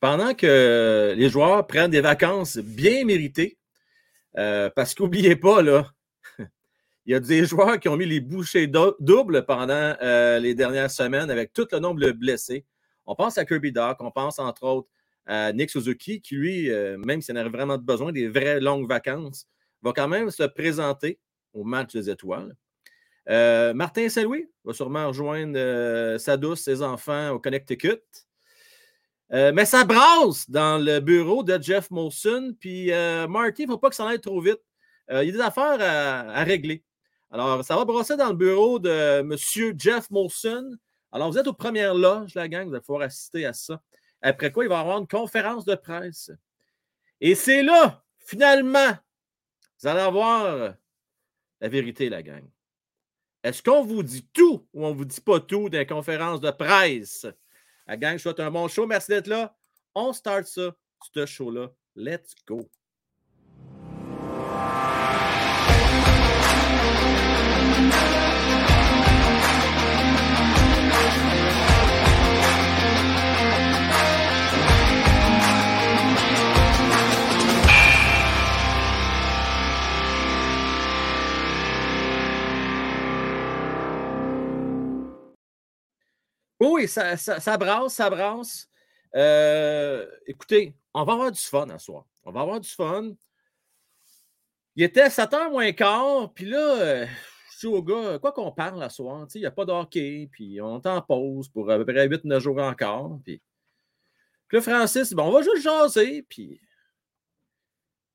pendant que les joueurs prennent des vacances bien méritées, euh, parce qu'oubliez pas, là, il y a des joueurs qui ont mis les bouchées doubles pendant euh, les dernières semaines avec tout le nombre de blessés. On pense à Kirby Doc, on pense entre autres à Nick Suzuki, qui lui, euh, même s'il en a vraiment besoin des vraies longues vacances, va quand même se présenter au match des étoiles. Martin Saint-Louis va sûrement rejoindre sa ses enfants au Connecticut. Euh, mais ça brasse dans le bureau de Jeff Molson. Puis euh, Marty, il ne faut pas que ça aille trop vite. Euh, il y a des affaires à, régler. Alors, ça va brasser dans le bureau de M. Jeff Molson. Alors, vous êtes aux premières loges, la gang, vous allez pouvoir assister à ça. Après quoi, il va y avoir une conférence de presse. Et c'est là, finalement, vous allez avoir la vérité, la gang. Est-ce qu'on vous dit tout ou on ne vous dit pas tout les conférences de presse? La gang, je souhaite un bon show. Merci d'être là. On start ça, ce show-là. Let's go. Oui, ça, ça, brasse, ça brasse. Euh, écoutez, on va avoir du fun à soir. On va avoir du fun. Il était 7h moins quart, puis là, je dis au gars, quoi qu'on parle à soir, il n'y a pas de puis on est en pause pour à peu près 8-9 jours encore. Puis, là, Francis, on va juste jaser, puis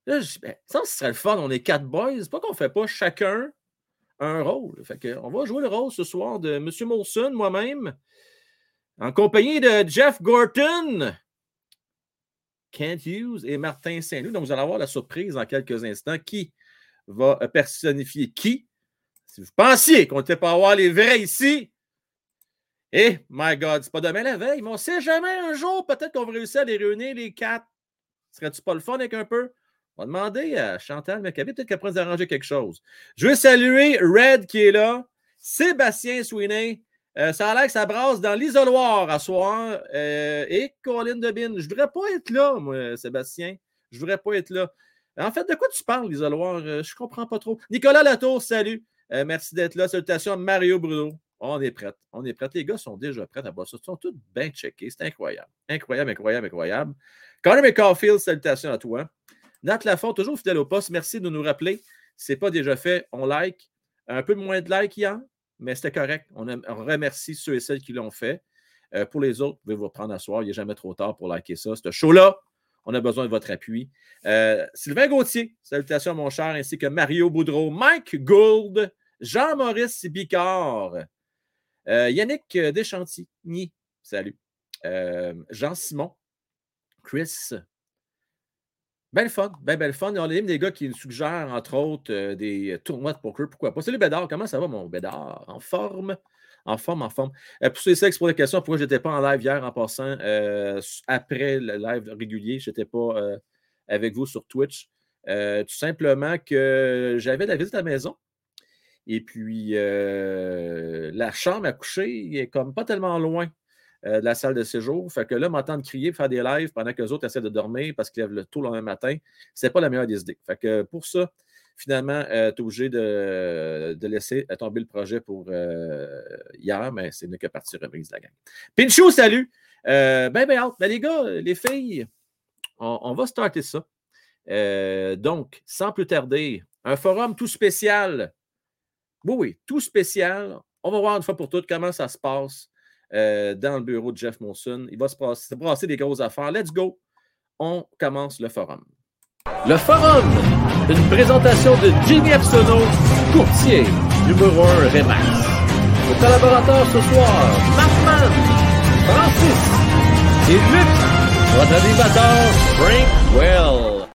là, je ben, ça, ce serait le fun, on est quatre boys, c'est pas qu'on fait pas chacun un rôle. Fait que, on va jouer le rôle ce soir de M. Molson, moi-même, en compagnie de Jeff Gorton, Kent Hughes et Martin Saint-Louis. Donc, vous allez avoir la surprise en quelques instants. Qui va personnifier qui? Si vous pensiez qu'on n'était pas avoir les vrais ici, eh, my God, c'est pas demain la veille, mais on sait jamais un jour, peut-être qu'on va réussir à les réunir les quatre. Serait-tu pas le fun avec un peu? On va demander à Chantal Maccabi, peut-être qu'elle pourrait nous arranger quelque chose. Je veux saluer Red qui est là, Sébastien Sweeney, euh, ça a l'air que ça brasse dans l'isoloir à soir. Euh, et Colin Debin. Je voudrais pas être là, moi, Sébastien. Je voudrais pas être là. En fait, de quoi tu parles, l'isoloir? Euh, je comprends pas trop. Nicolas Latour, salut. merci d'être là. Salutations à Mario Bruno. On est prêts. On est prêts. Les gars sont déjà prêts à voir ça. Ils sont tous bien checkés. C'est incroyable. Incroyable, incroyable, incroyable. Connor McCarfield, salutations à toi. Nat Lafont, toujours fidèle au poste. Merci de nous rappeler. Ce n'est pas déjà fait. On like. Un peu moins de like hier mais c'était correct. On, remercie ceux et celles qui l'ont fait. Euh, pour les autres, vous pouvez vous reprendre à soir. Il n'est jamais trop tard pour liker ça. Ce show-là, on a besoin de votre appui. Euh, Sylvain Gauthier, salutations mon cher, ainsi que Mario Boudreau, Mike Gould, Jean-Maurice Bicard, euh, Yannick Deschantigny, salut, Jean-Simon, Chris, Belle fun, ben belle fun. On a des gars qui nous suggèrent, entre autres, euh, des tournois de poker. Pourquoi pas? Salut Bédard, comment ça va, mon Bédard? En forme? En forme, en forme. Euh, pour ceux qui se posent la question, pourquoi je n'étais pas en live hier en passant, euh, après le live régulier, je n'étais pas avec vous sur Twitch. tout simplement que j'avais la visite à la maison. Et puis, la chambre à coucher est comme pas tellement loin euh, de la salle de séjour. Fait que là, m'entendre crier, faire des lives pendant que les autres essaient de dormir parce qu'ils lèvent le tôt le lendemain matin, c'est pas la meilleure des idées. Fait que pour ça, finalement, euh, tu es obligé de, laisser tomber le projet pour euh, hier, mais c'est une que partie remise de la gang. Pinchou, salut! ben, ben, out. Ben, les gars, les filles, on, va starter ça. donc, sans plus tarder, un forum tout spécial. Oui, oui, tout spécial. On va voir une fois pour toutes comment ça se passe euh, dans le bureau de Jeff Monson. Il va se passer, des grosses affaires. Let's go. On commence le forum. Le forum, une présentation de Jimmy Epsono, courtier, numéro 1 Remax. Nos collaborateurs ce soir, Markman, Francis et Luc, votre animateur Frank Well.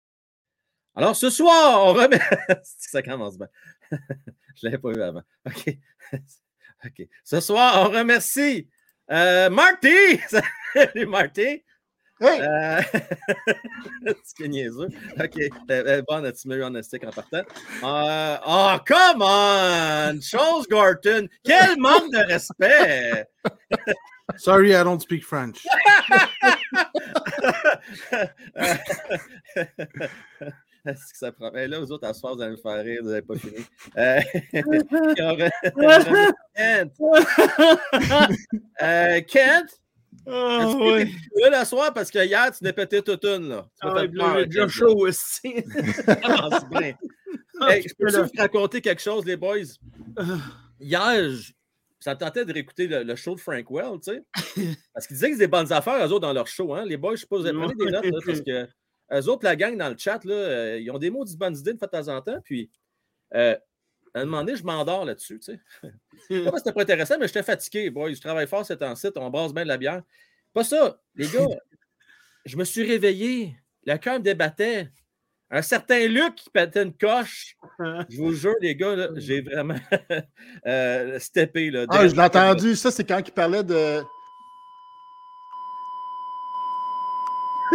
Alors ce soir, on remet. Ça commence bien. Je ne l'avais pas vu avant. OK. OK. Ce soir, on remercie euh, Marty! Salut Marty! Hey! Euh... c'est niaiseux. OK. Euh, bon, tu m'as eu en stick en partant. Euh... Oh, come on! Charles Gorton! Quel manque de respect! Sorry, I don't speak French. Est-ce que ça prend? Ben là, vous autres, à ce soir, vous allez me faire rire, vous n'avez pas fini. Euh, Kent! euh, Kent! Oh, ouais. là la soir? Parce que hier, tu n'as pété toute une. Là. Tu ah, ouais, peur, chaud aussi. ah, bien. Hey, je peux vous raconter quelque chose, les boys? Hier, ça tentait de réécouter le, show de Frank Well, tu sais. Parce qu'ils disaient que c'est des bonnes affaires, eux autres, dans leur show. Hein? Les boys, je sais pas, vous avez pris des notes, là, parce que eux autres, la gang dans le chat, là, euh, ils ont des mots de bonnes idées de temps en temps. Puis, euh, à un moment donné, je m'endors là-dessus, tu sais. pas c'était pas intéressant, mais j'étais fatigué, boys. Je travaille fort cet temps on brasse bien de la bière. Pas ça, les gars. je me suis réveillé. Le cœur me débattait. Un certain Luc qui pétait une coche. Je vous jure, les gars, j'ai vraiment euh, steppé. Là, ah, je l'ai entendu. Ça, c'est quand il parlait de.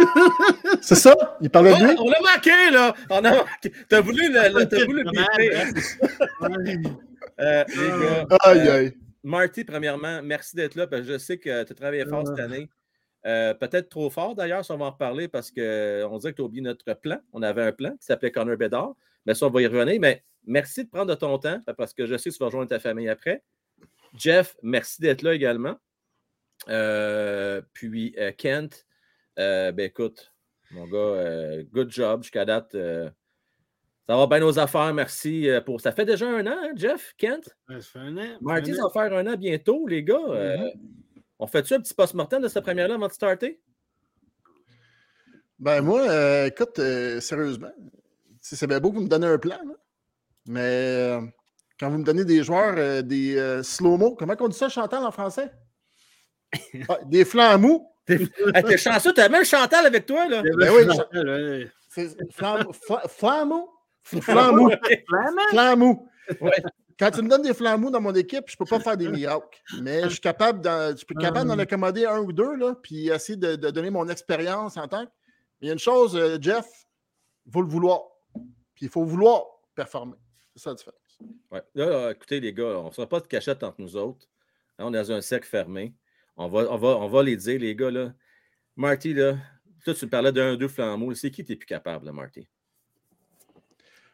c'est ça? Il parlait de lui? On l'a manqué, là! On a T'as voulu le, t'as voulu le euh, les gars, aïe, euh, aïe. Marty, premièrement, merci d'être là parce que je sais que tu as travaillé fort cette année. Euh, peut-être trop fort d'ailleurs, ça on va en reparler parce qu'on dirait que tu as oublié notre plan. On avait un plan qui s'appelait Connor Bedard, mais ça on va y revenir. Mais merci de prendre de ton temps parce que je sais que tu vas rejoindre ta famille après. Jeff, merci d'être là également. Euh, puis euh, Kent, ben écoute, mon gars, good job jusqu'à date. ça va bien nos affaires, merci pour. Ça fait déjà un an, hein, Jeff, Kent? ça fait un an. Marty, ça va faire un an bientôt, les gars. Mm-hmm. On fait-tu un petit post-mortem de cette première-là avant de starter? Ben moi, euh, écoute, euh, sérieusement, c'est bien beau que vous me donnez un plan, mais euh, quand vous me donnez des joueurs, des slow-mo, comment on dit ça, Chantal, en français? Ah, des flancs mous. T'es chanceux, t'as même Chantal avec toi, là. Ben oui, flanc mou. Flanc mou. Flanc mou. Quand tu me donnes des flambeaux dans mon équipe, je ne peux pas faire des miracles. Mais je suis capable d'en, capable d'en accommoder un ou deux, là, puis essayer de, donner mon expérience en tant que. Il y a une chose, euh, Jeff, il faut le vouloir. Puis il faut vouloir performer. C'est ça la différence. Ouais. Là, écoutez, les gars, on ne fera pas de cachette entre nous autres. on est dans un cercle fermé. On va, on va, on va les dire, les gars. Là. Marty, là, toi, tu parlais d'un, deux flambeaux. C'est qui tu es plus capable, là, Marty?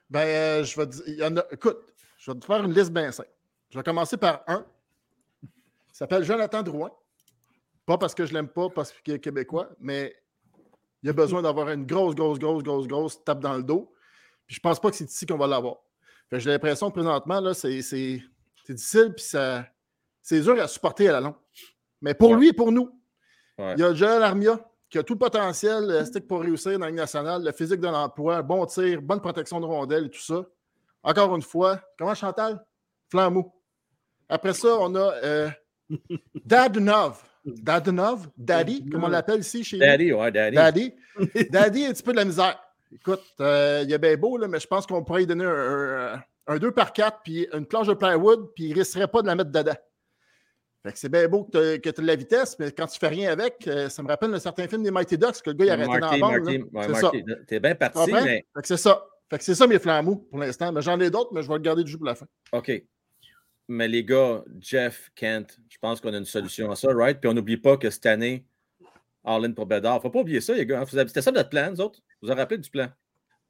Ben, euh, je vais dire. En a, écoute, je vais te faire une liste bien simple. Je vais commencer par un. Il s'appelle Jonathan Drouin. Pas parce que je l'aime pas, parce qu'il est québécois, mais il a besoin d'avoir une grosse, grosse, grosse, grosse, grosse tape dans le dos. Puis je pense pas que c'est ici qu'on va l'avoir. J'ai l'impression présentement, là, c'est, difficile, puis c'est dur à supporter à la longue. Mais pour lui et pour nous, il y a Joël Armia qui a tout le potentiel, stick pour réussir dans la Ligue nationale, le physique de l'emploi, bon tir, bonne protection de rondelle et tout ça. Encore une fois, comment Chantal? Flambeau. Après ça, on a euh, Dadunov. Dadunov, Daddy, comme on l'appelle ici chez Daddy, ouais, Daddy. Daddy. Daddy, un petit peu de la misère. Écoute, euh, il est bien beau, là, mais je pense qu'on pourrait lui donner un, 2 par 4 puis une planche de plywood, puis il ne risquerait pas de la mettre dedans. C'est bien beau que tu aies la vitesse, mais quand tu fais rien avec, euh, ça me rappelle un certain film des Mighty Ducks que le gars il a arrêté dans la bande. c'est ça. T'es bien parti, mais... c'est ça. Fait que c'est ça mes flambeaux pour l'instant. Mais j'en ai d'autres, mais je vais le garder du jeu pour la fin. OK. Mais les gars, Jeff, Kent, je pense qu'on a une solution à ça, right? Puis on n'oublie pas que cette année, Arlen pour Bédard. Faut pas oublier ça, les gars. C'était ça notre plan, nous autres? Vous vous rappelez du plan?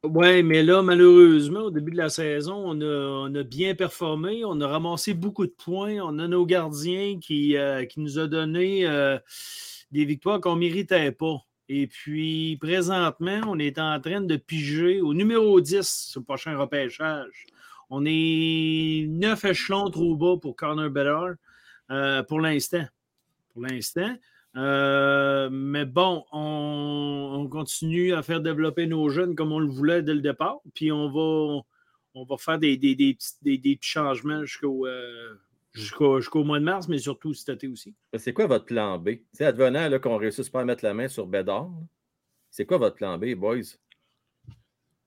Oui, mais là, malheureusement, au début de la saison, on a, bien performé. On a ramassé beaucoup de points. On a nos gardiens qui, euh, qui nous ont donné euh, des victoires qu'on ne méritait pas. Et puis, présentement, on est en train de piger au numéro 10 au prochain repêchage. On est neuf échelons trop bas pour Corner Better euh, pour l'instant. Pour l'instant. Euh, mais bon, on, continue à faire développer nos jeunes comme on le voulait dès le départ. Puis on va, on va faire des, des, petits changements jusqu'au. Euh, Jusqu'au mois de mars, mais surtout cet été aussi. C'est quoi votre plan B? C'est advenant qu'on réussisse pas à mettre la main sur Bédard. C'est quoi votre plan B, boys?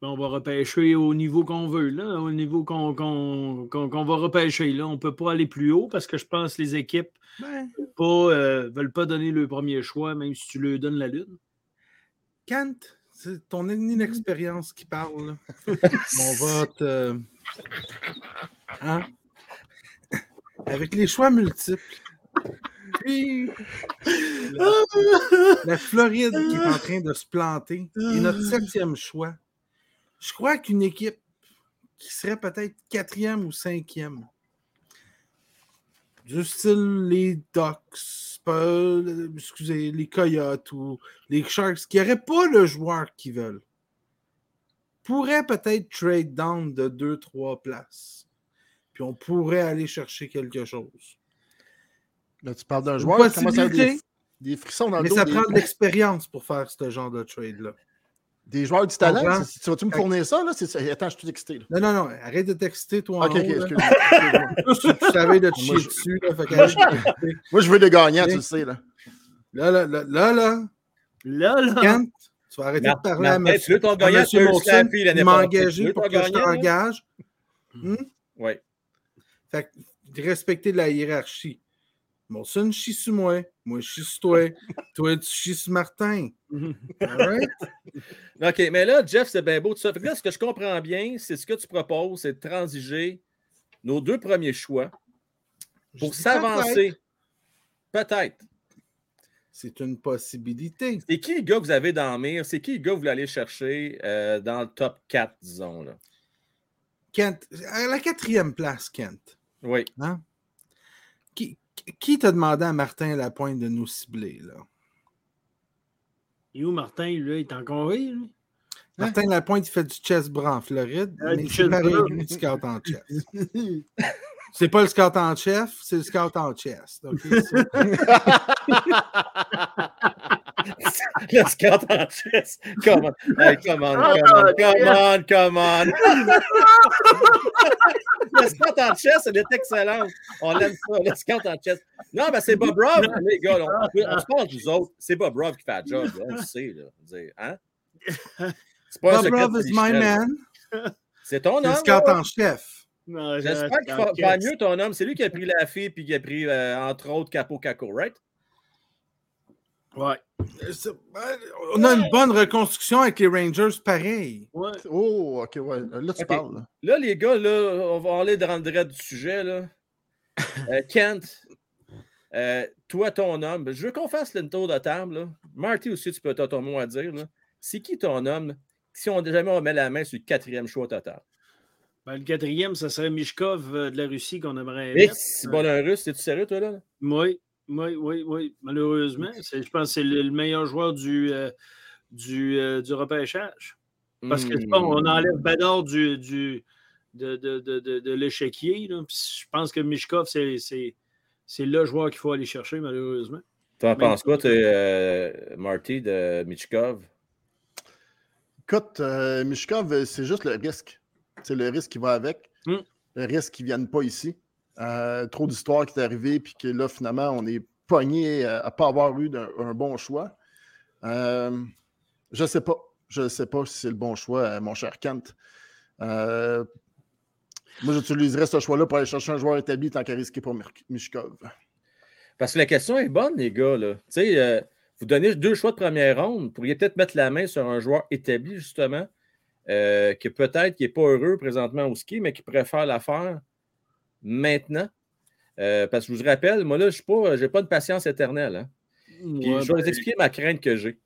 Ben, on va repêcher au niveau qu'on veut, là, au niveau qu'on va repêcher. Là. On ne peut pas aller plus haut parce que je pense que les équipes ne euh, veulent pas donner le premier choix, même si tu leur donnes la lune. Kant, c'est ton inexpérience qui parle. Mon vote. Hein? Avec les choix multiples, Puis, la, la Floride qui est en train de se planter est notre septième choix. Je crois qu'une équipe qui serait peut-être quatrième ou cinquième, du style les Ducks, pas- excusez, les Coyotes ou les Sharks, qui n'auraient pas le joueur qu'ils veulent, pourrait peut-être trade down de deux, trois places. Puis on pourrait aller chercher quelque chose. Là, tu parles d'un joueur qui commence à avoir des, des frissons dans le Mais dos. ça des, prend de l'expérience pour faire ce genre de trade-là. Des joueurs du talent. Comprends? Tu vas-tu me fournir ça? Là? Attends, je suis tout excité. là. Non, non, non, arrête de texter, toi. Ok, en ok, excuse-moi. tu savais de te chier dessus. Là, fait. Moi, je veux des gagnants, tu le sais. Là. là, là, là, là, là, Là, tu vas arrêter de parler à Martin, tu veux ton à gagnant, tu veux veux pour que je gagnant, t'engage. Hmm? Oui. Fait que respecter la hiérarchie. Molson chie sur moi, moi je chie sur toi, toi tu chies sur Martin. All right? OK, mais là, Jeff, c'est bien beau tout ça. Fait que là, ce que je comprends bien, c'est ce que tu proposes, c'est de transiger nos deux premiers choix pour s'avancer. Peut-être. C'est une possibilité. C'est qui le gars que vous avez dans la mire? C'est qui le gars que vous voulez aller chercher euh, dans le top 4, disons? Là? Kent, à la quatrième place, Kent. Oui. Hein? Qui, t'a demandé à Martin Lapointe de nous cibler? Là? Et où Martin, lui, il est encore là, lui? Martin Lapointe, il fait du chess bras en Floride, Ah, mais c'est pareil, lui, du scout en chess. C'est pas le scout en chef, c'est le scout en chess. Le scout en chess. Come on. Hey, come on, come on, come on, come on. le scout en chess, elle est excellente. On l'aime ça, le scout en chess. Non, mais c'est Bob les gars. on, se parle des autres. C'est Bob Robb qui fait le job. là, on le sait. Là. Dire, Hein? C'est pas un Bob secret is my man. C'est ton C'est le homme. scout là? en chef. J'espère qu'il va, va mieux ton homme. C'est lui qui a pris la fille puis qui a pris, euh, entre autres, Capo Caco, right? Ouais. Euh, ben, On a une bonne reconstruction avec les Rangers, pareil. ouais. Oh, ok, ouais. Là, tu parles. là. Les gars, là, on va aller dans le direct du sujet. Là. Euh, Kent, euh, toi, ton homme, je veux qu'on fasse le tour de table. Là. Marty aussi, tu peux avoir ton mot à dire. là. C'est qui ton homme si on jamais on met la main sur le quatrième choix total? Ben, le quatrième, ça serait Mishkov euh, de la Russie qu'on aimerait Mais mettre. c'est bon un russe, es-tu sérieux, toi, là? Oui, oui, oui, oui. Malheureusement, c'est- je pense que c'est le, le meilleur joueur du, euh, du, euh, du repêchage. Parce que pas, on Hmm. enlève Bedard du, du, de, de, de, de, de l'échiquier. Je pense que Mishkov, c'est, c'est, c'est le joueur qu'il faut aller chercher, malheureusement. T'en penses quoi, euh, Marty, de Michkov? Écoute, euh, Mishkov, c'est juste le risque. C'est le risque qui va avec. Mm. Le risque qu'ils ne viennent pas ici. Trop d'histoires qui est arrivé, puis que là, finalement, on est pogné euh, à ne pas avoir eu un bon choix. Euh, je ne sais pas. Je ne sais pas si c'est le bon choix, euh, mon cher Kent. Moi, j'utiliserais ce choix-là pour aller chercher un joueur établi tant qu'à risquer pour Mishkov. Parce que la question est bonne, les gars. Là. Vous donnez deux choix de première ronde. Vous pourriez peut-être mettre la main sur un joueur établi, justement, qui peut-être n'est pas heureux présentement au ski, mais qui préfère la faire maintenant. Euh, parce que je vous rappelle, moi, là, je n'ai pas, de patience éternelle. hein. Puis Ouais, je vais ben, vous expliquer ma crainte que j'ai.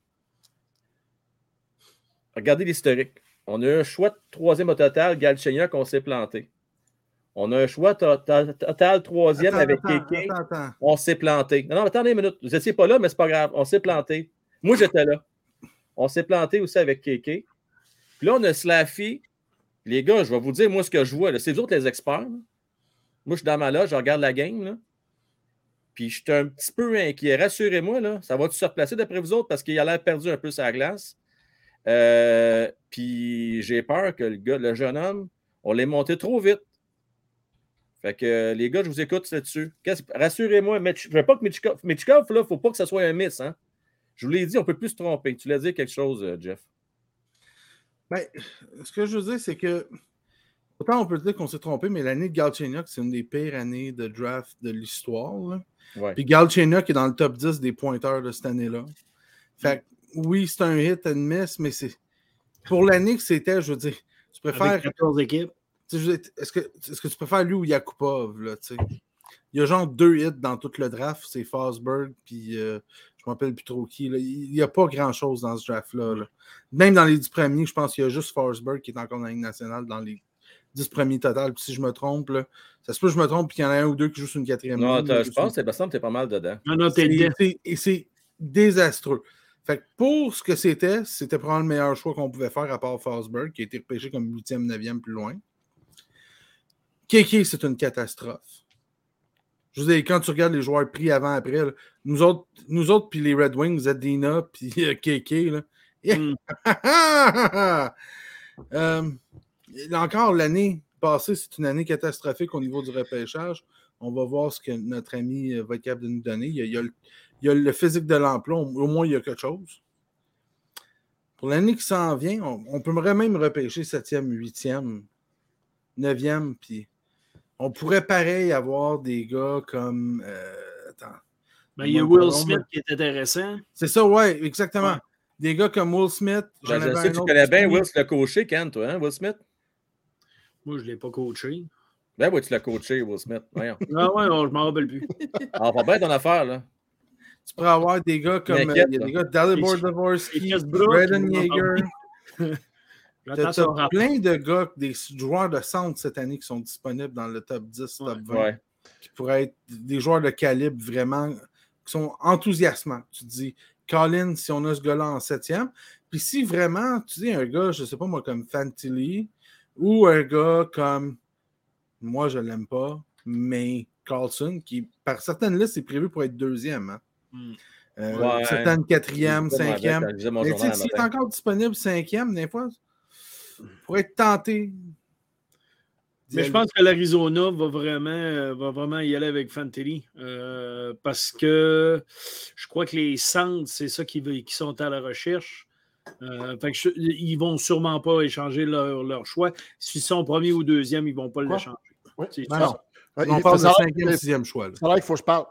Regardez l'historique. On a un choix de troisième au total, Galchenyuk, on s'est planté. On a un choix to- to- total troisième Attends, avec Kéké. On s'est planté. Non, non, attendez une minute. Vous n'étiez pas là, mais c'est pas grave. On s'est planté. Moi, j'étais là. On s'est planté aussi avec Kéké. Puis là, on a Slaffy. Les gars, je vais vous dire, moi, ce que je vois. C'est vous autres les experts. là. Moi, je suis dans ma loge, je regarde la game. Là. Puis je suis un petit peu inquiet. Rassurez-moi, là, ça va-tu se replacer d'après vous autres? Parce qu'il a l'air perdu un peu sa glace. Euh, puis j'ai peur que le, jeune homme, on l'ait monté trop vite. Fait que les gars, je vous écoute là-dessus. Rassurez-moi, je ne veux pas que Mitchkov, Mitchkov, là, il ne faut pas que ce soit un miss. Hein? Je vous l'ai dit, on ne peut plus se tromper. Tu l'as dit quelque chose, euh, Jeff. Ben, ce que je veux dire, c'est que autant on peut dire qu'on s'est trompé, mais l'année de Galchenyuk, c'est une des pires années de draft de l'histoire. Ouais. Puis Galchenyuk est dans le top 10 des pointeurs de cette année-là. Fait que, oui, c'est un hit and miss, mais c'est pour l'année que c'était, je veux dire, tu préfères. Avec 14 équipes. Est-ce que, est-ce que tu préfères lui ou Yakupov, là, tu sais? il y a genre deux hits dans tout le draft. C'est Fosberg, puis euh, je ne rappelle plus trop qui. là. Il n'y a pas grand-chose dans ce draft-là. là. Même dans les dix premiers, je pense qu'il y a juste Forsberg qui est encore dans la Ligue nationale dans les dix premiers total. Puis si je me trompe, là, ça se peut que je me trompe, puis qu'il y en a un ou deux qui jouent sur une quatrième Non, ligne, je pense que c'est que tu es pas mal dedans. Non, non, t'es dedans. Et c'est désastreux. Fait que pour ce que c'était, c'était probablement le meilleur choix qu'on pouvait faire à part Fosberg, qui a été repêché comme 8e, 9e plus loin. Kéké, c'est une catastrophe. Je veux dire, quand tu regardes les joueurs pris avant-après, là, nous autres, nous autres puis les Red Wings, Zadina, puis euh, Kéké, là. Mm. Euh, encore l'année passée, c'est une année catastrophique au niveau du repêchage. On va voir ce que notre ami euh, va être capable de nous donner. Il y a, il y a le, il y a le physique de l'emploi, au moins il y a quelque chose. Pour l'année qui s'en vient, on, on pourrait même repêcher 7e, 8e, 9e, puis on pourrait pareil avoir des gars comme. euh, attends. Ben, il y a Will pardon, Smith mais- qui est intéressant. C'est ça, ouais, exactement. Ouais. Des gars comme Will Smith. j'en Ben, je sais un que tu connais bien. Will, l'as coaché, Ken, toi, hein, Will Smith? Moi, je ne l'ai pas coaché. Ben oui, tu l'as coaché, Will Smith. Voyons. Ah ouais, non, je m'en rappelle plus. Alors, pas bien ton affaire, là. Tu pourrais avoir des gars comme. euh, Il y a des gars Dalibor Dvorsky, Braden va Yeager. T'as plein de gars, des joueurs de centre cette année qui sont disponibles dans le top 10, top 20, Ouais. qui pourraient être des joueurs de calibre vraiment, qui sont enthousiasmants. Tu te dis, Colin, si on a ce gars-là en septième, puis si vraiment, tu dis un gars, je sais pas moi, comme Fantilli, ou un gars comme, moi je l'aime pas, mais Carlson, qui par certaines listes est prévu pour être deuxième. hein. Hmm. Euh, Ouais. certaines quatrième, cinquième. Mais s'il est encore disponible cinquième, des fois, pour être tenté. Mais je pense que l'Arizona va vraiment, euh, va vraiment y aller avec Fantilli. euh, parce que je crois que les centres, c'est ça qui, veut- qui sont à la recherche. Euh, fait que je- ils vont sûrement pas échanger leur, leur choix. S'ils sont premier ou deuxième, ils vont pas Quoi? l'échanger. Oui. C'est Ben non, Ouais, on il- parle de cinquième, sixième choix. a l'air qu'il faut que je parle.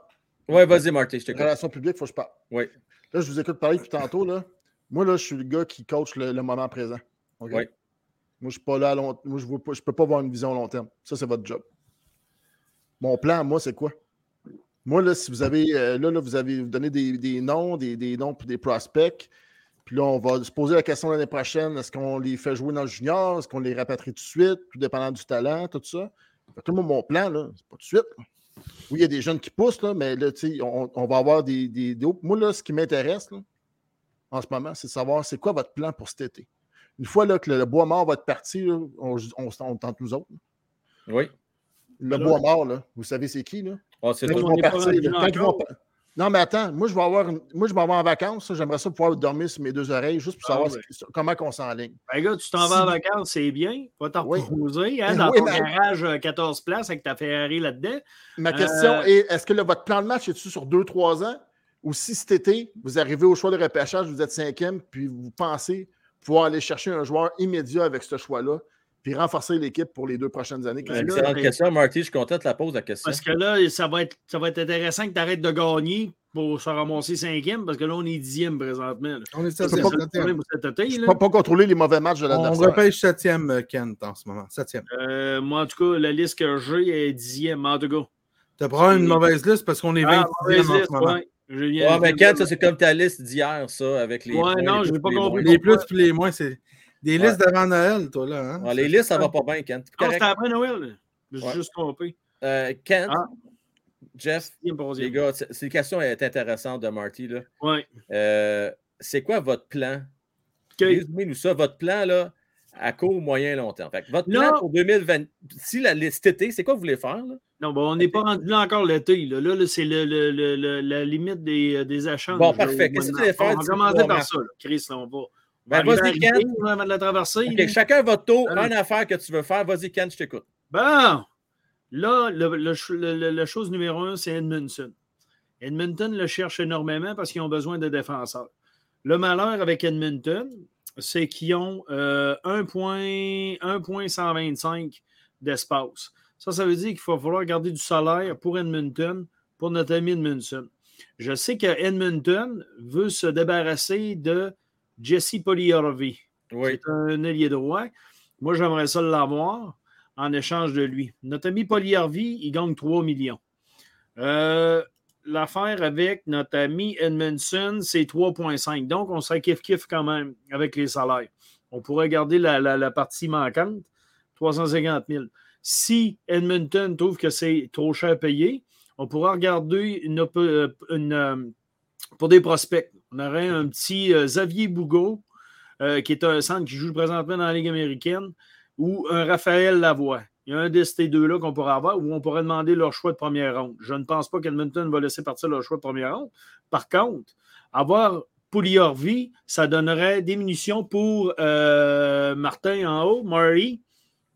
Ouais, vas-y, Marty, je t'écoute. Relations publiques, il faut que je parle. Oui. Là, je vous écoute parler depuis tantôt. Là. Moi, là, je suis le gars qui coach le, le moment présent. OK? Oui. Moi, je suis pas là à long Moi, je ne peux pas avoir une vision long terme. Ça, c'est votre job. Mon plan, moi, c'est quoi? Moi, là, si vous avez. euh, là, là, vous avez vous donné des, des noms, des, des noms puis des prospects. Puis là, on va se poser la question l'année prochaine est-ce qu'on les fait jouer dans le junior Est-ce qu'on les rapatrie tout de suite Tout dépendant du talent, tout ça? Fait que moi, mon plan, là, c'est pas tout de suite. là. Oui, il y a des jeunes qui poussent, là, mais là, tu sais, on, on va avoir des, des, des- Moi, là, ce qui m'intéresse là, en ce moment, c'est de savoir c'est quoi votre plan pour cet été. Une fois là, que le, le bois mort va être parti, là, on, on, on tente nous autres. Oui. Le bois mort, là, vous savez c'est qui? Là? Oh, c'est Quand ils tout. vont partir, quand ils Non, mais attends, moi, je vais avoir, une- moi, je vais avoir en vacances. J'aimerais ça pouvoir dormir sur mes deux oreilles juste pour Ah savoir comment on s'enligne. Ben, gars, tu t'en Si- vas en vacances, c'est bien. Va t'en Oui. reposer hein, Mais dans oui, ton mais- garage euh, 14 places avec ta Ferrari là-dedans. Ma question Euh, est est-ce que là, votre plan de match est-tu sur deux, trois ans? Ou si cet été, vous arrivez au choix de repêchage, vous êtes cinquième, puis vous pensez pouvoir aller chercher un joueur immédiat avec ce choix-là, puis renforcer l'équipe pour les deux prochaines années? Ben C'est une là, excellente question, Marty. Je suis content de te la pose, la question. Parce que là, ça va être, ça va être intéressant que tu arrêtes de gagner pour se ramasser cinquième, parce que là, on est dixième présentement. là. On est septième. Je là. peux pas contrôler les mauvais matchs de On l'adversaire. repêche septième, euh, Kent, en ce moment. Septième. Euh, moi, en tout cas, la liste que j'ai est dixième, en tout cas. T'as probablement une mauvaise liste parce qu'on est Ah, 20 mauvaise en liste, ce moment. ouais. Je mais dire, Ken, ça, c'est comme ta liste d'hier, ça, avec les. Ouais, points, non, plus, pas les compris. moins. Les plus puis les moins, c'est des Ouais. listes d'avant Noël, toi, là. Hein? Ouais, les listes, ça va pas bien, Ken. Ah, Correct. c'était après Noël. Je suis Ouais. juste trompé. Euh, Ken, Ah. Jeff, les gars, cette question est intéressante de Marty. Là. Ouais. Euh, c'est quoi votre plan? OK. Résumez-nous ça, votre plan là, à court, moyen, long terme. Fait que votre plan pour 2020, si la, cet été, c'est quoi que vous voulez faire? Là? Non, bon, on n'est pas rendu là encore l'été. Là, là, là, c'est le, le- le- le- la limite des, euh, des échanges. Bon, parfait. Qu'est-ce que de vas faire. On va commencer par mars? ça. là. Chris, là, on va. Ben, vas-y, Ken. avant de la là. chacun votre tour, une affaire que tu veux faire. Vas-y, Ken, je t'écoute. Bon, là, le, le ch- le- le- la chose numéro un, c'est Edmondson. Edmonton le cherche énormément parce qu'ils ont besoin de défenseurs. Le malheur avec Edmonton, c'est qu'ils ont euh, 1 point- 1.125 d'espace. Ça, ça veut dire qu'il va falloir garder du salaire pour Edmonton, pour notre ami Edmondson. Je sais que Edmonton veut se débarrasser de Jesse Poliorvi. Oui. C'est un ailier droit. Moi, j'aimerais ça l'avoir en échange de lui. Notre ami Poliarvi, il gagne 3 millions. Euh, L'affaire avec notre ami Edmondson, c'est 3,5. Donc, on serait kiff-kiff quand même avec les salaires. On pourrait garder la, la- la partie manquante, 350 000. Si Edmonton trouve que c'est trop cher payé, on pourra regarder une, euh, une, euh, pour des prospects. On aurait un petit euh, Xavier Bougot, euh, qui est un centre qui joue présentement dans la Ligue américaine, ou un Raphaël Lavoie. Il y a un de ces deux-là qu'on pourrait avoir où on pourrait demander leur choix de première ronde. Je ne pense pas qu'Edmonton va laisser partir leur choix de première ronde. Par contre, avoir Pouliorvi, ça donnerait des munitions pour euh, Martin en haut, Murray,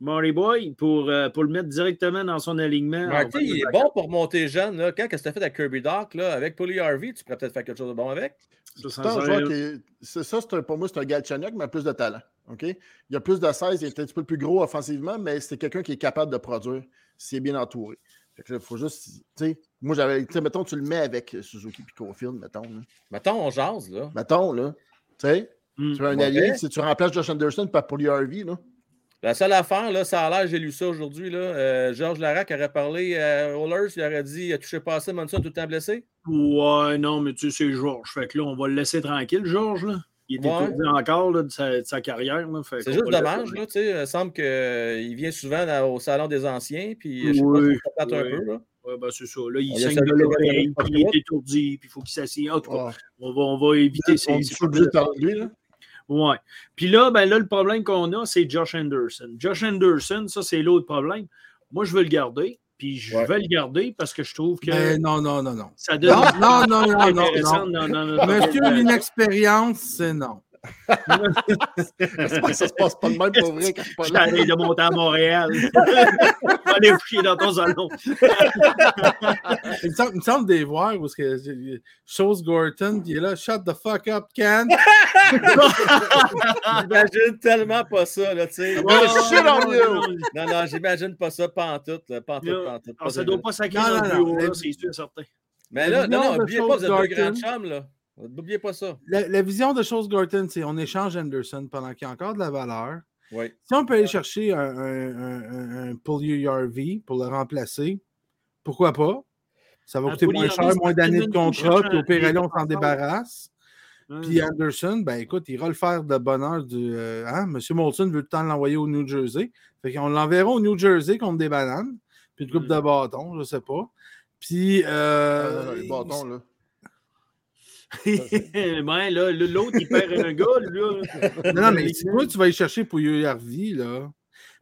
Murray Boy, pour, pour le mettre directement dans son alignement. Marty, il est bon pour monter jeune. Là. Quand qu'est-ce que tu as fait avec Kirby Doc, là, avec Harvey, tu pourrais peut-être faire quelque chose de bon avec. Ça, ça C'est un serait- joueur qui est- c'est ça, c'est un- pour moi, c'est un Galchenyuk, mais a plus de talent. OK? Il a plus de 16, il est un petit peu plus gros offensivement, mais c'est quelqu'un qui est capable de produire s'il est bien entouré. Fait que là, il faut juste. Tu sais, moi, j'avais. Tu sais, mettons, tu le mets avec Suzuki et Cofield, mettons. Là. Mettons, on jase, là. Mettons, là. Tu sais, Hmm. tu veux un allié, si tu remplaces Josh Anderson par Paulie Harvey, là. La seule affaire, là, ça a l'air, j'ai lu ça aujourd'hui, là. euh, Georges Larac aurait parlé à Oilers, il aurait dit touchez pas assez, Monson tout le temps blessé? Ouais, non, mais tu sais, c'est Georges. Fait que là, on va le laisser tranquille, Georges. Là. Il est Ouais. étourdi encore là, de, sa, de sa carrière. C'est juste dommage, là, tu sais. Il semble qu'il vient souvent dans- au salon des anciens, puis je sais Oui, pas si ça plate oui. un peu, là. Ouais, ben, c'est ça. Là, il saigne de l'oreille, puis il est étourdi, puis il faut qu'il s'assied. En tout cas, Ouais. on, va, on va éviter ces. On ces est obligé de parler de lui, là. Ouais. Puis là, ben là, le problème qu'on a, c'est Josh Anderson. Josh Anderson, ça, c'est l'autre problème. Moi, je veux le garder. Puis je Ouais. vais le garder parce que je trouve que Mais non, non, non, non. ça donne. Non, non, non, non, non, non. Monsieur, l'inexpérience, c'est non. J'espère que ça se passe pas de même pour vrai pas t'arrête de monter à Montréal. Va aller coucher dans ton salon. Il me semble, il me semble des voir où que Chose Gorton, il est là, shut the fuck up, Ken. J'imagine tellement pas ça, là, tu sais. Ouais, shit on you. Non, non, j'imagine pas ça, pantoute, là, pantoute, Là, pantoute. Alors, ça ne doit pas sacrer Non, dans non, le non. bureau, là, La- c'est sûr, certain. Mais La là, non, vision non, de oubliez pas, vous êtes deux grands chums, là. N'oubliez pas ça. La, la vision de Chose Gorton, c'est on échange Anderson pendant qu'il y a encore de la valeur. Si on peut aller chercher un, un, un, pour le remplacer, pourquoi pas? Ça va coûter moins cher, moins d'années de contrat, puis au pire, on s'en débarrasse. Hum. Puis Anderson, ben écoute, il ira le faire de bonheur du. euh, hein? Monsieur Molson veut tout le temps l'envoyer au New Jersey. Fait qu'on l'enverra au New Jersey contre des bananes, puis une coupe Mm. de bâtons, je sais pas. Puis. Ah, Euh, non, les bâtons, là. Ben, là, l'autre, il perd un gars, là. Non, non, mais si toi, tu vas y chercher pour Harvey, là.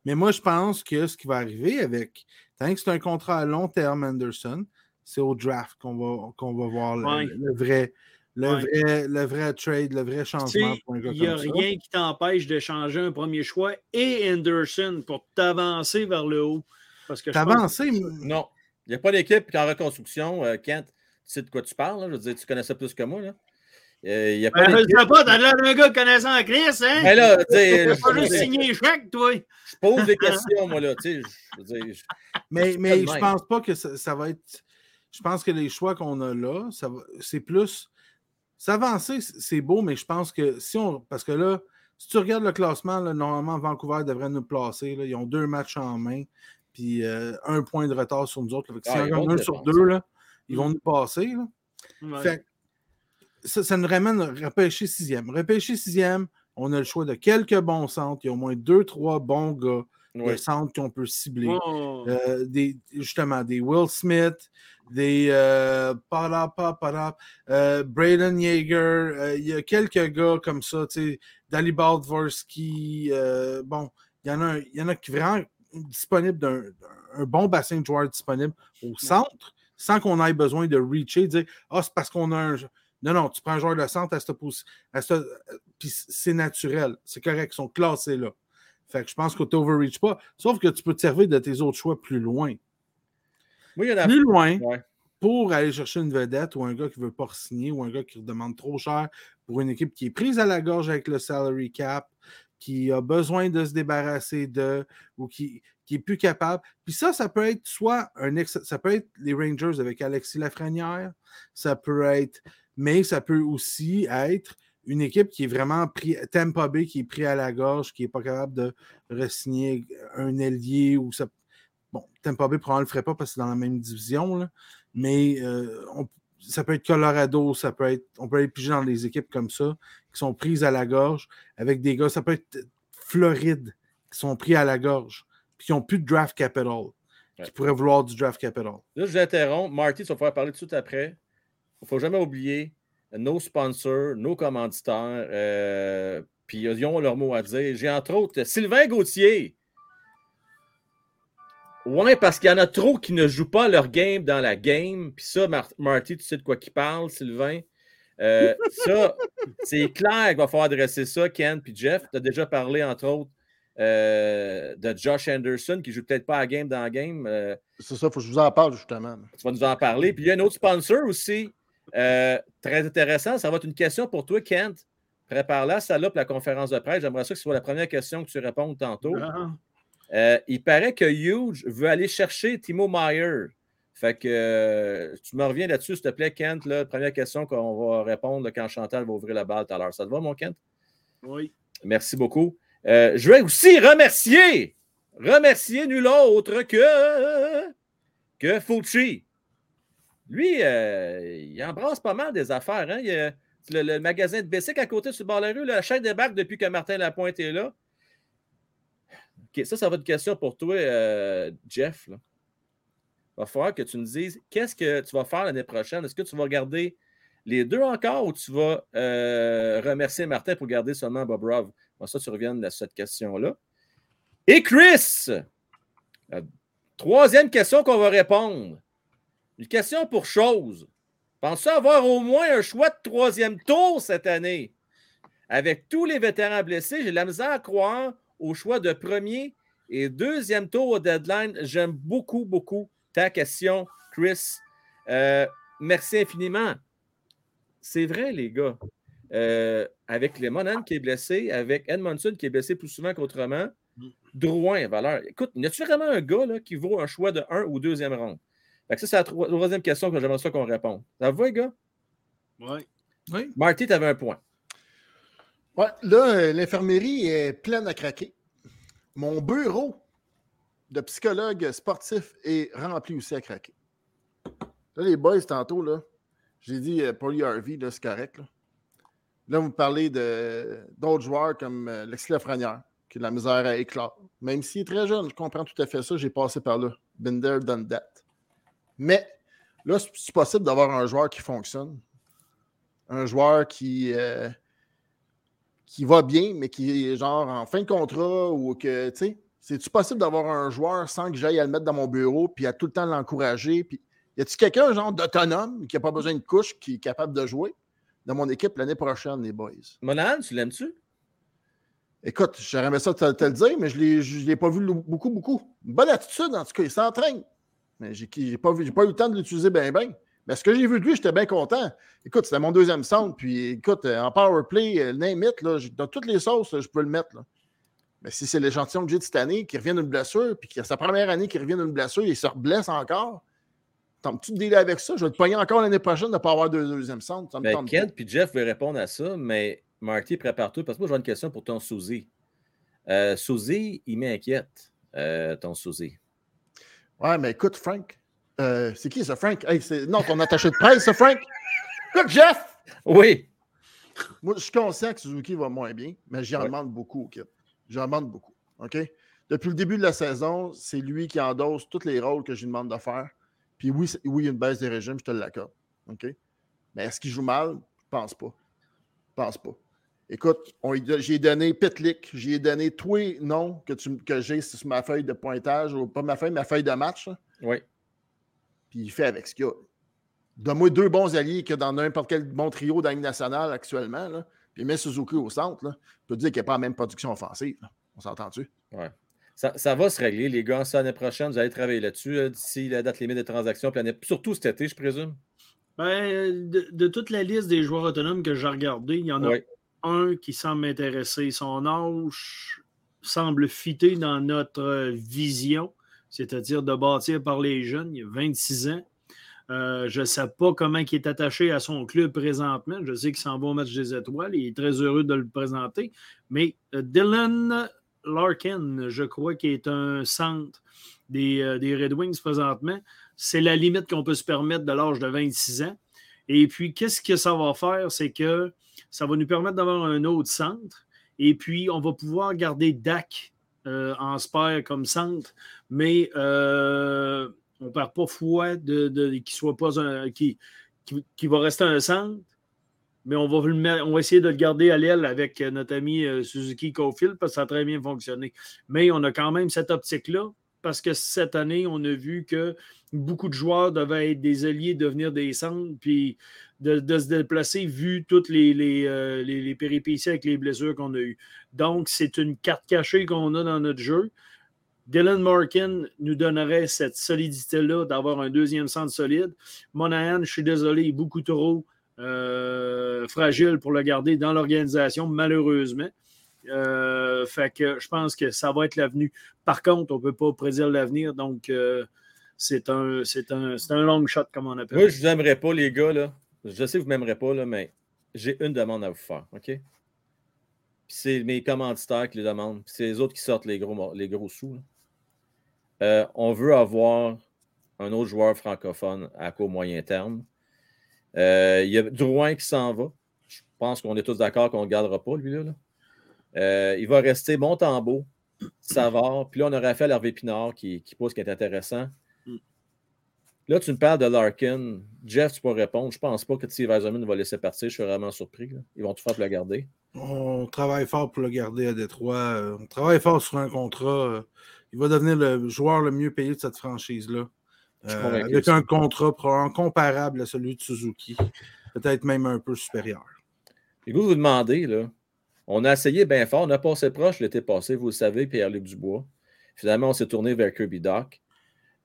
Mais moi, je pense que ce qui va arriver avec. Tant que c'est un contrat à long terme, Anderson, c'est au draft qu'on va, qu'on va voir le- Ouais. le, vrai. Le, Ouais. vrai, le vrai trade, le vrai changement sais, pour un gars Il n'y a comme ça. rien qui t'empêche de changer un premier choix et Anderson pour t'avancer vers le haut. Parce que avancé. Non. Il n'y a pas d'équipe qui est en reconstruction. euh, Kent, sais de quoi tu parles, là. Je veux dire, tu connais ça plus que moi, là. Euh, Il n'y a pas Ben, je sais pas, t'as l'air d'un gars connaissant Chris, hein? Mais là, tu sais, pas juste signé chèque, toi. je pose des questions, moi, là. Tu sais, je veux dire, je- Mais, mais je pense pas que ça, ça va être. Je pense que les choix qu'on a là, ça va- c'est plus. S'avancer, c'est beau, mais je pense que si on. Parce que là, si tu regardes le classement, là, normalement, Vancouver devrait nous placer. là. Ils ont deux matchs en main, puis euh, un point de retard sur nous autres. là. Fait que Ah, si ils on gagne un sur deux, là, ils vont nous passer. là. Ouais. Fait que ça, ça nous ramène à repêcher sixième. Repêcher sixième, on a le choix de quelques bons centres. Il y a au moins deux, trois bons gars de centres qu'on peut cibler. Oh. Euh, des, justement, des Will Smith, des euh, euh, Braden Yeager. euh, Il y a quelques gars comme ça, tu sais, Dali Baldvorsky. bon, il y en a, il y en a qui vraiment disponibles d'un un bon bassin de joueurs disponibles au centre, sans qu'on ait besoin de reacher, dire Ah, c'est parce qu'on a un. Non, non, tu prends un joueur de centre à cette position. Puis c'est naturel. C'est correct, ils sont classés là. Fait que je pense que tu n'overreach pas. Sauf que tu peux te servir de tes autres choix plus loin. Moi, il y en a. Plus loin Ouais. pour aller chercher une vedette ou un gars qui ne veut pas signer ou un gars qui demande trop cher pour une équipe qui est prise à la gorge avec le salary cap, qui a besoin de se débarrasser de ou qui, qui est plus capable. Puis ça, ça peut être soit un ex- ça peut être les Rangers avec Alexis Lafrenière, ça peut être, mais ça peut aussi être une équipe qui est vraiment pris, Tampa Bay qui est pris à la gorge, qui n'est pas capable de re-signer un ailier ou ça. Bon, Tampa Bay probablement le ferait pas parce que c'est dans la même division. là. Mais euh, on- ça peut être Colorado, ça peut être. On peut aller piger dans des équipes comme ça, qui sont prises à la gorge, avec des gars. Ça peut être Floride, qui sont pris à la gorge, puis qui n'ont plus de draft capital, Ouais. qui pourraient vouloir du draft capital. Là, je vous interromps. Marty, tu vas pouvoir parler tout de suite après. Il ne faut jamais oublier nos sponsors, nos commanditaires, euh, puis ils ont leur mot à dire. J'ai entre autres Sylvain Gauthier. Ouais, parce qu'il y en a trop qui ne jouent pas leur game dans la game. Puis ça, Mar- Marty, tu sais de quoi qu'il parle, Sylvain. Euh, ça, c'est clair qu'il va falloir adresser ça, Ken puis Jeff. Tu as déjà parlé, entre autres, euh, de Josh Anderson, qui ne joue peut-être pas à game dans la game. Euh, C'est ça, il faut que je vous en parle justement. tu vas nous en parler. Puis il y a un autre sponsor aussi, euh, très intéressant. Ça va être une question pour toi, Kent. Prépare-la, celle-là, pour la conférence de presse. J'aimerais ça que ce soit la première question que tu répondes tantôt. Ah, Euh, il paraît que Huge veut aller chercher Timo Meyer. Fait que euh, tu me reviens là-dessus, s'il te plaît, Kent. Là, première question qu'on va répondre là, quand Chantal va ouvrir la balle tout à l'heure. Ça te va, mon Kent? oui. Merci beaucoup. Euh, je vais aussi remercier, remercier nul autre que, que. Lui, euh, il embrasse pas mal des affaires. Hein? Il le, le magasin de Bessic à côté sur le bord de la rue, la chaîne débarque depuis que Martin Lapointe est là. Ça, ça va être une question pour toi, euh, Jeff. Il va falloir que tu nous dises qu'est-ce que tu vas faire l'année prochaine? Est-ce que tu vas regarder les deux encore ou tu vas euh, remercier Martin pour garder seulement Bob Rove? Bon, ça, tu reviens à cette question-là. Et Chris, troisième question qu'on va répondre. Une question pour chose. Penses-tu avoir au moins un choix de troisième tour cette année? Avec tous les vétérans blessés, j'ai la misère à croire au choix de premier et deuxième tour au deadline. J'aime beaucoup, beaucoup ta question, Chris. Euh, merci infiniment. C'est vrai, les gars. Euh, avec les Monan qui est blessé, avec Edmondson qui est blessé plus souvent qu'autrement, Drouin, valeur. Écoute, y a-tu vraiment un gars là, qui vaut un choix de 1 ou deuxième ronde? Fait que ça, c'est la tro- troisième question que j'aimerais ça qu'on réponde. Ça va, les gars? Oui. Oui. Marty, tu avais un point. Là, euh, l'infirmerie est pleine à craquer. Mon bureau de psychologue sportif est rempli aussi à craquer. Là, les boys, tantôt, là, j'ai dit euh, Paulie Harvey, là, c'est correct. Là. Vous parlez d'autres joueurs comme euh, Lexi Lafrenière, qui a de la misère à éclore. Même s'il est très jeune, je comprends tout à fait ça, j'ai passé par là. Been there, done that. Mais là, c'est possible d'avoir un joueur qui fonctionne. Un joueur qui, qui va bien, mais qui est genre en fin de contrat ou que, tu sais, c'est-tu possible d'avoir un joueur sans que j'aille à le mettre dans mon bureau puis à tout le temps l'encourager? Puis, y a-tu quelqu'un, genre, d'autonome qui n'a pas besoin de couche, qui est capable de jouer dans mon équipe l'année prochaine, les boys? Monan, tu l'aimes-tu? Écoute, j'aurais aimé ça te, te le dire, mais je ne l'ai pas vu beaucoup, beaucoup. Une bonne attitude, en tout cas, il s'entraîne. Mais j'ai n'ai pas, vu- pas eu le temps de l'utiliser bien, bien. Mais ce que j'ai vu de lui, j'étais bien content. Écoute, c'était mon deuxième centre. Puis écoute, euh, en power play, euh, name it, là, dans toutes les sauces, là, je peux le mettre. là. Mais si c'est l'échantillon que j'ai de cette année, qui revient d'une blessure, puis qui a sa première année qui revient d'une blessure, il se reblesse encore. Tentes-tu de dealer avec ça? Je vais te pogner encore l'année prochaine de ne pas avoir de deuxième centre. Ça me Ben, puis Jeff veulent répondre à ça, mais Marty, prépare-toi parce que moi, j'ai une question pour ton Suzy. Euh, Suzy, il m'inquiète, euh, ton Suzy. Ouais, mais écoute, Frank. Euh, c'est qui ça, Frank? Hey. Non, ton attaché de presse, ça, Frank? Écoute, Jeff! Oui, Moi, je suis conscient que Suzuki va moins bien, mais j'en Ouais. demande beaucoup au kid. J'en demande beaucoup. OK? Depuis le début de la saison, c'est lui qui endosse tous les rôles que je lui demande de faire. Puis oui, oui, il y a une baisse des régimes, je te l'accorde. OK? Mais est-ce qu'il joue mal? Je pense pas. Je pense pas. Écoute, j'ai donné Pitlick, j'ai donné tous les noms que, que j'ai sur ma feuille de pointage, ou pas ma feuille, ma feuille de match. là. oui. Puis il fait avec ce qu'il y a. Donne-moi deux bons alliés que dans n'importe quel bon trio Ligue nationale actuellement. Là, puis mets Suzuki au centre. Là, peux te dire qu'il n'y a pas la même production offensive. là. On s'entend-tu? Ça, ça va se régler, les gars. Ça, l'année prochaine, vous allez travailler là-dessus euh, d'ici la date limite des transactions. Surtout cet été, je présume. Ben, de, de toute la liste des joueurs autonomes que j'ai regardé, il y en a un qui semble m'intéresser. Son âge semble fitter dans notre euh, vision, c'est-à-dire de bâtir par les jeunes. Il a 26 ans. Euh, je ne sais pas comment il est attaché à son club présentement. Je sais qu'il s'en va au match des étoiles. Il est très heureux de le présenter. Mais euh, Dylan Larkin, je crois qu'il est un centre des, euh, des Red Wings présentement. c'est la limite qu'on peut se permettre de l'âge de 26 ans. Et puis, qu'est-ce que ça va faire? C'est que ça va nous permettre d'avoir un autre centre. Et puis, on va pouvoir garder Dak en spare comme centre, mais euh, on ne perd pas foi de, qu'il soit pas un. Qui, qui, va rester un centre. Mais on va, on va essayer de le garder à l'aile avec notre ami euh, Suzuki Cofield parce que ça a très bien fonctionné. Mais on a quand même cette optique-là parce que cette année, on a vu que beaucoup de joueurs devaient être des alliés, devenir des centres, puis de, se déplacer vu toutes euh, les, les, péripéties avec les blessures qu'on a eues. Donc, c'est une carte cachée qu'on a dans notre jeu. Dylan Markin nous donnerait cette solidité-là d'avoir un deuxième centre solide. Monahan, je suis désolé, est beaucoup trop euh, fragile pour le garder dans l'organisation, malheureusement. Euh, fait que je pense que ça va être l'avenir. Par contre, on ne peut pas prédire l'avenir, donc c'est un, un, un long shot, comme on appelle. Moi, je vous aimerais pas, les gars, là. Je sais que vous ne m'aimerez pas, mais j'ai une demande à vous faire, OK? c'est mes commanditaires qui les demandent. c'est les autres qui sortent les gros, les sous. Euh, on veut avoir un autre joueur francophone à court moyen terme. Euh, il y a Drouin qui s'en va. Je pense qu'on est tous d'accord qu'on ne le gardera pas, lui-là. Euh, il va rester Montembeau, Savard. Puis là, on aurait fait l'Hervé Pinard qui, qui pose qui est intéressant. Là, tu me parles de Larkin. Jeff, tu peux répondre. Je ne pense pas que Steve Eisenman va laisser partir. Je suis vraiment surpris. Ils vont tout faire pour le garder. On travaille fort pour le garder à Détroit. Euh, on travaille fort sur un contrat. Euh, il va devenir le joueur le mieux payé de cette franchise-là. Euh, avec un contrat comparable à celui de Suzuki. Peut-être même un peu supérieur. Et vous vous demandez, là, on a essayé bien fort. On a passé proche l'été passé, vous le savez, Pierre-Luc Dubois. Finalement, on s'est tourné vers Kirby Doc.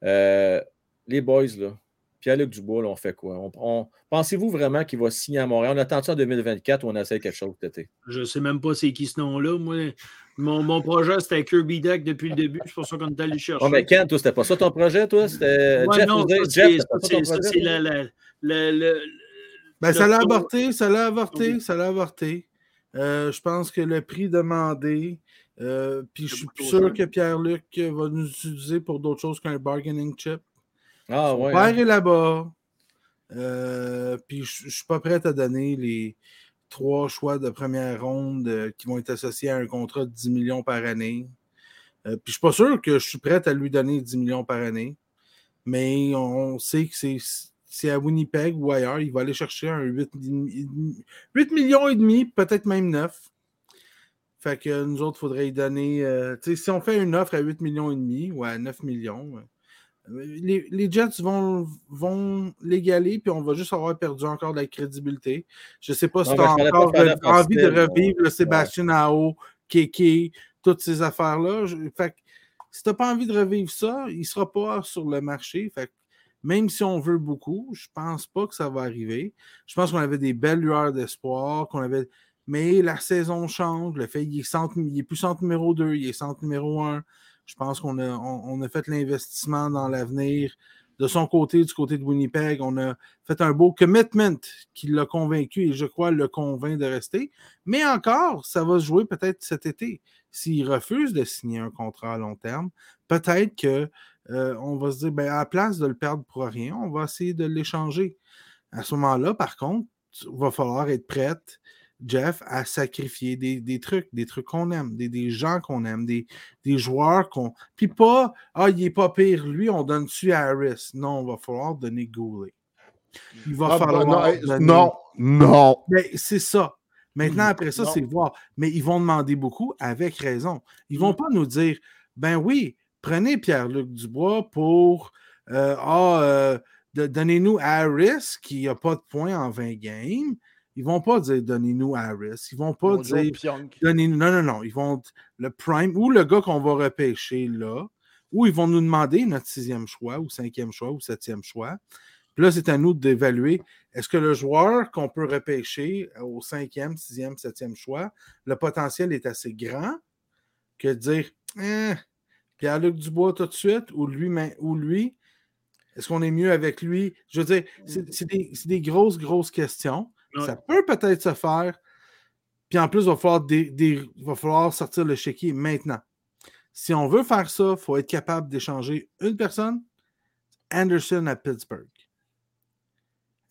Euh, les boys, là, Pierre-Luc Dubois, on fait quoi? Pensez-vous vraiment qu'il va signer à Montréal? On attend ça en 2024 ou on essaie quelque chose cet été? Je ne sais même pas c'est qui ce nom-là. Moi, mon, projet, c'était Kirby Deck depuis le début. C'est pour ça qu'on est allé chercher. Oh, mais Ken, toi, c'était pas ça ton projet, toi? C'était Jeff non, Jeff, c'est le, le, ben, ça l'a avorté, ça l'a avorté, ça l'a avorté. Euh, je pense que le prix demandé, euh, puis je suis sûr que Pierre-Luc va nous utiliser pour d'autres choses qu'un bargaining chip. Ah, ouais, père hein. est là-bas. Euh, puis je ne suis pas prêt à donner les trois choix de première ronde euh, qui vont être associés à un contrat de 10 millions par année. Euh, puis je ne suis pas sûr que je suis prêt à lui donner 10 millions par année. Mais on sait que c'est à Winnipeg ou ailleurs. Il va aller chercher un 8, 8 millions et demi, peut-être même 9. Fait que nous autres, il faudrait y donner. si on fait une offre à 8 millions et demi ou à 9 millions, les, Jets vont, vont l'égaler, puis on va juste avoir perdu encore de la crédibilité. Je ne sais pas si tu as encore envie de revivre le Sébastien Ao, Kéké, toutes ces affaires-là. Fait si tu n'as pas envie de revivre ça, il ne sera pas sur le marché. Fait même si on veut beaucoup, je ne pense pas que ça va arriver. Je pense qu'on avait des belles lueurs d'espoir, qu'on avait. Mais la saison change. Le fait qu'il est, est, plus centre numéro 2, il est centre numéro 1. Je pense qu'on a, on, fait l'investissement dans l'avenir. De son côté, du côté de Winnipeg, on a fait un beau commitment qui l'a convaincu et je crois le convainc de rester. Mais encore, ça va se jouer peut-être cet été. S'il refuse de signer un contrat à long terme, peut-être qu'on euh, va se dire, ben, à la place de le perdre pour rien, on va essayer de l'échanger. À ce moment-là, par contre, il va falloir être prête Jeff, à sacrifier des, trucs, des trucs qu'on aime, des, gens qu'on aime, des, joueurs qu'on. Puis pas, ah, il est pas pire, lui, on donne dessus à Harris? Non, il va falloir donner Goulet. Il va ah, ben, falloir. non, non, Mais c'est ça. Maintenant, après ça, c'est voir. Mais ils vont demander beaucoup avec raison. Ils ne vont mm. pas nous dire, ben oui, prenez Pierre-Luc Dubois pour. Euh, ah, euh, donnez-nous Harris qui n'a pas de points en 20 games. Ils vont pas dire donnez-nous Harris. Ils vont pas dire donnez Non, non, non. Ils vont le prime ou le gars qu'on va repêcher là, ou ils vont nous demander notre sixième choix, ou cinquième choix, ou septième choix. Puis là, c'est à nous d'évaluer est-ce que le joueur qu'on peut repêcher au cinquième, sixième, septième choix, le potentiel est assez grand que de dire eh, Pierre-Luc Dubois tout de suite, ou lui, ou lui, est-ce qu'on est mieux avec lui? Je veux dire, c'est des, des, grosses, grosses questions. Ça peut peut-être se faire. Puis en plus, il va falloir, sortir le chéquier maintenant. Si on veut faire ça, il faut être capable d'échanger une personne Anderson à Pittsburgh.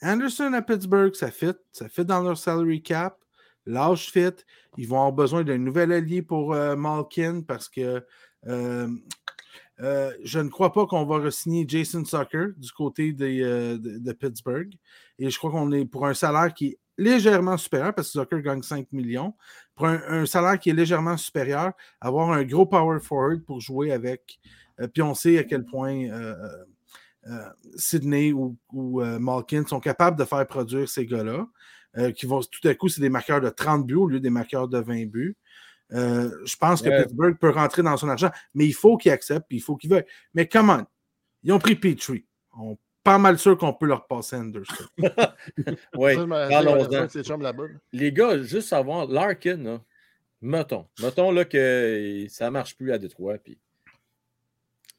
Anderson à Pittsburgh, ça fit. Ça fit dans leur salary cap. L'âge fit. Ils vont avoir besoin d'un nouvel allié pour euh, Malkin parce que euh, euh, je ne crois pas qu'on va re-signer Jason Sucker du côté euh, de, Pittsburgh. Et je crois qu'on est pour un salaire qui est légèrement supérieur, parce que Zucker gagne 5 millions, pour un, salaire qui est légèrement supérieur, avoir un gros power forward pour jouer avec. euh, puis on sait à quel point Sydney ou, ou, Malkin sont capables de faire produire ces gars-là, qui vont tout à coup, c'est des marqueurs de 30 buts au lieu des marqueurs de 20 buts. Euh, je pense que Ouais. Pittsburgh peut rentrer dans son argent, mais il faut qu'il accepte, il faut qu'il veuille. Mais comment? Ils ont pris Petrie. On pas mal sûr qu'on peut leur passer Anderson. Oui. Les gars, juste savoir, Larkin, là, mettons, mettons là, que ça ne marche plus à Détroit. Puis...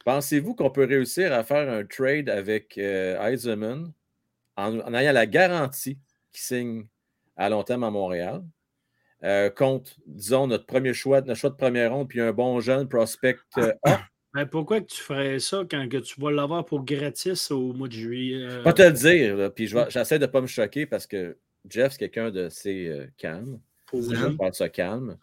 Pensez-vous qu'on peut réussir à faire un trade avec euh, Eisenman en, en ayant la garantie qu'il signe à long terme à Montréal? Euh, contre, disons, notre premier choix, notre choix de première ronde, puis un bon jeune prospect euh, A? Ben, pourquoi que tu ferais ça quand que tu vas l'avoir pour gratis au mois de juillet? euh, Pas te le dire, là, puis j'essaie de ne pas me choquer parce que Jeff, c'est quelqu'un de assez euh, calme. Je parle ça calme.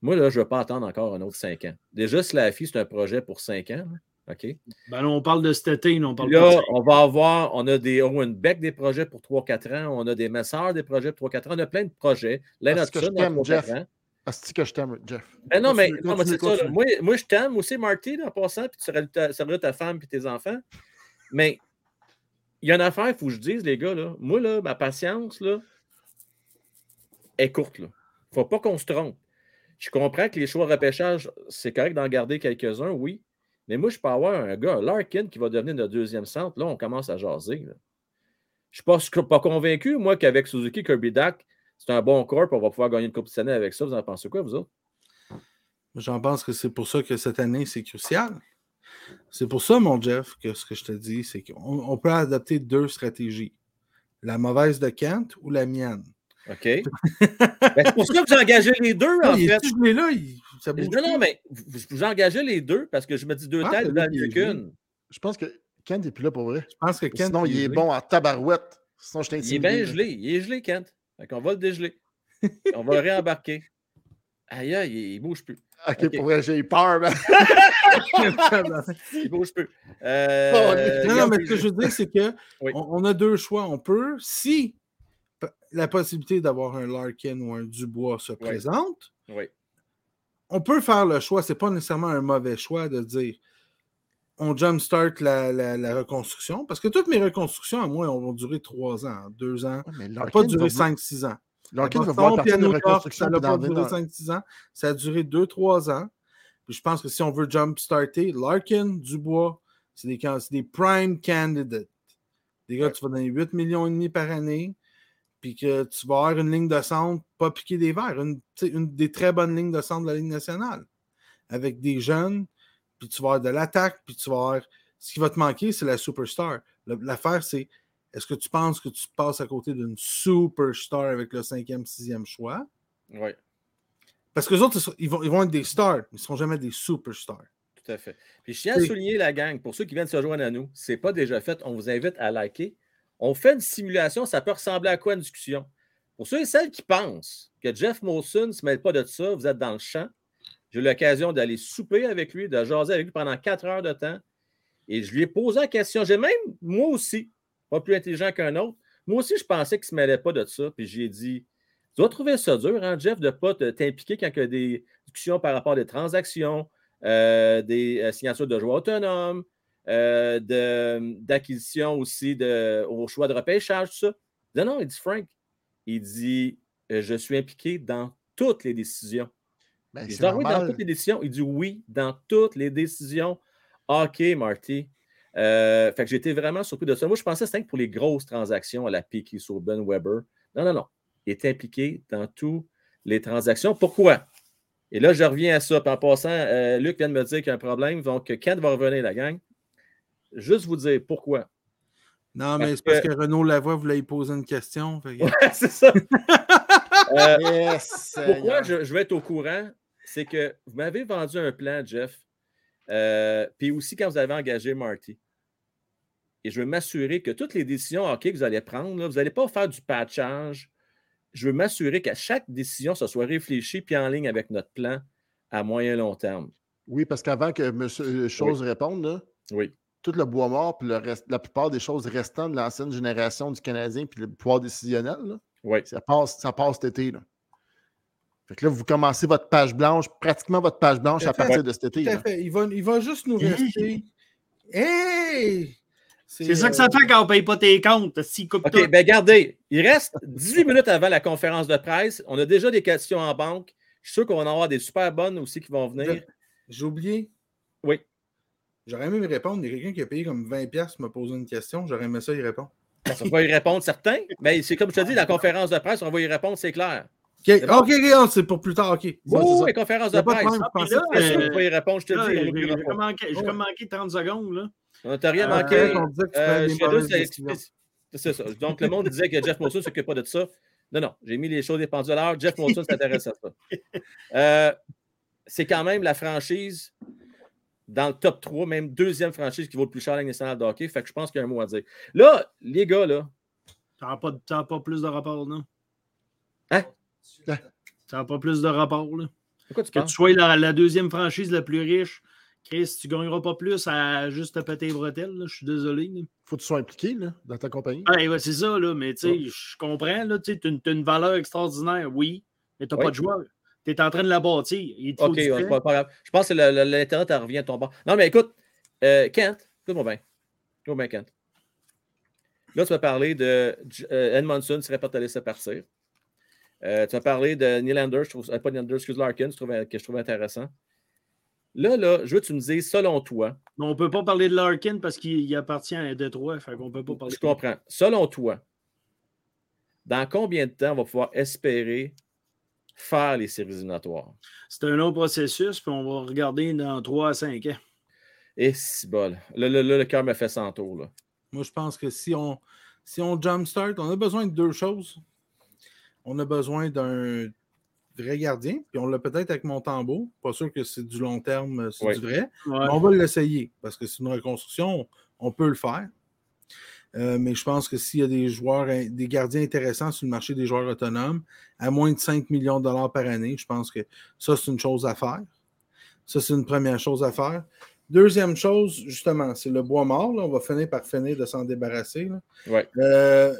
Moi, là, je ne veux pas attendre encore un autre 5 ans. Déjà, Slaffy, c'est un projet pour 5 ans. là. OK? Ben là, on parle de cet été, là, on parle là, de on va avoir, on a des Owen Beck des projets pour 3-4 ans, on a des Messers des projets pour 3-4 ans, on a plein de projets. Parce que je t'aime, dans 3-4 Jeff. que je t'aime, Jeff. Ben non, mais, non, mais c'est ça. là. Moi, moi, je t'aime aussi, Marty, là, en passant, puis tu salues ta, ta femme et tes enfants. Mais il y a une affaire, il faut que je dise, les gars, là. Moi, là, ma patience, là, est courte, là. Faut pas qu'on se trompe. Je comprends que les choix de repêchage, c'est correct d'en garder quelques-uns, oui. Mais moi, je peux avoir un gars, Larkin, qui va devenir notre deuxième centre. Là, on commence à jaser. là. Je ne suis pas, pas convaincu, moi, qu'avec Suzuki, Kirby Dak, c'est un bon corps, on va pouvoir gagner une Coupe Stanley avec ça. Vous en pensez quoi, vous autres? J'en pense que c'est pour ça que cette année, c'est crucial. C'est pour ça, mon Jeff, que ce que je te dis, c'est qu'on on peut adopter deux stratégies. La mauvaise de Kent ou la mienne. OK. Ben, c'est pour ça que j'ai engagé les deux, en il fait. est gelé là, il- ça bouge Non, non, plus. mais vous- vous- j'ai engagé les deux parce que je me dis deux Ah, têtes dans qu'une. Je pense que Kent n'est plus là pour vrai. Je pense que Kent. Sinon, il est bon en tabarouette. Sinon, je Il est bien gelé. Il est gelé, Kent. Fait qu'on va le dégeler. On va le réembarquer. Aïe, aïe, il bouge plus. Ok, pour vrai, j'ai eu peur, man. Il bouge plus. Euh, Oh, Non, non, regarde, mais ce que je veux dire, c'est que Oui. on, on a deux choix. On peut, si la possibilité d'avoir un Larkin ou un Dubois se présente, Oui. On peut faire le choix. C'est pas nécessairement un mauvais choix de dire on jumpstart la, la, la reconstruction. Parce que toutes mes reconstructions, à moi, vont durer trois ans, deux ans. Ouais, Ça n'a pas duré va- 5-6 ans. Larkin va voir Piano York. Ça n'a pas duré dans- 5-6 ans. Ça a duré 2-3 ans. Puis je pense que si on veut jumpstarter, Larkin, Dubois, c'est des, des prime candidates. Des gars, tu vas donner 8 millions et demi par année, puis que tu vas avoir une ligne de centre pas piquer des verres, une, des très bonnes lignes de centre de la Ligue nationale. Avec des jeunes, puis tu vas avoir de l'attaque, puis tu vas avoir. Ce qui va te manquer, c'est la superstar. L'affaire, c'est est-ce que tu penses que tu passes à côté d'une superstar avec le cinquième, sixième choix? Oui, Parce que les autres, ils vont, ils vont être des stars, mais ils ne seront jamais des superstars. tout à fait. Puis je tiens à souligner la gang, pour ceux qui viennent se joindre à nous, c'est pas déjà fait. On vous invite à liker. On fait une simulation, ça peut ressembler à quoi une discussion? Pour ceux et celles qui pensent que Jeff Molson ne se mêle pas de ça, vous êtes dans le champ. J'ai eu l'occasion d'aller souper avec lui, de jaser avec lui pendant quatre heures de temps. Et je lui ai posé la question. J'ai même, moi aussi, pas plus intelligent qu'un autre, moi aussi, je pensais qu'il ne se mêlait pas de ça. Puis j'ai dit Tu dois trouver ça dur, hein, Jeff, de ne pas t'impliquer quand il y a des discussions par rapport à des transactions, euh, des euh, signatures de joueurs autonomes, d'acquisition aussi de, au choix de repêchage, tout ça. Non, non, il dit Frank. Il dit euh, Je suis impliqué dans toutes les décisions. Ben, Il dit Ah oui, dans toutes les décisions. Il dit oui, dans toutes les décisions. OK, Marty. Euh, fait que été vraiment surpris de ça. Moi, je pensais que c'était pour les grosses transactions à la Piquet sur Ben Weber. Non, non, non. Il est impliqué dans toutes les transactions. Pourquoi? Et là, je reviens à ça. Puis en passant, euh, Luc vient de me dire qu'il y a un problème. Donc, Kent va revenir, la gang. Juste vous dire pourquoi. Non, mais c'est parce que- que Renaud Lavoie voulait y poser une question. fait que- c'est ça. Euh, Yes, Pourquoi je, je vais être au courant? C'est que vous m'avez vendu un plan, Jeff. euh, puis aussi quand vous avez engagé Marty. et je veux m'assurer que toutes les décisions hockey que vous allez prendre, là, vous n'allez pas faire du patchage. Je veux m'assurer qu'à chaque décision, ça soit réfléchi puis en ligne avec notre plan à moyen et long terme. Oui, parce qu'avant que M. Chose réponde, là, Oui. Tout le bois mort, puis le reste- la plupart des choses restantes de l'ancienne génération du Canadien, puis le pouvoir décisionnel, là, Oui. ça, passe, ça passe cet été. Là. Fait que là, vous commencez votre page blanche, pratiquement votre page blanche Tout à fait. partir de cet été. Tout à là. fait. Il va, il va juste nous rester. Hey! C'est ça que ça euh, fait quand on ne paye pas tes comptes. Si coupe OK, tout. bien regardez, il reste 18 minutes avant la conférence de presse. On a déjà des questions en banque. Je suis sûr qu'on va en avoir des super bonnes aussi qui vont venir. J'ai oublié. Oui. J'aurais aimé me répondre. Il y a quelqu'un qui a payé comme 20$ me poser une question. J'aurais aimé ça y répondre. On va y répondre certains. Mais c'est comme je te dis, la conférence de presse, on va y répondre, c'est clair. OK, bon? OK, c'est pour plus tard. OK. c'est Oh, les conférences Y de presse. problème, je Ah, va y répondre, je te le Là, dis. on J'ai comme manqué, j'ai Ouais. comme manqué 30 secondes. Là. On t'a rien Euh, manqué. on tu Euh, C'est ça. Donc, le monde disait que Jeff Molson ne s'occupe pas de ça. Non, non, j'ai mis les choses des pendules à l'heure. Jeff Molson s'intéresse à ça. Euh, c'est quand même la franchise dans le top 3, même deuxième franchise qui vaut le plus cher à la Ligue nationale de hockey. Fait que je pense qu'il y a un mot à dire. Là, les gars, là, n'a pas, pas plus de rapport, non? Hein? N'a pas plus de rapport, là. quoi tu Que tu sois la, la deuxième franchise la plus riche, Chris, tu ne gagneras pas plus à juste te péter les bretelles, là. Je suis désolé. là. faut que tu sois impliqué là, dans ta compagnie. Ouais, c'est ça, là, mais tu sais, je comprends, là, tu as une, t'as une valeur extraordinaire, oui, mais tu n'as pas de joueur. Tu es en train de la bâtir. Il te faut OK, ouais, pas, pas grave. Je pense que l'Internet revient à ton bord. Non, mais écoute, euh, Kent, écoute-moi bien. Écoute-moi bien, Kent. Là, tu vas parler de euh, Edmondson, tu serais pas te laisser partir. Euh, tu vas parler de Nylander, je trouve, euh, pas Nylander, excuse Larkin, je trouve- que je trouve intéressant. Là, là, je veux que tu me dises, selon toi, Mais on ne peut pas parler de Larkin parce qu'il il appartient à Détroit. Fait qu'on peut pas parler je comprends, selon toi, dans combien de temps on va pouvoir espérer faire les séries éliminatoires? C'est un long processus, puis on va regarder dans 3 à 5 ans. Et si bol. Là, là, là, le cœur me fait 100 tours. Là. Moi, je pense que si on, si on jumpstart, on a besoin de deux choses. On a besoin d'un vrai gardien, puis on l'a peut-être avec Montembeau. Pas sûr que c'est du long terme, c'est Oui. du vrai. Ouais. Mais on va l'essayer parce que c'est une reconstruction, on peut le faire. Euh, mais je pense que s'il y a des joueurs, des gardiens intéressants sur le marché des joueurs autonomes, à moins de 5 millions de dollars par année, je pense que ça, c'est une chose à faire. Ça, c'est une première chose à faire. Deuxième chose, justement, c'est le bois mort. là. On va finir par finir de s'en débarrasser. là. Ouais. Euh,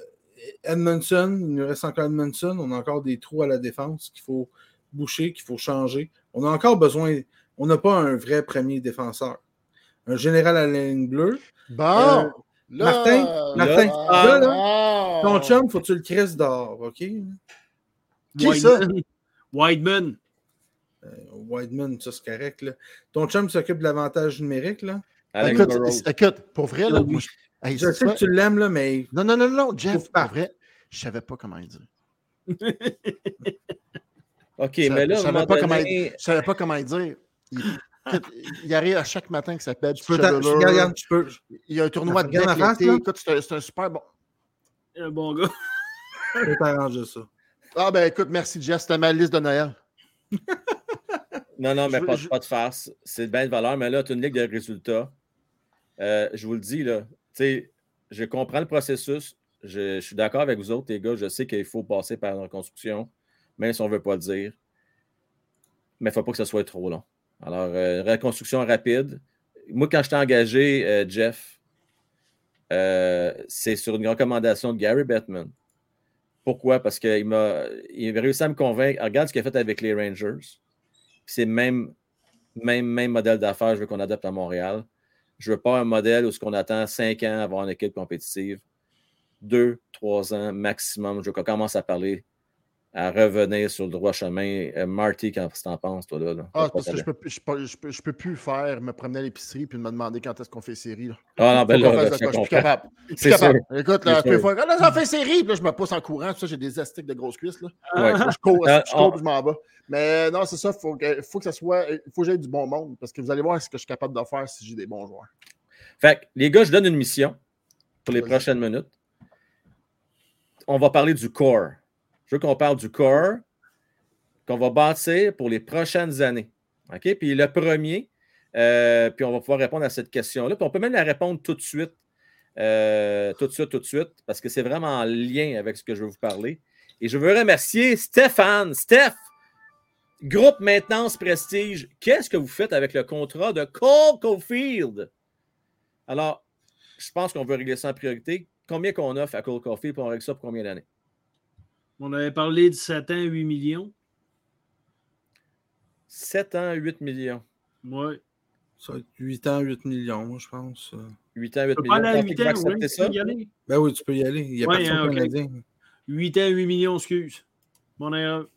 Edmondson, il nous reste encore Edmondson. On a encore des trous à la défense qu'il faut boucher, qu'il faut changer. On a encore besoin. On n'a pas un vrai premier défenseur. Un général à la ligne bleue. Bon! Euh, là, Martin, Martin, là, là. Ton chum, faut que tu le crisses dehors, OK? Qui ça? Wideman. Wideman. Euh, Wideman, ça c'est correct. Là. Ton chum s'occupe de l'avantage numérique. Là? Écoute, pour vrai, là, oui. je- hey, Je c'est sais que tu l'aimes, là, mais Non, non, non, non, Jeff, pour pas. vrai, je savais pas comment le dire. OK, mais là, je savais moment pas comment donné, Je savais pas comment le dire. Il, il arrive à chaque matin que ça s'appelle tu peux. Regarde, tu peux. Il y a un tournoi de deck la. Écoute, c'est un, super bon. Un bon gars. Je peux t'arranger ça. Ah ben écoute, merci Jeff, c'était ma liste de Noël. Non, non, mais pas, je- pas de farce. C'est bien de valeur, mais là, tu as une ligue de résultats. Euh, je vous le dis, là, tu sais, je comprends le processus. Je, je suis d'accord avec vous autres, les gars. Je sais qu'il faut passer par une reconstruction, même si on ne veut pas le dire. Mais il ne faut pas que ce soit trop long. Alors, euh, reconstruction rapide. Moi, quand je t'ai engagé, euh, Jeff, euh, c'est sur une recommandation de Gary Bettman. Pourquoi? Parce qu'il m'a il a réussi à me convaincre. Regarde ce qu'il a fait avec les Rangers. C'est le même, modèle d'affaires je veux qu'on adapte à Montréal. Je veux pas un modèle où ce qu'on attend cinq ans avoir une équipe compétitive. Deux, trois ans maximum. Je veux qu'on commence à parler, à revenir sur le droit chemin. Euh, Marty, qu'est-ce que t'en penses, toi, là? là? Ah, parce que je peux, je, peux, je peux, je peux plus faire, me promener à l'épicerie puis me demander quand est-ce qu'on fait série. Là. Ah non, ben là, là, je suis capable. C'est capable. sûr. Écoute, là, je peux faire. Là, ça fait série, puis là, je me pousse en courant. Ça, j'ai des astiques de grosses cuisses. Là. Ouais. Je cours, Euh, je, cours on- je m'en vais. Mais non, c'est ça, il faut que, faut que ça soit. Il faut que j'aie du bon monde. Parce que vous allez voir ce que je suis capable de faire si j'ai des bons joueurs. Fait que, les gars, je donne une mission pour les prochaines minutes. On va parler du core. Je veux qu'on parle du core qu'on va bâtir pour les prochaines années. OK? Puis le premier, euh, puis on va pouvoir répondre à cette question-là. Puis on peut même la répondre tout de suite. euh, tout de suite, tout de suite, parce que c'est vraiment en lien avec ce que je veux vous parler. Et je veux remercier Stéphane. Steph, groupe maintenance prestige, qu'est-ce que vous faites avec le contrat de Cole Caulfield? Alors, je pense qu'on veut régler ça en priorité. Combien qu'on offre à Cole Caulfield pour on règle ça pour combien d'années? On avait parlé de 7 ans, 8 millions. 7 ans, 8 millions. Oui. Ça va être 8 ans, 8 millions, moi, je pense. 8 ans, 8 Tu peux millions. pas aller à Pensez 8 qu'il va ans, oui, tu ça? peux y aller. Ben oui, tu peux y aller. Il n'y a Ouais, personne hein, au ok. Canadien. 8 ans, 8 millions, excuse. Mon erreur.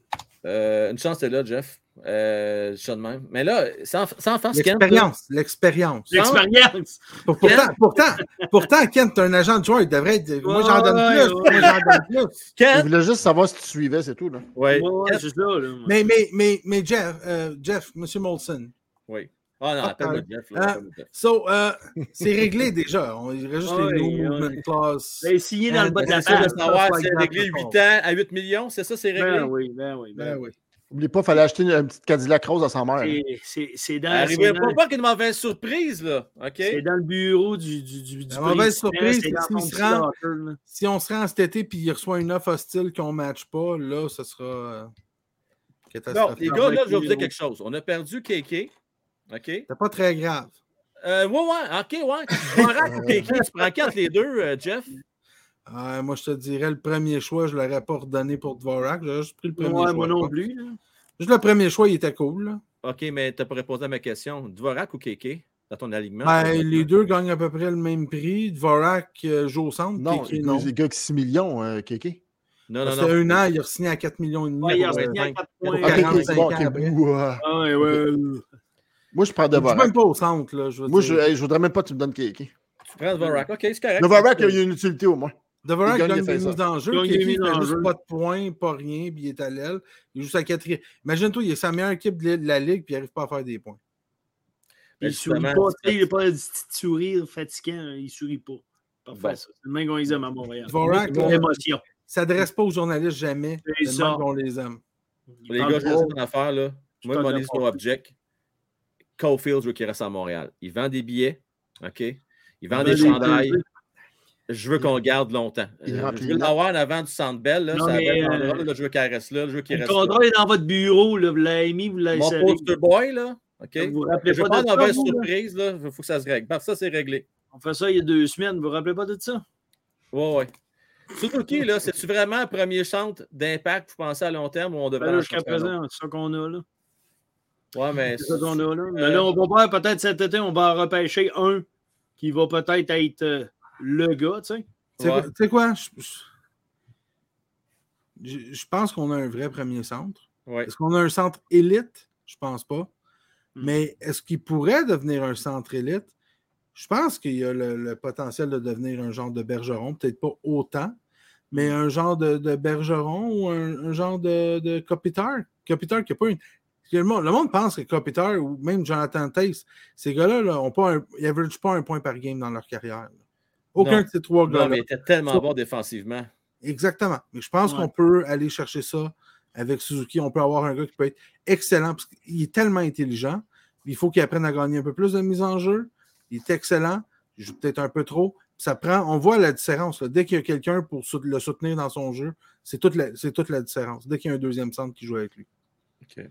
Euh, une chance, t'es là, Jeff. Euh, je de même. Mais là, sans, sans faire là, L'expérience, l'expérience. L'expérience. Pour- Pourtant, pourtant, pourtant, Kent, t'es un agent de joueur, il devrait être. Moi, j'en donne plus. ouais. Moi, j'en donne plus. Je Kent, voulais juste savoir si tu suivais, c'est tout. Là. ouais, Ouais, c'est ça, là. Mais, mais, mais, mais Jeff, euh, Jeff, M. Molson. oui. Ah non, Ah, appelle-moi ah, Jeff. Là, ah, appelle-moi Jeff. So, euh, c'est réglé déjà. On, il reste juste Ouais, les ouais. no movement clause. Ben, signé dans le bas de la C'est sûr de savoir si c'est réglé that's 8 ans à 8 millions, c'est ça, c'est réglé? Ben oui, ben oui. Ben Ben oui. Oui. Oublie pas, il fallait acheter une, une petite Cadillac rose à sa mère. C'est- dans, Arrivez pas pas qu'une mauvaise surprise, là. OK? c'est dans le bureau du, du, du, du La mauvaise président, surprise, s'il petit se rend-. Si on se rend cet été et il reçoit une offre hostile qu'on ne matche pas, là, ce sera euh, Bon, catastrophique. les gars, là, je vais vous dire quelque chose. On a perdu KK. OK? C'est pas très grave. Euh, ouais, ouais, OK, ouais. Ou KK, tu prends quatre les deux, euh, Jeff? Euh, moi, je te dirais, le premier choix, je ne l'aurais pas redonné pour Dvorak. J'aurais juste pris le premier Ouais, choix. moi non plus. là. Juste le premier choix, il était cool. là. OK, mais tu n'as pas répondu à ma question. Dvorak ou KK dans ton alignement? Ben, les deux gagnent à peu près le même prix. Dvorak euh, joue au centre. Non, il non. il gagne 6 millions, euh, Kéké. Non, un an, il a signé à 4 millions et demi. Ouais, il a euh, signé à cinq. 4 pour points. Ok, ok, 45 c'est bon, ans ok, après. ouah. Ah ouais, ouais, ouais. Moi, je prends il joue Dvorak. même pas au centre. Là, je veux Moi, je, dire. je voudrais même pas que tu me donnes Kéké. Tu prends Dvorak. OK, c'est correct. Dvorak, il y a une utilité au moins. Il gagne des mises en jeu. Il fait en juste jeu. pas de points, pas rien, puis il est à l'aile. Il joue sa quatrième. Imagine-toi, il est sa meilleure équipe de la ligue, puis il n'arrive pas à faire des points. Il sourit pas, il n'a pas un petit sourire fatigant, il sourit pas. Parfait, Bon. ça. C'est le même qu'on les aime à Montréal. Dvorak, l'émotion. Il s'adresse pas aux journalistes jamais. C'est ça. qu'on les aime. Il Les gars, dire une affaire, là. Moi, mon no object. Caulfield, je veux qu'il reste à Montréal. Il vend des billets, OK? Il vend des chandails. Je veux qu'on le garde longtemps. Il Euh, je veux l'avoir en avant du Centre Bell. Là, Non, ça mais, euh, là, là, je veux qu'il reste là. Je veux qu'il Le reste là. contrat est dans votre bureau, là, vous l'avez mis, vous l'avez Mon poster boy, là, OK? Vous vous rappelez Je veux pas pas de mauvaise surprise, là. Il faut que ça se règle. Bref, ça, c'est réglé. On fait ça il y a deux semaines, vous vous rappelez pas de ça? Ouais, ouais. Suzuki, là, c'est-tu vraiment un premier centre d'impact, vous pensez à long terme, ou on devrait Ben Jusqu'à présent, c'est ça qu'on a là. Ouais, mais. C'est ça qu'on a là. Mais Euh, là, on va voir peut-être cet été, on va en repêcher un qui va peut-être être euh, le gars, tu sais. Tu sais Ouais. quoi- tu sais quoi? Je, je- je pense qu'on a un vrai premier centre. Ouais. Est-ce qu'on a un centre élite? Je pense pas. Hmm. Mais est-ce qu'il pourrait devenir un centre élite? Je pense qu'il y a le, le potentiel de devenir un genre de bergeron, peut-être pas autant, mais un genre de, de bergeron ou un, un genre de, de Kopitar. Kopitar qui n'a pas une. Le monde, le monde pense que Kopitar ou même Jonathan Tace, ces gars-là, là, ont pas un, ils n'averagent pas un point par game dans leur carrière. là. Aucun Non. de ces trois Non, gars-là. mais il était tellement bon défensivement. Exactement. Mais je pense Ouais. qu'on peut aller chercher ça avec Suzuki. On peut avoir un gars qui peut être excellent parce qu'il est tellement intelligent. Il faut qu'il apprenne à gagner un peu plus de mise en jeu. Il est excellent. Il joue peut-être un peu trop. Ça prend, on voit la différence. là. Dès qu'il y a quelqu'un pour le soutenir dans son jeu, c'est toute, la, c'est toute la différence. Dès qu'il y a un deuxième centre qui joue avec lui. OK.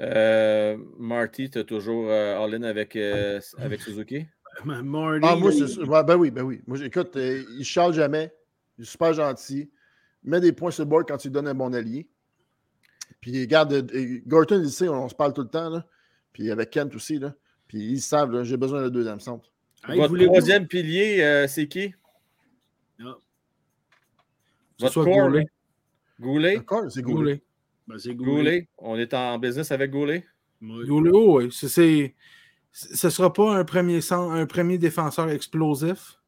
Euh, Marty, tu as toujours euh, all-in avec, euh, avec Suzuki? Marty, Ah, moi, c'est. Ouais, ben oui, ben oui. Moi, écoute, euh, il charle jamais. Il est super gentil. Il met des points sur le board quand il donne un bon allié. Puis, regarde, euh, Gorton, il sait, on, se parle tout le temps. Là. Puis, avec Kent aussi. Là. Puis, ils savent, j'ai besoin d'un deuxième centre. Hey, Votre voulez-vous- troisième pilier, euh, c'est qui? Ah, C'est Votre core, Goulet. Goulet? D'accord, c'est Goulet. Goulet. ben, c'est Goulet. Goulet. On est en business avec Goulet? Oui. Goulet, oh, oui. C'est- Ce ne sera pas un premier, centre- un premier défenseur explosif,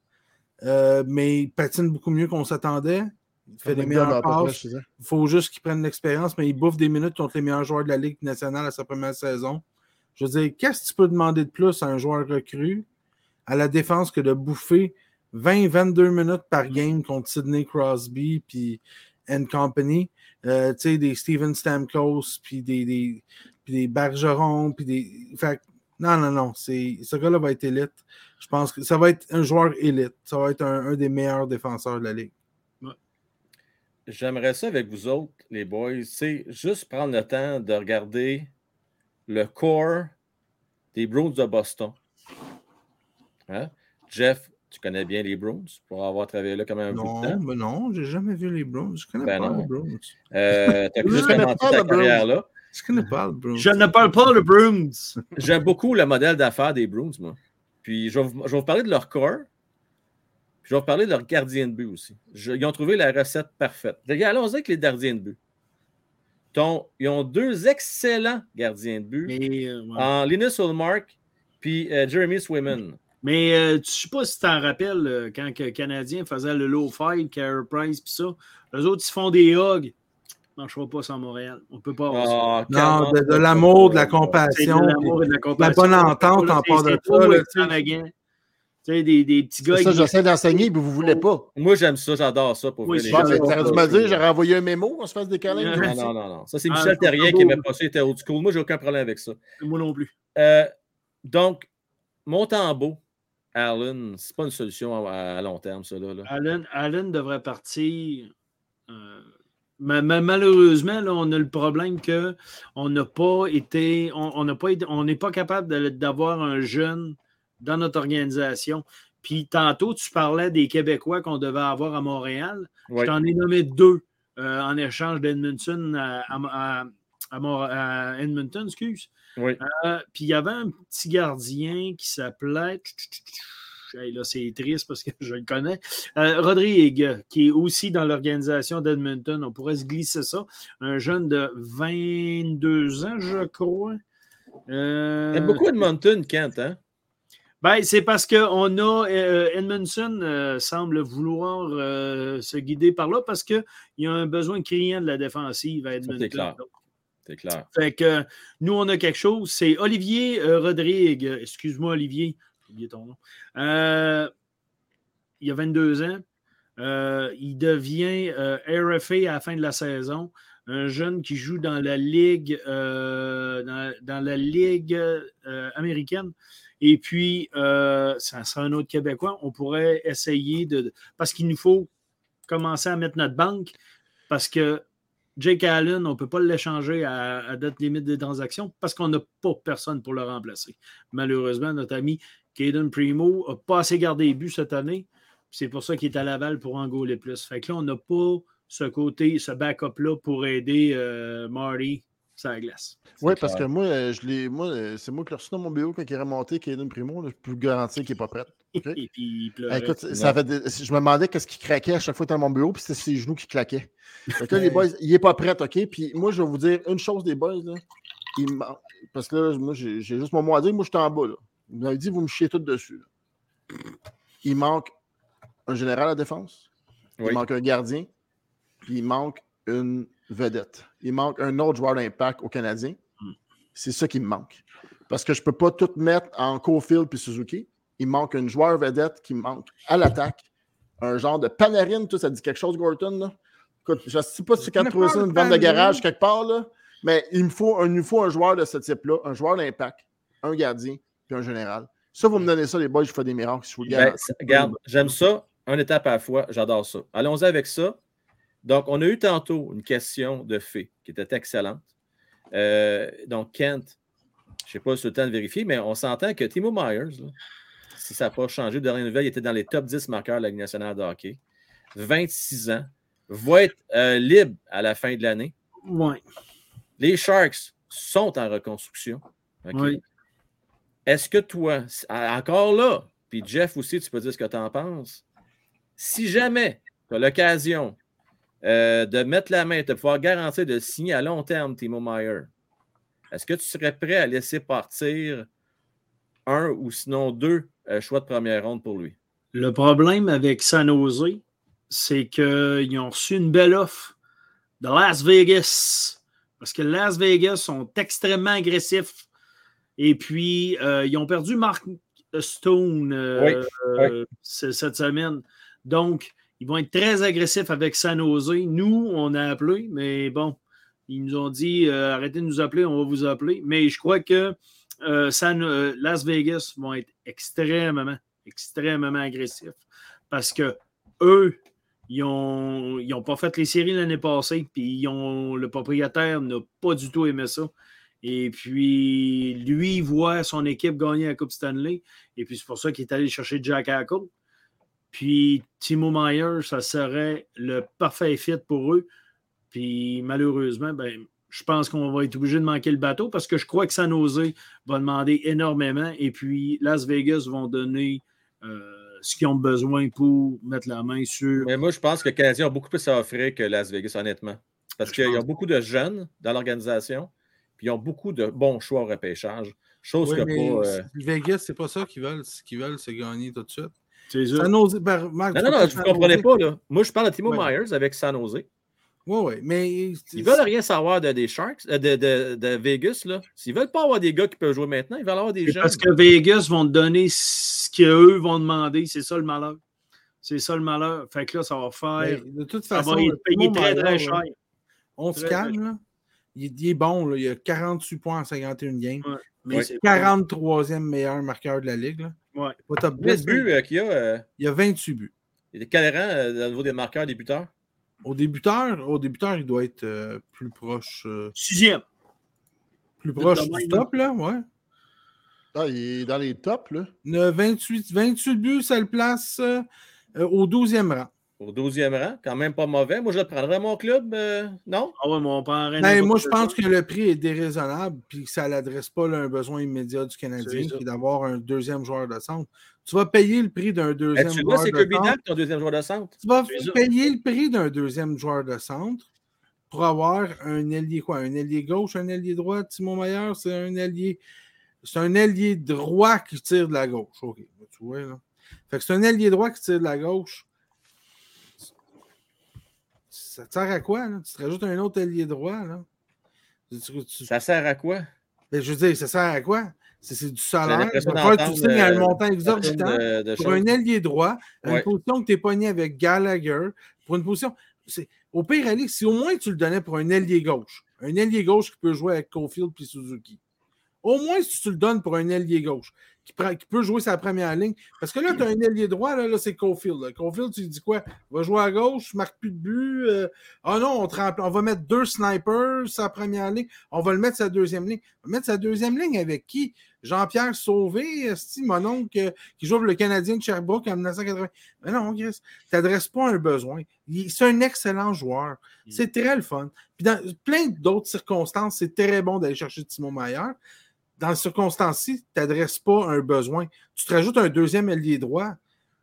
euh, mais il patine beaucoup mieux qu'on s'attendait. Il fait job, meilleures passes. Il faut juste qu'il prenne l'expérience, mais il bouffe des minutes contre les meilleurs joueurs de la Ligue nationale à sa première saison. Je veux dire, qu'est-ce que tu peux demander de plus à un joueur recru à la défense que de bouffer 20-22 minutes par game contre Sidney Crosby puis and company? Euh, tu sais, des Steven Stamkos, puis des, des, puis des Bergeron, puis des. Fait Non, non, non. c'est- Ce gars-là va être élite. Je pense que ça va être un joueur élite. Ça va être un, un des meilleurs défenseurs de la ligue. J'aimerais ça avec vous autres, les boys, c'est juste prendre le temps de regarder le corps des Bruins de Boston. Hein? Jeff, tu connais bien les Bruins pour avoir travaillé là quand même un bout de Non, temps? mais non, j'ai jamais vu les Browns. Je connais Ben pas non. les Browns. Euh, tu as Je juste connais commencé pas ta carrière là. Je ne parle pas de Brooms. J'aime beaucoup le modèle d'affaires des Bruins, moi. Puis je vais, vous, je vais vous parler de leur corps. Puis je vais vous parler de leur gardien de but aussi. Je- ils ont trouvé la recette parfaite. Les Allons-y avec les gardiens de but. Ton- ils ont deux excellents gardiens de but Mais, euh, ouais. en Linus Olmark puis euh, Jeremy Swayman. Mais euh, je ne sais pas si tu t'en rappelles euh, quand que le Canadien faisait le low five, Carey Price, puis ça. Eux autres, ils se font des hugs. Ça ne marchera pas sans Montréal. On ne peut pas avoir ça. Ah, Non, de, l'amour, de la compassion. de l'amour et de la compassion. bonne entente en part de ça, des, des petits gars. C'est ça, j'essaie d'enseigner, mais vous ne voulez pas. Moi, j'aime ça, j'adore ça pour Oui, vrai, les dire, j'aurais envoyé un mémo, on se fasse des câlins. Non, non, non, non. Ça, c'est Ah, Michel Terrien ça qui beau. aimait pas ça, il était old school. Moi, j'ai aucun problème avec ça. Moi non plus. Euh, donc, Montembeau, Allen, c'est pas une solution à, à long terme, ça. Là, là. Allen, Allen devrait partir. euh, malheureusement, là, on a le problème qu'on n'a pas été. On n'a pas on n'est pas capable d'avoir un jeune dans notre organisation. Puis tantôt, tu parlais des Québécois qu'on devait avoir à Montréal. Oui. Je t'en ai nommé deux euh, en échange d'Edmonton à, à- Edmonton, excuse. Euh, puis il y avait un petit gardien qui s'appelait. Hey, là, c'est triste parce que je le connais. Euh, Rodrigue, qui est aussi dans l'organisation d'Edmonton. On pourrait se glisser ça. Un jeune de 22 ans, je crois. Euh, T'aimes beaucoup Edmonton, Kent, hein? ben, c'est parce qu'on a euh, Edmondson euh, semble vouloir euh, se guider par là parce qu'il y a un besoin criant de la défensive à Edmonton. clair. C'est clair. Fait que nous, on a quelque chose. C'est Olivier Rodrigue. Excuse-moi, Olivier. Ton nom. Euh, il a 22 ans. Euh, il devient euh, RFA à la fin de la saison. Un jeune qui joue dans la Ligue, dans, la ligue américaine. Et puis, ça sera un autre Québécois. On pourrait essayer de. Parce qu'il nous faut commencer à mettre notre banque. Parce que Jake Allen, on ne peut pas l'échanger à date limite des transactions parce qu'on n'a pas personne pour le remplacer. Malheureusement, notre ami Caden Primo n'a pas assez gardé les buts cette année. C'est pour ça qu'il est à Laval pour en gauler plus. Fait que là, on n'a pas ce côté, ce backup-là pour aider euh, Marty sur la glace. Oui, parce que moi, euh, je l'ai, moi, euh, c'est moi qui l'ai reçu dans mon bureau quand il est remonté, Caden Primo. là, je peux vous garantir qu'il n'est pas prêt. OK? Et puis, il pleurait. écoute, ça fait des- je me demandais qu'est-ce qui craquait à chaque fois dans mon bureau, puis c'était ses genoux qui claquaient. Fait que là, les boys, il n'est pas prêt, OK? Puis moi, je vais vous dire une chose des boys, là. Il Parce que là, moi, j'ai j'ai juste mon mot à dire. Moi, je suis en bas, là. Vous m'avez dit, vous me chiez tout dessus. Il manque un général à la défense. Oui. Il manque un gardien. Puis il manque une vedette. Il manque un autre joueur d'impact au Canadien. Hmm. C'est ça qui me manque. Parce que je ne peux pas tout mettre en Cofield puis Suzuki. Il manque un joueur vedette qui me manque à l'attaque. Un genre de Panarin, tout ça dit quelque chose, Gorton. Là? Écoute, je ne sais pas si connais trouver pas ça une vente de garage quelque part, là, mais il me, faut, un- il me faut un joueur de ce type-là, un joueur d'impact, un gardien puis un général. Ça, vous me donnez ça, les boys, je fais des miracles. Je vous le Ben, regarde, j'aime ça, une étape à la fois, j'adore ça. Allons-y avec ça. Donc, on a eu tantôt une question de fait qui était excellente. Euh, donc, Kent, je ne sais pas si c'est le temps de vérifier, mais on s'entend que Timo Myers, là, si ça n'a pas changé, de dernière nouvelle, il était dans les top 10 marqueurs de la Ligue nationale de hockey. 26 ans, va être euh, libre à la fin de l'année. Ouais. Les Sharks sont en reconstruction. OK? Oui. Est-ce que toi, encore là, puis Jeff aussi, tu peux dire ce que tu en penses. Si jamais tu as l'occasion euh, de mettre la main, de pouvoir garantir de signer à long terme Timo Meyer, est-ce que tu serais prêt à laisser partir un ou sinon deux euh, choix de première ronde pour lui? Le problème avec San Jose, c'est qu'ils ont reçu une belle offre de Las Vegas. Parce que Las Vegas sont extrêmement agressifs. Et puis, euh, ils ont perdu Mark Stone euh, cette semaine. Donc, ils vont être très agressifs avec San Jose. Nous, on a appelé, mais bon, ils nous ont dit euh, arrêtez de nous appeler, on va vous appeler. Mais je crois que San- Las Vegas vont être extrêmement, extrêmement agressifs parce que eux, ils n'ont ils ont pas fait les séries l'année passée, puis ils ont, le propriétaire n'a pas du tout aimé ça. Et puis, lui, il voit son équipe gagner la Coupe Stanley. Et puis, c'est pour ça qu'il est allé chercher Jack Hackle. Puis, Timo Meyer, ça serait le parfait fit pour eux. Puis, malheureusement, ben, je pense qu'on va être obligé de manquer le bateau parce que je crois que San Jose va demander énormément. Et puis, Las Vegas vont donner euh, ce qu'ils ont besoin pour mettre la main sur. Mais moi, je pense que les Canadiens ont beaucoup plus à offrir que Las Vegas, honnêtement. Parce qu'ils pense ont beaucoup de jeunes dans l'organisation, puis ils ont beaucoup de bons choix au repêchage. Chose Oui, que mais pas. euh, Vegas, c'est pas ça qu'ils veulent. Ce qu'ils veulent, c'est gagner tout de suite. Ça. San Jose- ben, Marc, Non, tu non, non, vous ne comprenez pas, là. Moi, je parle de Timo Ouais. Myers avec San Jose. Oui, oui, mais. Ils veulent rien savoir de, des Sharks, euh, de, de, de Vegas, là. S'ils veulent pas avoir des gars qui peuvent jouer maintenant, ils veulent avoir des jeunes. parce que Vegas vont te donner ce qu'eux vont demander. C'est ça le malheur. C'est ça le malheur. Fait que là, ça va mais faire. de toute Ça façon, va être payé très, très cher. On se calme, là. Il, il est bon, là. Il a 48 points en 51 games. Ouais. Mais Ouais. c'est pas- 43e meilleur marqueur de la Ligue. Là. Ouais. Pas top Combien de 10, buts mais euh, qu'il y a euh, Il y a 28 buts. Il est quel rang euh, au niveau des marqueurs débuteurs? Au débuteur, au débuteur, il doit être euh, plus proche, euh, Sixième. plus proche du même. top, là, ouais. Ah, il est dans les tops, là. Il a 28, 28 buts, ça le place au 12e rang. Au 12e rang, quand même pas mauvais. Moi, je le prendrais à mon club, euh, non? Ah ouais, mais on prend rien. Ben, moi, je pense que le prix est déraisonnable puis que ça n'adresse pas là, un besoin immédiat du Canadien, qui est d'avoir un deuxième joueur de centre. Tu vas payer le prix d'un Eh, deuxième tu vois, joueur c'est de centre. Dack, ton deuxième joueur de centre. Tu vas payer le prix d'un deuxième joueur de centre pour avoir un ailier quoi? Un ailier gauche, un ailier droit. Timon Maillard, c'est un ailier. C'est un ailier droit qui tire de la gauche. OK. Tu vois, là. Fait que c'est un ailier droit qui tire de la gauche. Ça te sert à quoi, là? Tu te rajoutes un autre ailier droit, là? Tu- tu- tu- Ça sert à quoi? Ben, je veux dire, ça sert à quoi? C'est du salaire. Tu signes un euh, montant Une exorbitant de, de pour un ailier droit, une Ouais. position que tu es pogné avec Gallagher, pour une position. Au pire, aller, si au moins tu le donnais pour un ailier gauche, un ailier gauche qui peut jouer avec Caulfield puis Suzuki. Au moins, si tu le donnes pour un ailier gauche qui, prend- qui peut jouer sa première ligne. Parce que là, tu as un ailier droit, là, là c'est Caulfield. là. Caulfield, tu dis quoi? Va jouer à gauche, marque plus de but. euh, Ah non, on, te on va mettre deux snipers sa première ligne. On va le mettre sa deuxième ligne. On va mettre sa deuxième ligne avec qui? Jean-Pierre Sauvé, mon oncle euh, qui joue pour le Canadien de Sherbrooke en 1980. Mais non, Chris, tu n'adresses pas un besoin. C'est un excellent joueur. C'est très le fun. Puis dans plein d'autres circonstances, c'est très bon d'aller chercher Timo Maillard. Dans les circonstances-ci, tu n'adresses pas un besoin. Tu te rajoutes un deuxième ailier droit.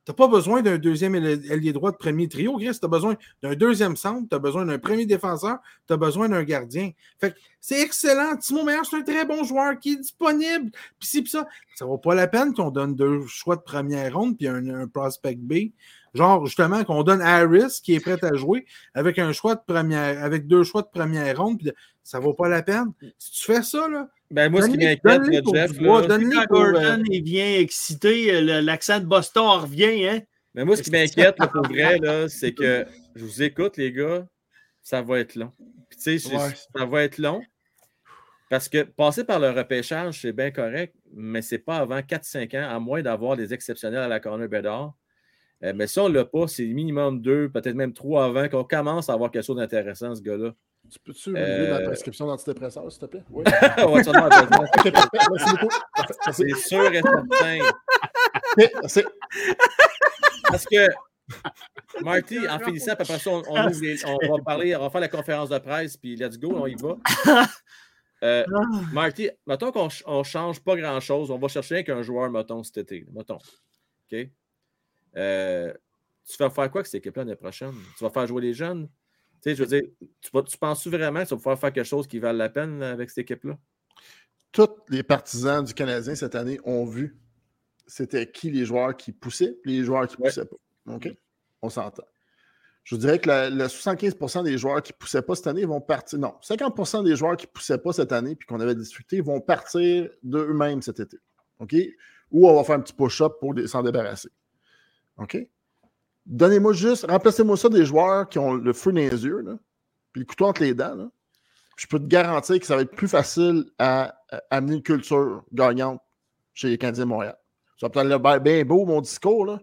Tu n'as pas besoin d'un deuxième ailier droit de premier trio, Chris. Tu as besoin d'un deuxième centre, tu as besoin d'un premier défenseur, tu as besoin d'un gardien. Fait c'est excellent. Timo Meyer, c'est un très bon joueur qui est disponible. Puis ci, puis ça. Ça vaut pas la peine qu'on donne deux choix de première ronde puis un, un prospect B. Genre, justement, qu'on donne Harris qui est prêt à jouer avec un choix de première, avec deux choix de première ronde. puis de- ça vaut pas la peine. Si tu fais ça, là, Ben, moi, ce qui m'inquiète, Jeff, là, Quand pour, euh, Gordon il vient excité, le- l'accent de Boston en revient, hein? mais moi, ce qui m'inquiète, là, pour vrai, là, c'est que je vous écoute, les gars, ça va être long. Puis, tu sais, c'est- Ouais. ça va être long. Parce que passer par le repêchage, c'est bien correct, mais ce n'est pas avant 4-5 ans, à moins d'avoir des exceptionnels à la corner Bédard. Euh, mais si on ne l'a pas, c'est minimum deux, peut-être même trois avant qu'on commence à avoir quelque chose d'intéressant, ce gars-là. Tu peux-tu ma Euh, prescription d'antidépresseur, s'il te plaît? Oui. Ouais, c'est sûr et certain. Parce que, Marty, en finissant, après ça, on, on ouvre les- on va parler, on va faire la conférence de presse, puis let's go, on y va. Euh, Marty, mettons qu'on ch- on change pas grand-chose, on va chercher qu'un joueur, mettons, cet été. Mettons. OK? Euh, tu vas faire quoi avec cette équipe-là l'année prochaine? Tu vas faire jouer les jeunes? Tu sais, je veux dire, tu, penses-tu vraiment que tu vas pouvoir faire quelque chose qui vale la peine avec cette équipe-là? Tous les partisans du Canadien cette année ont vu c'était qui les joueurs qui poussaient et les joueurs qui ne Ouais. poussaient pas. OK? On s'entend. Je vous dirais que la- le 75% des joueurs qui ne poussaient pas cette année vont partir. Non, 50% des joueurs qui ne poussaient pas cette année puis qu'on avait discuté vont partir d'eux-mêmes cet été. OK? Ou on va faire un petit push-up pour s'en débarrasser. OK? Donnez-moi juste, remplacez-moi ça des joueurs qui ont le feu dans les yeux, puis le couteau entre les dents. Je peux te garantir que ça va être plus facile à, amener une culture gagnante chez les Canadiens de Montréal. Ça va peut-être bien beau, mon discours,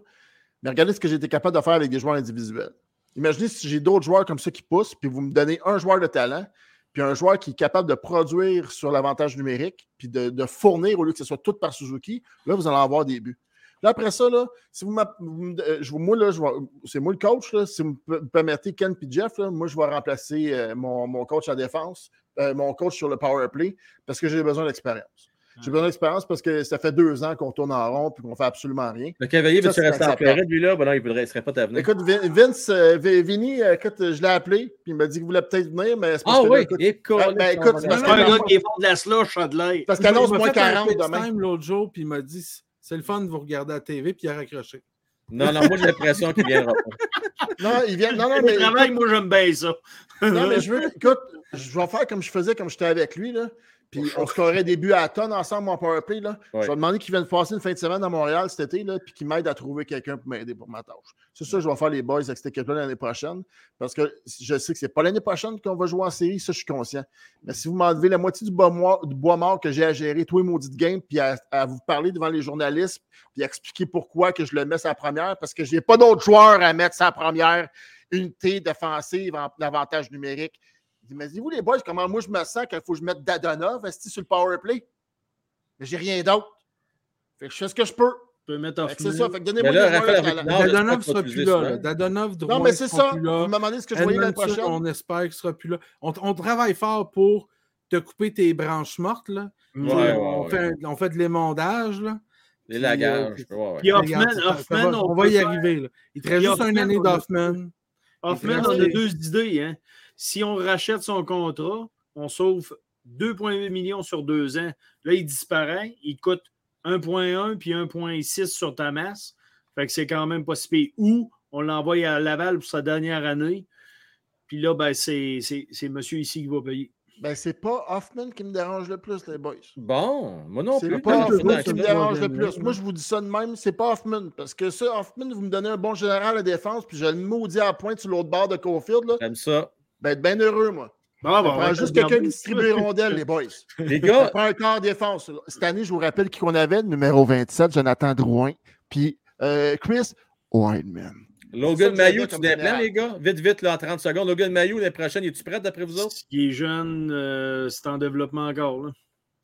mais regardez ce que j'ai été capable de faire avec des joueurs individuels. Imaginez si j'ai d'autres joueurs comme ça qui poussent, puis vous me donnez un joueur de talent, puis un joueur qui est capable de produire sur l'avantage numérique, puis de, fournir au lieu que ce soit tout par Suzuki, là, vous allez avoir des buts. Là, après ça, là, si vous, euh, je, moi, là, c'est moi le coach, là, si vous me permettez, Ken et Jeff, là, moi, je vais remplacer euh, mon, mon, coach en défense, euh, mon coach sur le power play, parce que j'ai besoin d'expérience. J'ai besoin d'expérience parce que ça fait deux ans qu'on tourne en rond et qu'on fait absolument rien. Le cavalier veut-tu rester en Floride, lui, là? Ben non, il ne serait pas t'avenir. Écoute, Vince, euh, Vinny, écoute, je l'ai appelé, puis il m'a dit qu'il voulait peut-être venir, mais c'est parce ah, que. oui, écoute, ah, ben, écoute, c'est parce un gars qui est fort de la slush, de l'air. Parce qu'il annonce moins 40 demain. l'autre jour, puis il m'a dit c'est le fun de vous regarder à la TV, puis il a raccroché. Non, non, moi j'ai l'impression qu'il vient. non, il vient. Non, non, mais. travail, moi j'aime bien ça. non, mais je veux. Écoute, je vais faire comme je faisais quand j'étais avec lui, là. Puis on scorerait des buts à tonnes ensemble en powerplay. Là. Je vais demander qu'il vienne passer une fin de semaine à Montréal cet été, là, puis qu'il m'aide à trouver quelqu'un pour m'aider pour ma tâche. C'est ça que je vais faire les boys avec cette équipe-là l'année prochaine. Parce que je sais que c'est pas l'année prochaine qu'on va jouer en série, ça je suis conscient. Mais si vous m'enlevez la moitié du bois, mort, du bois mort que j'ai à gérer, tous les maudits game, puis à, vous parler devant les journalistes, puis expliquer pourquoi que je le mets sa première, parce que je n'ai pas d'autres joueurs à mettre sa première unité défensive en avantage numérique mais dis-vous, les boys, comment moi je me sens qu'il faut que je mette Dadonov sur le power play? Mais j'ai rien d'autre. Fait que je fais ce que je peux. Tu peux mettre C'est ça. Fait que donnez-moi joueurs Dadonov ne sera plus là. Dadonov, Drouin Non, mais c'est ça. Vous me demandez ce que je voyais l'année prochaine. On espère qu'il ne sera plus là. On, on, travaille fort pour te couper tes branches mortes. Là. Ouais, ouais, on, fait, on, fait, de l'émondage. Là. Les lagages. Puis Hoffman, Hoffman on, va y arriver. Là. Il te reste juste une année d'Hoffman. Hoffman, on a deux idées. Hein. Si on rachète son contrat, on sauve 2,8 millions sur deux ans. Là, il disparaît. Il coûte 1,1 puis 1,6 sur ta masse. Fait que c'est quand même pas si pire. Ou on l'envoie à Laval pour sa dernière année. Puis là, ben, c'est monsieur ici qui va payer. Ben, c'est pas Hoffman qui me dérange le plus, les boys. Bon, moi non plus. C'est pas Hoffman qui me dérange le plus. Moi, je vous dis ça de même, c'est pas Hoffman. Parce que ça, Hoffman, vous me donnez un bon général à défense, puis je le maudis à pointe sur l'autre bord de Cofield. J'aime ça. Ben, être bien heureux, moi. Bon, bon, prend juste quelqu'un qui distribue les rondelles, les boys. Les gars. pas un quart défense. Cette année, je vous rappelle qui qu'on avait, numéro 27, Jonathan Drouin. Puis euh, Chris Wideman. Logan Mayou, tu es plein, les gars? Vite, vite, là, en 30 secondes. Logan Mayou, l'année prochaine, es-tu prêt d'après vous autres? Il est jeune, euh, c'est en développement encore. Là.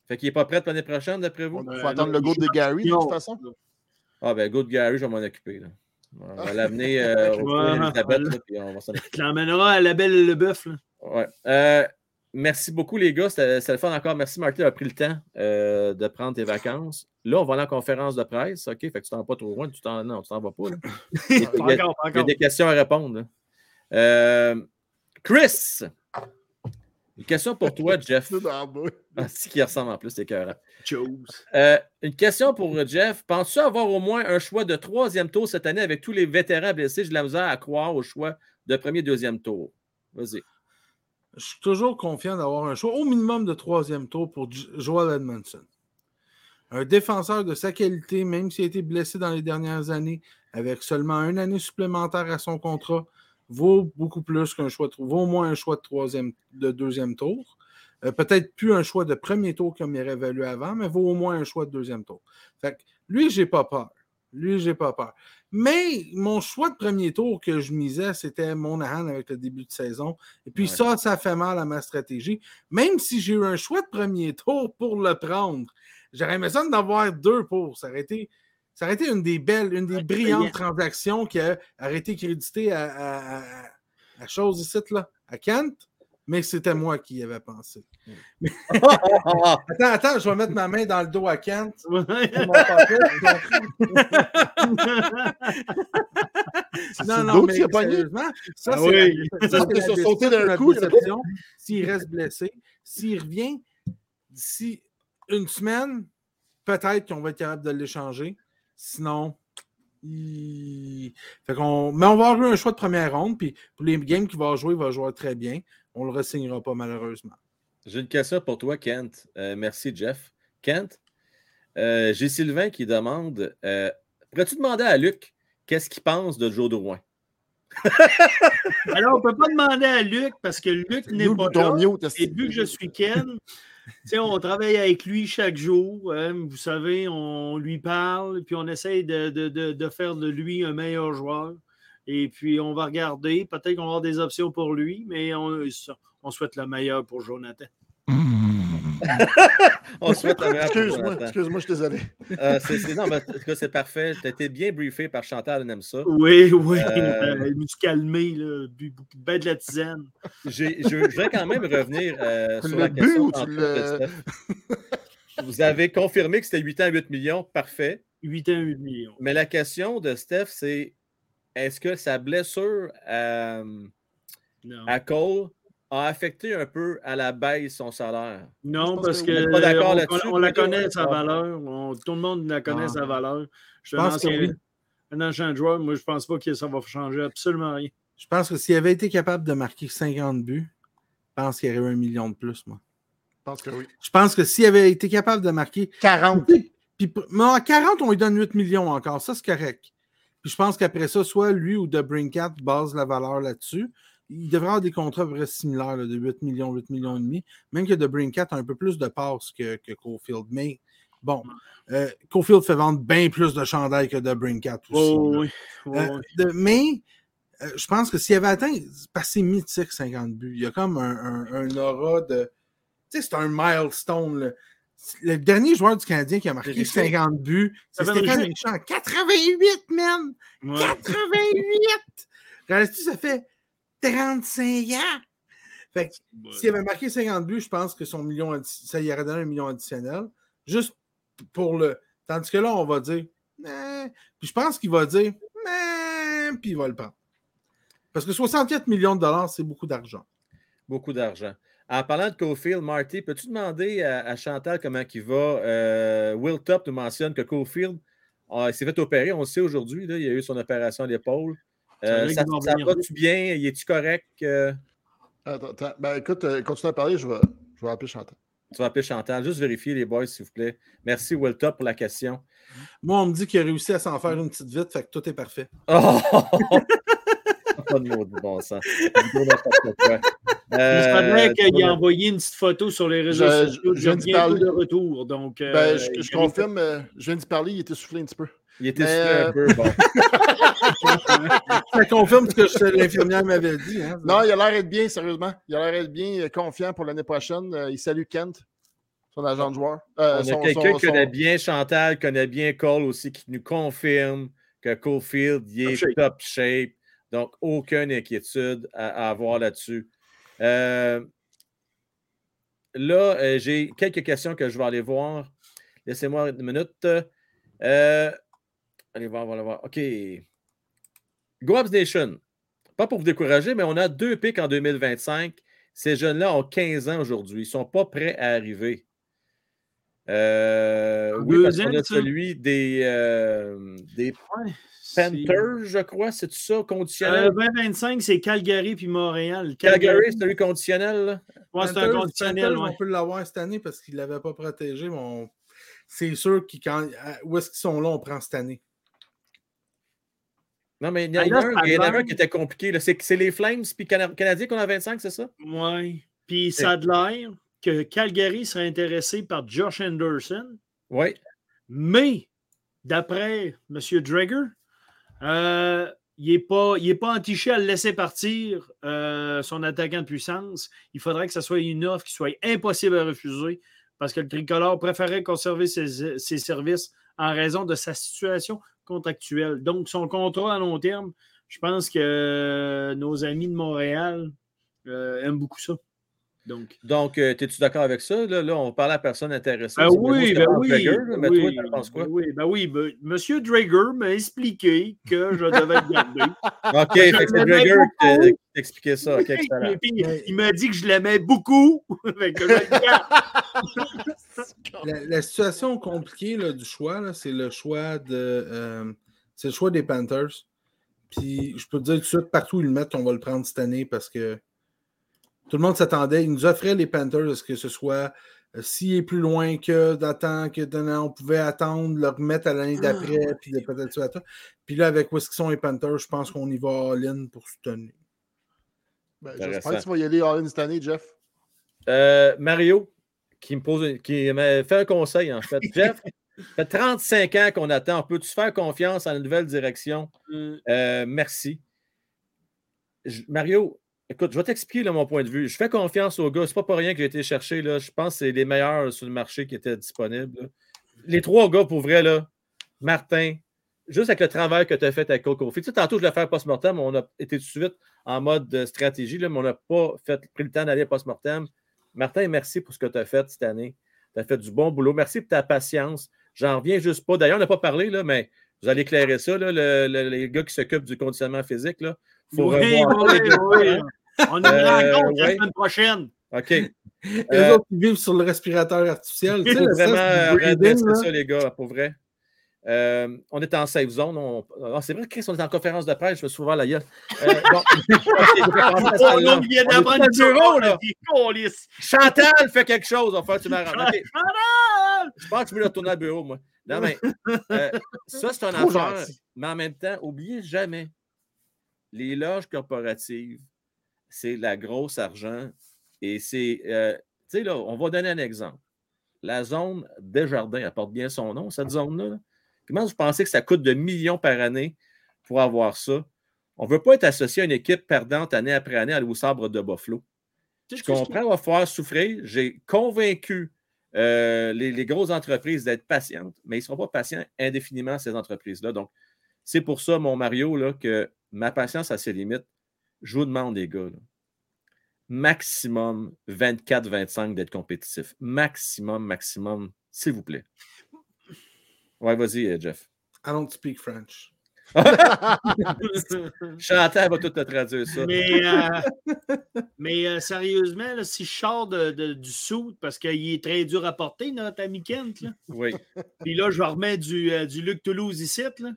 Fait qu'il n'est pas prêt l'année prochaine, d'après vous? Il faut attendre le go de Gary, de toute façon. Ah, ben, go de Gary, je vais m'en occuper. Là. On va l'amener euh, au Elisabeth, puis on va s'en. Tu l'emmèneras à la belle et le bœuf. Ouais. Euh, merci beaucoup, les gars. C'était le fun encore. Merci, Martin, d'avoir pris le temps euh, de prendre tes vacances. Là, on va aller en conférence de presse. OK? Fait que tu t'en vas pas trop loin. Tu t'en, non, tu t'en vas pas. Là. Il, y a, il, y a, il y a des questions à répondre. Chris, une question pour toi, Jeff. ah, si qui ressemble en plus, c'est cœur. Euh, une question pour Jeff. Penses-tu avoir au moins un choix de troisième tour cette année avec tous les vétérans blessés? J'ai de la misère à croire au choix de premier, deuxième tour. Vas-y. Je suis toujours confiant d'avoir un choix au minimum de troisième tour pour Joel Edmondson. Un défenseur de sa qualité, même s'il a été blessé dans les dernières années, avec seulement une année supplémentaire à son contrat, vaut beaucoup plus qu'un choix de vaut au moins un choix de troisième, de deuxième tour. Euh, peut-être plus un choix de premier tour comme il aurait valu avant, mais vaut au moins un choix de deuxième tour. Fait que lui, j'ai pas peur. Lui, j'ai pas peur. Mais mon choix de premier tour que je misais, c'était Monahan avec le début de saison. Et puis ça, ça fait mal à ma stratégie. Même si j'ai eu un choix de premier tour pour le prendre, j'aurais aimé ça d'avoir deux pour. Été ça aurait été une des belles, une des brillantes transactions qui a, été créditée à, à, chose ici, là, à Kent, mais c'était moi qui y avais pensé. Attends, attends, je vais mettre ma main dans le dos à Kent. non, non, mais sérieusement, ça, ah c'est oui. d'un coup. S'il reste blessé, s'il revient d'ici une semaine, peut-être qu'on va être capable de l'échanger. Sinon, fait qu'on... mais on va avoir un choix de première ronde, puis pour les games qu'il va jouer, il va jouer très bien. On ne le ressignera pas, malheureusement. J'ai une question pour toi, Kent. Euh, merci, Jeff. Kent, euh, j'ai Sylvain qui demande euh, Pourrais-tu demander à Luc qu'est-ce qu'il pense de Joe Drouin? Alors, on ne peut pas demander à Luc parce que Luc n'est Nous, pas là. mute, Et vu que je suis Ken, on travaille avec lui chaque jour. hein, vous savez, on lui parle, puis on essaye de, faire de lui un meilleur joueur. Et puis, on va regarder. Peut-être qu'on va avoir des options pour lui, mais on, on souhaite le meilleur pour Jonathan. On souhaite la meilleure Excuse-moi, excuse-moi, je suis désolé. Euh, c'est- c'est- non, mais en tout cas, c'est parfait. Tu as été bien briefé par Chantal, on aime ça. Oui, oui. Euh, Il suis calmé, là, bu beaucoup ben de la tisane. J'ai- Je, je voudrais quand même revenir euh, sur la question. l'as- Steph. Vous avez confirmé que c'était 8 ans, 8 millions. Parfait. 8 ans, 8 millions. Mais la question de Steph, c'est est-ce que sa blessure euh, à Cole a affecté un peu à la baisse son salaire? Non, parce que on- la connaît sa Ah. valeur. On- tout le monde la connaît Ah. sa valeur. Je Je pense que oui. un ancien joueur, moi, je pense pas que ça va changer absolument rien. Je pense que s'il avait été capable de marquer 50 buts, je pense qu'il y aurait eu un million de plus, moi. Je pense que oui. Je pense que s'il avait été capable de marquer 40. Puis, à 40, on lui donne 8 millions encore. Ça, c'est correct. Puis je pense qu'après ça, soit lui ou The Brinkat base la valeur là-dessus. Il devrait avoir des contrats similaires là, de 8 millions, 8 millions et demi. Même que The Brinkat a un peu plus de passes que, que Cofield. Mais bon, euh, Cofield fait vendre bien plus de chandails que The Brinkat aussi. Oh, oui. oui, Euh, de- mais euh, je pense que s'il avait atteint, parce c'est mythique 50 buts. Il y a comme un, un- un aura de. Tu sais, c'est un milestone. là. Le dernier joueur du Canadien qui a marqué Richer. 50 buts, c'est Stéphane. Richard. 88, man! Ouais. 88! Réalises-tu, ça fait 35 ans! Fait que Ouais. s'il avait marqué 50 buts, je pense que son million, ça y aurait donné un million additionnel. Juste pour le. Tandis que là, on va dire. Eh. Puis je pense qu'il va dire. Eh. Puis il va le prendre. Parce que 64 millions de dollars, c'est beaucoup d'argent. Beaucoup d'argent. En parlant de Cofield, Marty, peux-tu demander à, à Chantal comment il va? Euh, Will Top nous mentionne que Cofield ah, il s'est fait opérer, on le sait aujourd'hui, là, il a eu son opération à l'épaule. Euh, ça ça va-tu bien? Il est-tu correct? Euh, Attends, attends. Ben écoute, euh, continue à parler, je vais, je vais appeler Chantal. tu vas appeler Chantal. Juste vérifier les boys, s'il vous plaît. Merci, Will Top, pour la question. Moi, on me dit qu'il a réussi à s'en faire une petite vite, fait que tout est parfait. Oh! Pas de mots de bon sens. J'espérais qu'il a envoyé une petite photo sur les réseaux Je- sociaux. je Je viens d'y parler. de retour. Donc, euh, Ben, je, je confirme, je viens d'y parler, il était soufflé un petit peu. Il était un euh, peu. Bon. Ça confirme ce que l'infirmière m'avait dit. Hein, Non, il a l'air d'être bien, sérieusement. Il a l'air d'être bien euh, confiant pour l'année prochaine. Euh, il salue Kent, son agent de joueur. Euh, On a quelqu'un son- qui connaît son- bien Chantal, connaît bien Cole aussi, qui nous confirme que Cofield il est Top shape. top shape. Donc, aucune inquiétude à, à avoir là-dessus. Euh, là, euh, j'ai quelques questions que je vais aller voir. Laissez-moi une minute. Euh, allez voir, voilà voir. OK. Goabs Nation. Pas pour vous décourager, mais on a deux pics en 2025. Ces jeunes-là ont 15 ans aujourd'hui. Ils ne sont pas prêts à arriver. Euh, En oui, parce deuxième, qu'on a celui des, euh, des Ouais, Panthers, je crois. C'est ça, Euh, conditionnel? 2025, c'est Calgary puis Montréal. Calgary, c'est celui conditionnel. là? Ouais, c'est un conditionnel. Panthers, ouais. On peut l'avoir cette année parce qu'il ne l'avait pas protégé. mais on- C'est sûr qu'ils quand... où est-ce qu'ils sont là, on prend cette année. Non, mais il y en a, Ah, un, ça il y en a un qui était compliqué. C'est les Flames puis Cana- Canadiens qu'on a 25, c'est ça? Ouais. Puis ça a de l'air que Calgary serait intéressé par Josh Anderson, Oui. mais d'après M. Drager, euh, il n'est pas, pas entiché à le laisser partir euh, son attaquant de puissance. Il faudrait que ce soit une offre qui soit impossible à refuser parce que le tricolore préférait conserver ses, ses services en raison de sa situation contractuelle. Donc, son contrat à long terme, je pense que euh, nos amis de Montréal euh, aiment beaucoup ça. Donc, Donc, euh, es-tu d'accord avec ça? Là, là, on parle à personne intéressée. ben oui, ben mot oui. Drager, là, mais oui, toi, t'en penses quoi? ben oui, ben oui. ben, Monsieur Drager m'a expliqué que je devais le garder. OK, fait que c'est Drager qui t'expliquait ça. Puis, il m'a dit que je l'aimais beaucoup. Fait que je le garde. La, la situation compliquée là, du choix, c'est le choix de. euh, c'est le choix des Panthers. Puis je peux te dire tout de suite, partout où ils le mettent, on va le prendre cette année parce que tout le monde s'attendait. Ils nous offraient les Panthers, est-ce que ce soit euh, s'il est plus loin que d'attendre, que on pouvait attendre, le remettre à l'année d'après, puis de peut-être ça. Puis là, avec Wisconsin et Panthers, je pense qu'on y va all-in pour soutenir. Ben, J'espère que tu vas y aller all-in cette année, Jeff. Euh, Mario, qui me pose, qui m'a fait un conseil, en fait. Jeff, ça fait 35 ans qu'on attend. Peux-tu faire confiance à la nouvelle direction? Mm. Euh, merci. Mario, écoute, je vais t'expliquer mon point de vue. Je fais confiance aux gars. C'est pas pour rien que j'ai été chercher. Là. Je pense que c'est les meilleurs sur le marché qui étaient disponibles. Les trois gars, pour vrai, là, Martin, juste avec le travail que tu as fait avec Coco Tu sais, tantôt, je l'ai fait post-mortem. On a été tout de suite en mode stratégie, là, mais on n'a pas fait, pris le temps d'aller post-mortem. Martin, merci pour ce que tu as fait cette année. Tu as fait du bon boulot. Merci pour ta patience. J'en reviens juste pas. D'ailleurs, on n'a pas parlé, là, mais vous allez éclairer ça, là, les gars qui s'occupent du conditionnement physique. Là. Faut oui, oui, hein. On a une euh, rencontre la semaine prochaine. OK. Les euh, autres qui vivent sur le respirateur artificiel. Tu sais, vraiment, c'est ça, les gars, pour vrai. Euh, on est en safe zone. Ah, c'est vrai, Chris, on est en conférence de presse. Je vais souvent la gueule. Euh, bon. on vient d'apprendre le bureau, là. Chantal fait quelque chose. On va faire, tu m'arranges. Okay. Chantal! Je pense que tu veux retourner au bureau, moi. Non, mais euh, ça, c'est un affaire. Mais en même temps, oubliez jamais, les loges corporatives, c'est la grosse argent. Et c'est, tu sais, là, on va donner un exemple. La zone Desjardins, elle porte bien son nom, cette zone-là. Comment vous pensez que ça coûte de millions par année pour avoir ça? On ne veut pas être associé à une équipe perdante année après année à au sabre de Buffalo. Je comprends, on va falloir souffrir. J'ai convaincu euh, les, grosses entreprises d'être patientes, mais ils ne seront pas patients indéfiniment, ces entreprises-là. Donc, c'est pour ça, mon Mario, là, que ma patience a ses limites. Je vous demande, les gars, maximum 24-25 d'être compétitif. Maximum, maximum, s'il vous plaît. Ouais, vas-y, euh, Jeff. I don't speak French. Chantal va tout te traduire ça. Mais, euh, mais euh, sérieusement, si je sors de, du sou, parce qu'il est très dur à porter, notre ami Kent, là. oui. puis là, je remets du, du Luc Toulouse ici. Là.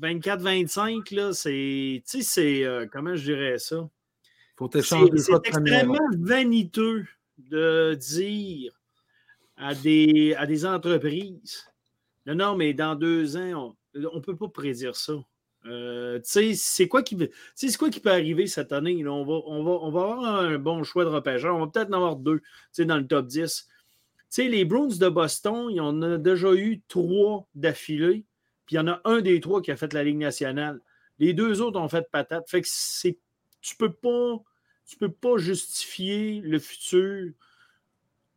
24-25, là, c'est. Tu sais, c'est. comment je dirais ça? Faut C'est extrêmement vaniteux de dire à des, à des entreprises. Non, non, mais dans deux ans, on ne peut pas prédire ça. Euh, c'est quoi, qui, quoi qui peut arriver cette année? On, va, on, va, on va avoir un bon choix de repêcheur. On va peut-être en avoir deux dans le top 10. les Bruins de Boston, il y en a déjà eu trois d'affilée. Puis il y en a un des trois qui a fait la Ligue nationale. Les deux autres ont fait patate. Fait que c'est, tu peux pas, tu peux pas justifier le futur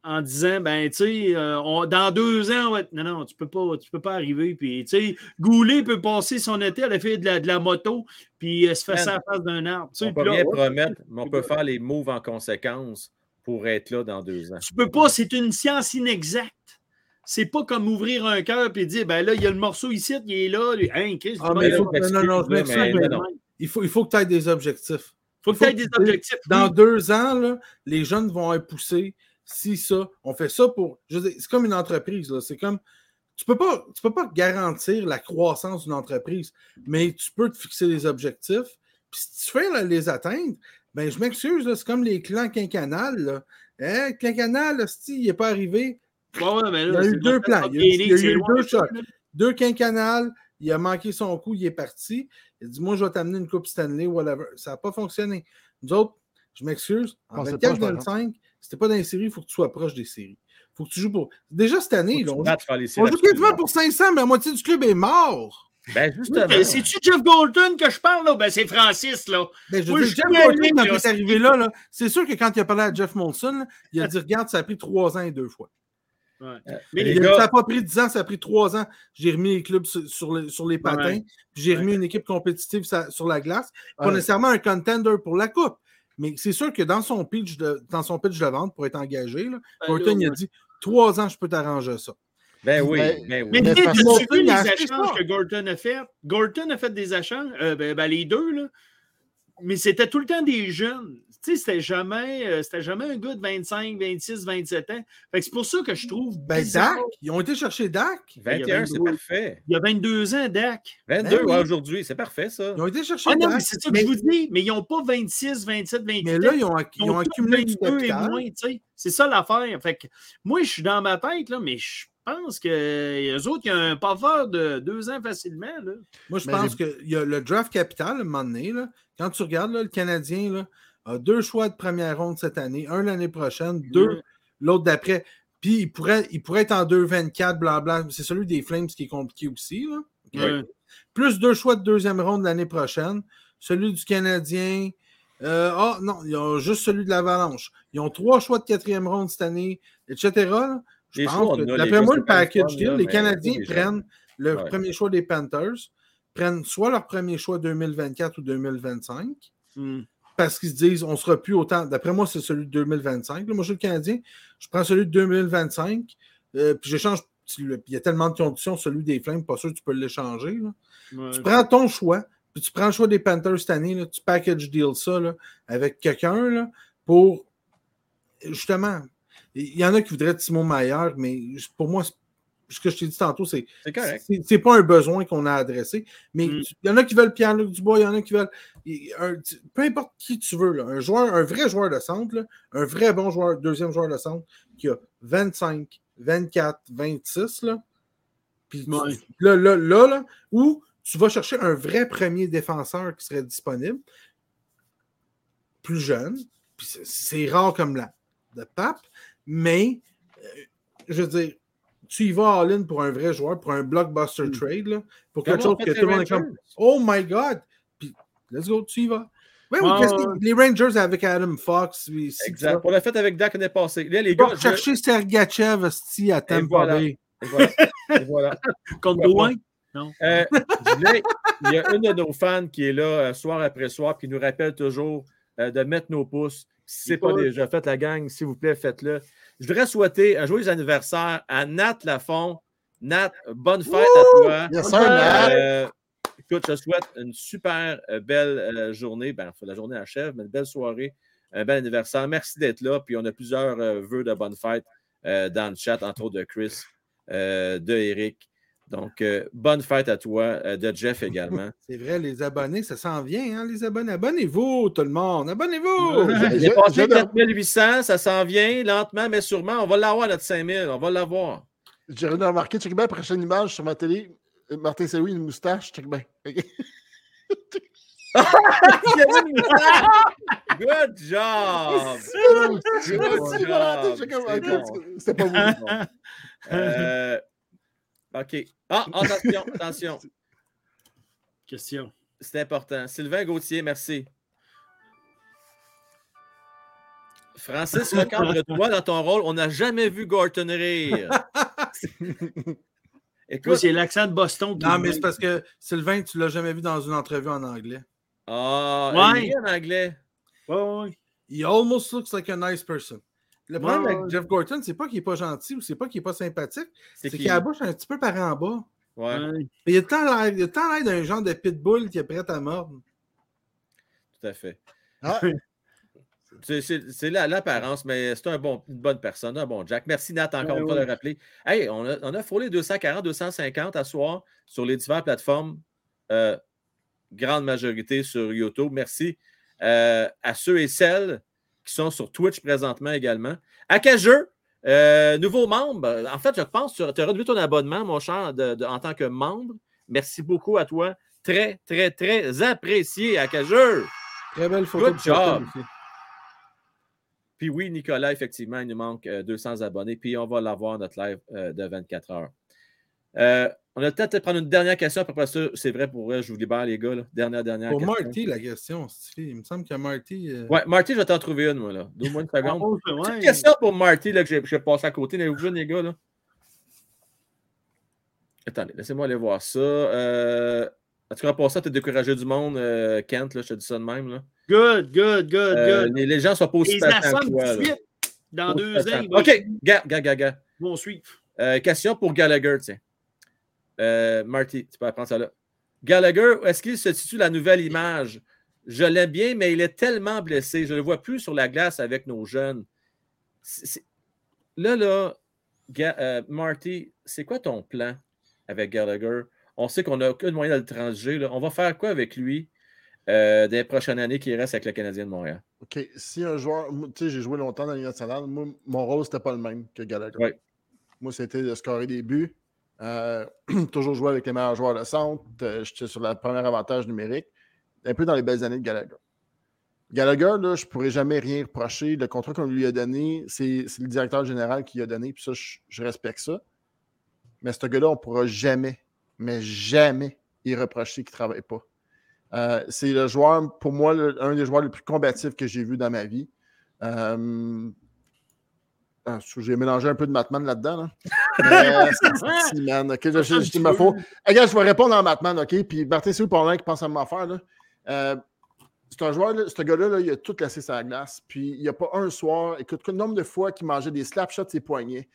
en disant, ben, tu sais, euh, dans deux ans, non, non, tu peux pas, tu peux pas arriver. Puis, tu sais, Goulet peut passer son été, elle a fait de la, de la moto, puis elle se fait ça en face d'un arbre. On peut rien promettre, mais on peut faire les moves en conséquence pour être là dans deux ans. Tu peux pas, c'est une science inexacte. C'est pas comme ouvrir un cœur et dire, ben là, il y a le morceau ici, il est là. Hein, Chris, ah, mais non, non, non, Il faut, il faut que tu aies des objectifs. Il faut que tu aies des objectifs. Dans deux ans, là, les jeunes vont être poussés si ça, on fait ça pour. C'est comme une entreprise. C'est comme. Tu ne peux, pas, tu peux pas garantir la croissance d'une entreprise, mais tu peux te fixer des objectifs. Puis si tu fais les atteindre, ben je m'excuse, c'est comme les clans quinquanales. Là. Hein, quinquanal, il n'est pas arrivé. il y a eu deux plans. Il y a, eu deux chocs. Deux quinquanales, il a manqué son coup, il est parti. Il a dit Moi, je vais t'amener une Coupe Stanley, whatever. Ça n'a pas fonctionné. Nous autres, je m'excuse, en 24-25, si t'es pas dans les séries, il faut que tu sois proche des séries. Il faut que tu joues pour. Déjà cette année, là, on, joue... on joue quasiment pour 500, mais la moitié du club est mort. Ben, justement. C'est-tu Jeff Golden que je parle, là? Ben, c'est Francis, là. Ben, je Jeff Golden, quand il est arrivé là, là c'est sûr que quand il a parlé à Jeff Molson, il a dit Regarde, ça a pris trois ans et deux fois. Ouais. Euh, mais Ça n'a pas pris dix ans, ça a pris trois ans. J'ai remis les clubs sur, les, sur les patins, puis j'ai remis une équipe compétitive sur la glace. Pas nécessairement un contender pour la Coupe, mais c'est sûr que dans son pitch de, dans son pitch de vente pour être engagé, là, ben il a dit trois ans, je peux t'arranger ça. Ben oui, ben oui. Mais, mais tu vu les échanges que Gorton a fait? Gorton a fait des échanges, euh, ben, ben, les deux, là. Mais c'était tout le temps des jeunes. Tu sais, c'était jamais, euh, c'était jamais un gars de 25, 26, 27 ans. Fait que c'est pour ça que je trouve. Ben, bizarre. Dak, ils ont été chercher Dak. 21, c'est 22. parfait. Il y a 22 ans, Dak. 22 Ben oui. ouais, aujourd'hui, c'est parfait, ça. Ils ont été chercher Ah non, mais c'est ça que mais, je vous dis. Mais ils n'ont pas 26, 27, 28 mais là, ils ont, Ils ils ont tous accumulé du 22 et moins, tu sais. C'est ça l'affaire. Fait que moi, je suis dans ma tête, là, mais je pense que les autres, il y a un paveur de deux ans facilement. Là. Moi, je Mais pense qu'il y a le draft capital, à un moment donné, là, quand tu regardes là, le Canadien là, a deux choix de première ronde cette année, un l'année prochaine, deux Ouais. l'autre d'après. Puis il pourrait, il pourrait être en 2-24, blabla. C'est celui des Flames qui est compliqué aussi. Là. Plus deux choix de deuxième ronde l'année prochaine. Celui du Canadien. euh, Ah non, ils ont juste celui de l'Avalanche. Ils ont trois choix de quatrième ronde cette année, etc. Je pense d'après moi, le package deal, les Canadiens prennent le Ouais. premier choix des Panthers, prennent soit leur premier choix 2024 ou 2025, Hmm. Parce qu'ils se disent on sera plus autant. D'après moi, c'est celui de 2025. Là, moi, je suis le Canadien, je prends celui de 2025, euh, puis j'échange. Il y a tellement de conditions, celui des Flames, pas sûr que tu peux l'échanger. Ouais. Tu prends ton choix, puis tu prends le choix des Panthers cette année, là, tu package deal ça là, avec quelqu'un pour justement. Il y en a qui voudraient Simon Maillard, mais pour moi, c'est- ce que je t'ai dit tantôt, c'est C'est pas un besoin qu'on a adressé. Mais Mm. il y en a qui veulent Pierre-Luc Dubois, il y en a qui veulent. il- un- tu- peu importe qui tu veux, là, un joueur, un vrai joueur de centre, là, un vrai bon joueur, deuxième joueur de centre, qui a 25, 24, 26, là. Puis Ouais. là, là, là, là, où tu vas chercher un vrai premier défenseur qui serait disponible, plus jeune, puis c'est- c'est rare comme la de pape, mais euh, je veux dire, tu y vas all-in pour un vrai joueur, pour un blockbuster Mm. trade, là, pour quelque chose que tout le monde est comme? Oh my God! Puis let's go, tu y vas. Ouais, oui, que- les Rangers avec Adam Fox. Exact. On l'a fait avec Dak l'année passée. Là, les gars, je- chercher Sergachev esti, à Tampa voilà. Bay. Et voilà. Et voilà. Contre Ouais, Drouin? Euh, je voulais- il y a une de nos fans qui est là euh, soir après soir qui nous rappelle toujours euh, de mettre nos pouces. Si ce n'est pas déjà fait, la gang, s'il vous plaît, faites-le. Je voudrais souhaiter un joyeux anniversaire à Nat Lafont. Nat, bonne fête à toi. Yes, sir, Nat. Euh, écoute, je te souhaite une super euh, belle euh, journée. Ben, la journée achève, mais une belle soirée, un bel anniversaire. Merci d'être là. Puis on a plusieurs euh, vœux de bonne fête euh, dans le chat, entre autres de Chris, euh, de Eric. Donc, euh, bonne fête à toi, euh, de Jeff également. C'est vrai, les abonnés, ça s'en vient, hein, les abonnés. Abonnez-vous, tout le monde. Abonnez-vous! J'ai passé je- 4800, ça s'en vient lentement, mais sûrement. On va l'avoir, notre 5000. On va l'avoir. J'ai remarquer. Check bien la prochaine image sur ma télé. Euh, Martin Saoui, une moustache. Check bien. Good job! OK, bon. C'était pas vous. Bon. Euh, OK. Ah, attention, attention. Question. C'est important. Sylvain Gauthier, merci. Francis Lecambre-toi dans ton rôle. On n'a jamais vu Gorton rire. Écoute, c'est l'accent de Boston qui Non, mais c'est parce que Sylvain, tu l'as jamais vu dans une entrevue en anglais. ah, Ouais. il rit en anglais. Ouais, ouais. He almost looks like a nice person. Le problème Ouais, avec ouais. Jeff Gorton, c'est pas qu'il est pas gentil ou c'est pas qu'il est pas sympathique, C'est c'est qui? qu'il a la bouche un petit peu par en bas. Ouais, il a tant l'air il a tant l'air d'un genre de pitbull qui est prêt à mordre. tout à fait. Ah, C'est- C'est c'est la- l'apparence, mais c'est un bon, une bonne personne, un bon Jack. Merci Nat encore Ouais, une fois ouais. de le rappeler. Hey, on a, on a frôlé 240, 250 à soir sur les diverses plateformes. euh, grande majorité sur YouTube. Merci euh, à ceux et celles qui sont sur Twitch présentement également. Acajeux, euh, nouveau membre. En fait, je pense que tu as réduit ton abonnement, mon cher, de- de- en tant que membre. Merci beaucoup à toi. Très, très, très apprécié, Acajeux. Très belle photo. Good job. Puis oui, Nicolas, effectivement, il nous manque euh, 200 abonnés. Puis on va l'avoir, notre live euh, de 24 heures. Euh, on a peut-être prendre une dernière question. Après ça, c'est vrai pour vrai, je vous libère, les gars. là. Dernière, dernière Pour question. Marty, la question, Stifi, il me semble que Marty. euh, Ouais, Marty, je vais t'en trouver une, moi. là. Donne-moi une seconde. Ouais. Petite question pour Marty, là, que j'ai j'ai passé à côté. N'avez-vous les gars? Là? Attendez, laissez-moi aller voir ça. Euh... En tout cas, pour ça, tu es découragé du monde, euh, Kent, là, je te dis ça de même. Là. Good, good, good, Euh, good. les, les gens sont pas aussi Ils patients que toi. tout de là. suite. Dans deux ans, OK, gars, gars, gars, gars. vont suivre. Euh, question pour Gallagher, tiens. Euh, Marty, tu peux apprendre ça là. Gallagher, est-ce qu'il se situe la nouvelle image? Je l'aime bien, mais il est tellement blessé. Je ne le vois plus sur la glace avec nos jeunes. Là, là, euh, Marty, c'est quoi ton plan avec Gallagher? On sait qu'on n'a aucun moyen de le transiger. On va faire quoi avec lui euh, des prochaines années qui reste avec le Canadien de Montréal? OK. Si un joueur, tu sais, j'ai joué longtemps dans l'Union nationale, moi, mon rôle, c'était pas le même que Gallagher. Moi, c'était de scorer des buts, euh, toujours jouer avec les meilleurs joueurs de centre. Euh, j'étais sur le premier avantage numérique, un peu dans les belles années de Gallagher. Gallagher, là, je ne pourrais jamais rien reprocher. Le contrat qu'on lui a donné, c'est le directeur général qui l'a donné, puis ça, je, respecte ça. Mais ce gars-là, on ne pourra jamais, mais jamais y reprocher qu'il ne travaille pas. Euh, c'est le joueur, pour moi, un des joueurs les plus combatifs que j'ai vu dans ma vie. Ah, j'ai mélangé un peu de Matman là-dedans. Là. c'est man. OK, je, je, je, me. Regarde, je vais répondre en Matman, OK? Puis Martin c'est pour qui pense à m'en Là? Euh, c'est un joueur, ce gars-là, il a tout laissé sa glace. Puis il n'y a pas un soir. Écoute, le nombre de fois qu'il mangeait des slap shots ses poignets,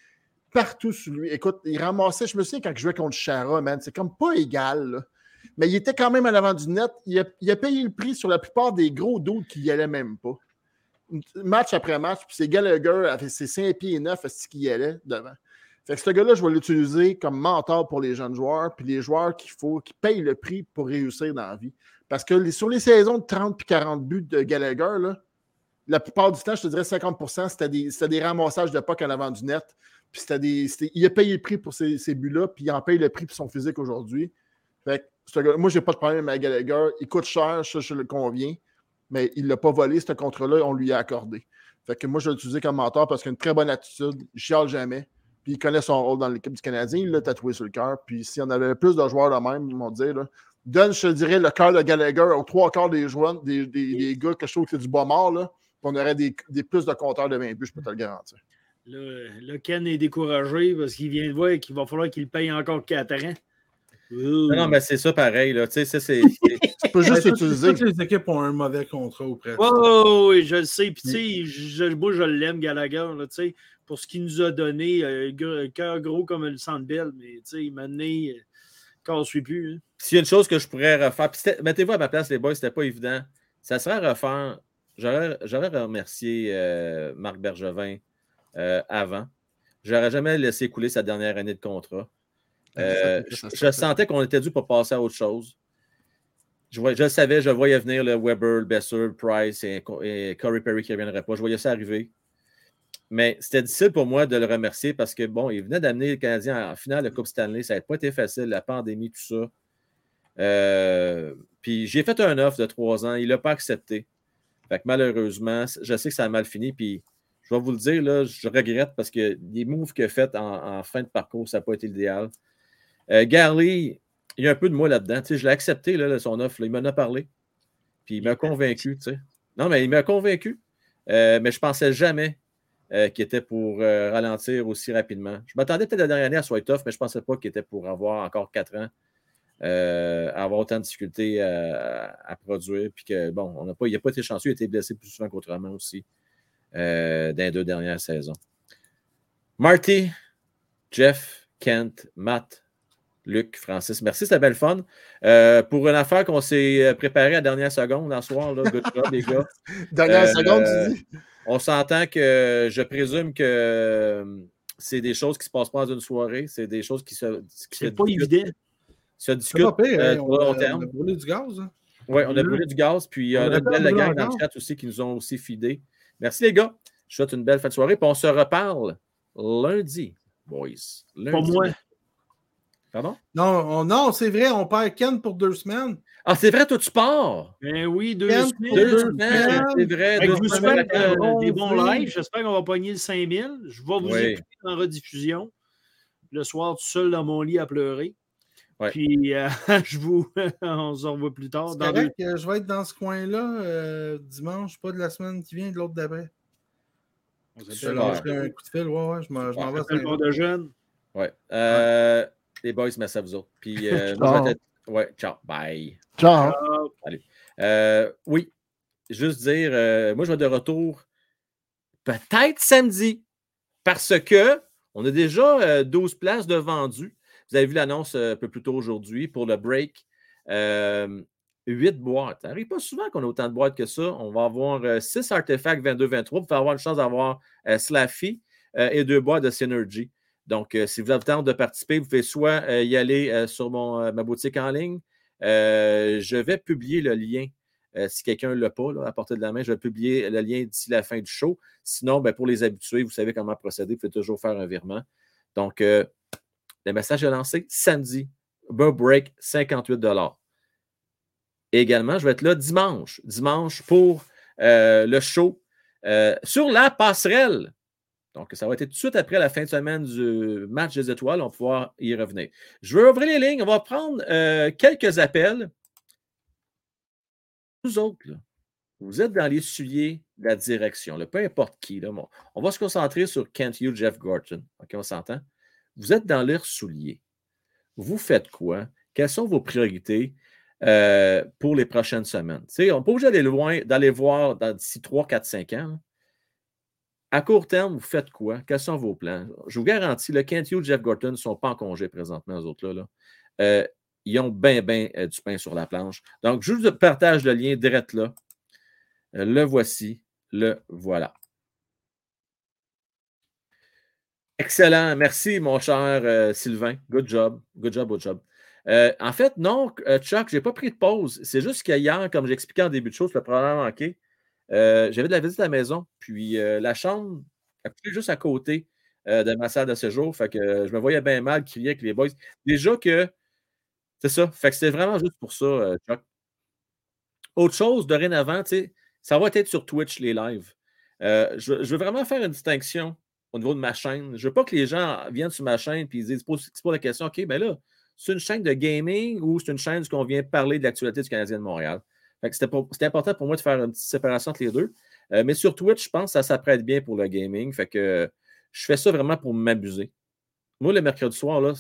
partout sur lui. Écoute, il ramassait. Je me souviens quand je jouais contre Chara, man. C'est comme pas égal. Mais il était quand même à l'avant du net. Il a, payé le prix sur la plupart des gros doutes qui n'y allaient même pas. Match après match, puis c'est Gallagher avec ses 5 pieds et 9 ce qu'il y allait devant? Fait que ce gars-là, je vais l'utiliser comme mentor pour les jeunes joueurs, puis les joueurs qu'il faut, qui payent le prix pour réussir dans la vie. Parce que sur les saisons de 30 puis 40 buts de Gallagher, la plupart du temps, je te dirais 50% c'était des, des, ramassages de puck en avant du net. Puis il a payé le prix pour ces, buts-là, puis il en paye le prix pour son physique aujourd'hui. Fait que, moi, je n'ai pas de problème avec Gallagher. Il coûte cher, ça, je le conviens, mais il ne l'a pas volé, ce contrat-là, on lui a accordé. Fait que moi, je l'utiliser comme mentor parce qu'il a une très bonne attitude, il chiale jamais, puis il connaît son rôle dans l'équipe du Canadien, il l'a tatoué sur le cœur. Puis si on avait plus de joueurs de même, ils m'ont dit, là, donne, je te dirais, le cœur de Gallagher aux trois quarts des joueurs, des, des, gars que je trouve que c'est du bas mort, là, on aurait des, des, plus de compteurs de 20 buts, je peux te le garantir. Le, Ken est découragé parce qu'il vient de voir qu'il va falloir qu'il paye encore 4 ans. Non, mais c'est ça pareil. Là. Tu sais, c'est. tu peux juste utiliser. Toutes les équipes ont un mauvais contrat ou presque. Oh, oui, je le sais. Puis, tu sais, je, moi, je l'aime, Gallagher. Là, pour ce qu'il nous a donné, euh, cœur gros comme le Sandbell. Mais, tu sais, il m'a donné. Quand on ne suit plus. Hein. S'il y a une chose que je pourrais refaire, mettez-vous à ma place, les boys, c'était pas évident. Ça serait refaire. J'aurais remercié euh, Marc Bergevin euh, avant. J'aurais jamais laissé couler sa dernière année de contrat. Euh, je, sentais qu'on était dû pour passer à autre chose. Je, je le savais, je voyais venir le Weber, le Besser, Price et, Corey Perry qui ne reviendrait pas. Je voyais ça arriver. Mais c'était difficile pour moi de le remercier parce que, bon, il venait d'amener le Canadien en finale de Coupe Stanley. Ça n'a pas été facile, la pandémie, tout ça. Euh, puis j'ai fait un offre de trois ans. Il n'a pas accepté. Fait que malheureusement, je sais que ça a mal fini. Puis je vais vous le dire, là, je regrette parce que les moves qu'il a fait en, fin de parcours, ça n'a pas été l'idéal. Euh, Gary, il y a un peu de moi là-dedans. je l'ai accepté, là, son offre. il m'en a parlé. Puis il m'a convaincu. Non, mais il m'a convaincu. Euh, mais je ne pensais jamais euh, qu'il était pour ralentir aussi rapidement. Je m'attendais peut-être la dernière année à soit mais je ne pensais pas qu'il était pour avoir encore quatre ans, avoir autant de difficultés à, produire. Puis que, bon, on pas, il n'a pas été chanceux, il a été blessé plus souvent qu'autrement aussi dans les deux dernières saisons. Marty, Jeff, Kent, Matt, Luc, Francis. Merci, c'était belle fun. Euh, pour une affaire qu'on s'est euh, préparé à la dernière seconde en soir, là, good job, les gars. Dernière euh, seconde, tu dis? On s'entend que je présume que c'est des choses qui ne se passent pas dans une soirée. C'est des choses qui se. C'est pas évident. Se discutent hein, on, long terme. On a brûlé du gaz. Hein? Oui, on a brûlé du gaz. Puis il y a une belle gang dans le chat aussi qui nous ont aussi fidés. Merci, les gars. Je souhaite une belle fin de soirée. Puis on se reparle lundi, boys. Lundi. Pas moi. Pardon? Non, non c'est vrai, on perd Ken pour deux semaines. Ah, c'est vrai, toi, tu pars? Ben oui, deux semaines. Deux, semaines, c'est vrai. je vous souhaite euh, des bons lives. J'espère qu'on va pogner le 5000. Je vais vous écouter en rediffusion le soir tout seul dans mon lit à pleurer. Puis euh, je vous on se revoit plus tard. Dans que je vais être dans ce coin-là euh, dimanche, pas de la semaine qui vient, de l'autre d'après. On s'appelle un coup de fil, ouais, ouais, je m'en vais. Le de jeune. Ouais. Euh, les boys, merci à vous autres. Puis, euh, moi, Ouais, ciao. Bye. Ciao. Allez. Euh, oui, juste dire, euh, moi, je vais de retour peut-être samedi parce que on a déjà 12 places de vendues. Vous avez vu l'annonce un peu plus tôt aujourd'hui pour le break. 8 boîtes. Ça n'arrive pas souvent qu'on ait autant de boîtes que ça. On va avoir 6 artefacts 22-23 pour avoir une chance d'avoir Slaffy et deux boîtes de Synergy. Donc, si vous avez le temps de participer, vous pouvez soit y aller sur mon, ma boutique en ligne. je vais publier le lien. si quelqu'un ne l'a pas à portée de la main, je vais publier le lien d'ici la fin du show. Sinon, ben, pour les habitués, vous savez comment procéder. Vous pouvez toujours faire un virement. Donc, le message est lancé samedi. Burr Break, 58 et également, je vais être là dimanche, dimanche pour euh, le show euh, sur la passerelle. Donc, ça va être tout de suite après la fin de semaine du match des étoiles. On va pouvoir y revenir. Je vais ouvrir les lignes. On va prendre euh, quelques appels. Vous autres, vous êtes dans les souliers de la direction, peu importe qui. Là, on va se concentrer sur Kent Hughes, Jeff Gorton. OK, on s'entend? Vous êtes dans leurs souliers. Vous faites quoi? Quelles sont vos priorités? Euh, pour les prochaines semaines? on n'est pas obligé d'aller loin, d'aller voir d'ici 3, 4, 5 ans. À court terme, vous faites quoi? Quels sont vos plans? Je vous garantis, le Kent Hughes Jeff Gorton ne sont pas en congé présentement, eux autres-là. Euh, ils ont bien, bien euh, du pain sur la planche. Donc, je vous partage le lien direct là. le voici. Le voilà. Excellent. Merci, mon cher Sylvain. Good job. Good job, good job. Euh, en fait, non, euh, Chuck, je n'ai pas pris de pause. C'est juste qu'hier, comme j'expliquais en début de chose, le problème manqué. Euh, j'avais de la visite à la maison, puis la chambre est juste à côté de ma salle de séjour. Fait que je me voyais bien mal crier avec les boys. Déjà que c'est ça. Fait que c'était vraiment juste pour ça, Chuck. Autre chose, dorénavant, ça va être sur Twitch, les lives. Je, veux vraiment faire une distinction au niveau de ma chaîne. Je veux pas que les gens viennent sur ma chaîne et ils disent, pas la question, OK, ben là, c'est une chaîne de gaming ou c'est une chaîne où on vient parler de l'actualité du Canadien de Montréal? C'était important pour moi de faire une petite séparation entre les deux. Euh, mais sur Twitch, je pense que ça s'apprête bien pour le gaming. Fait que je fais ça vraiment pour m'amuser. Moi, le mercredi soir, là,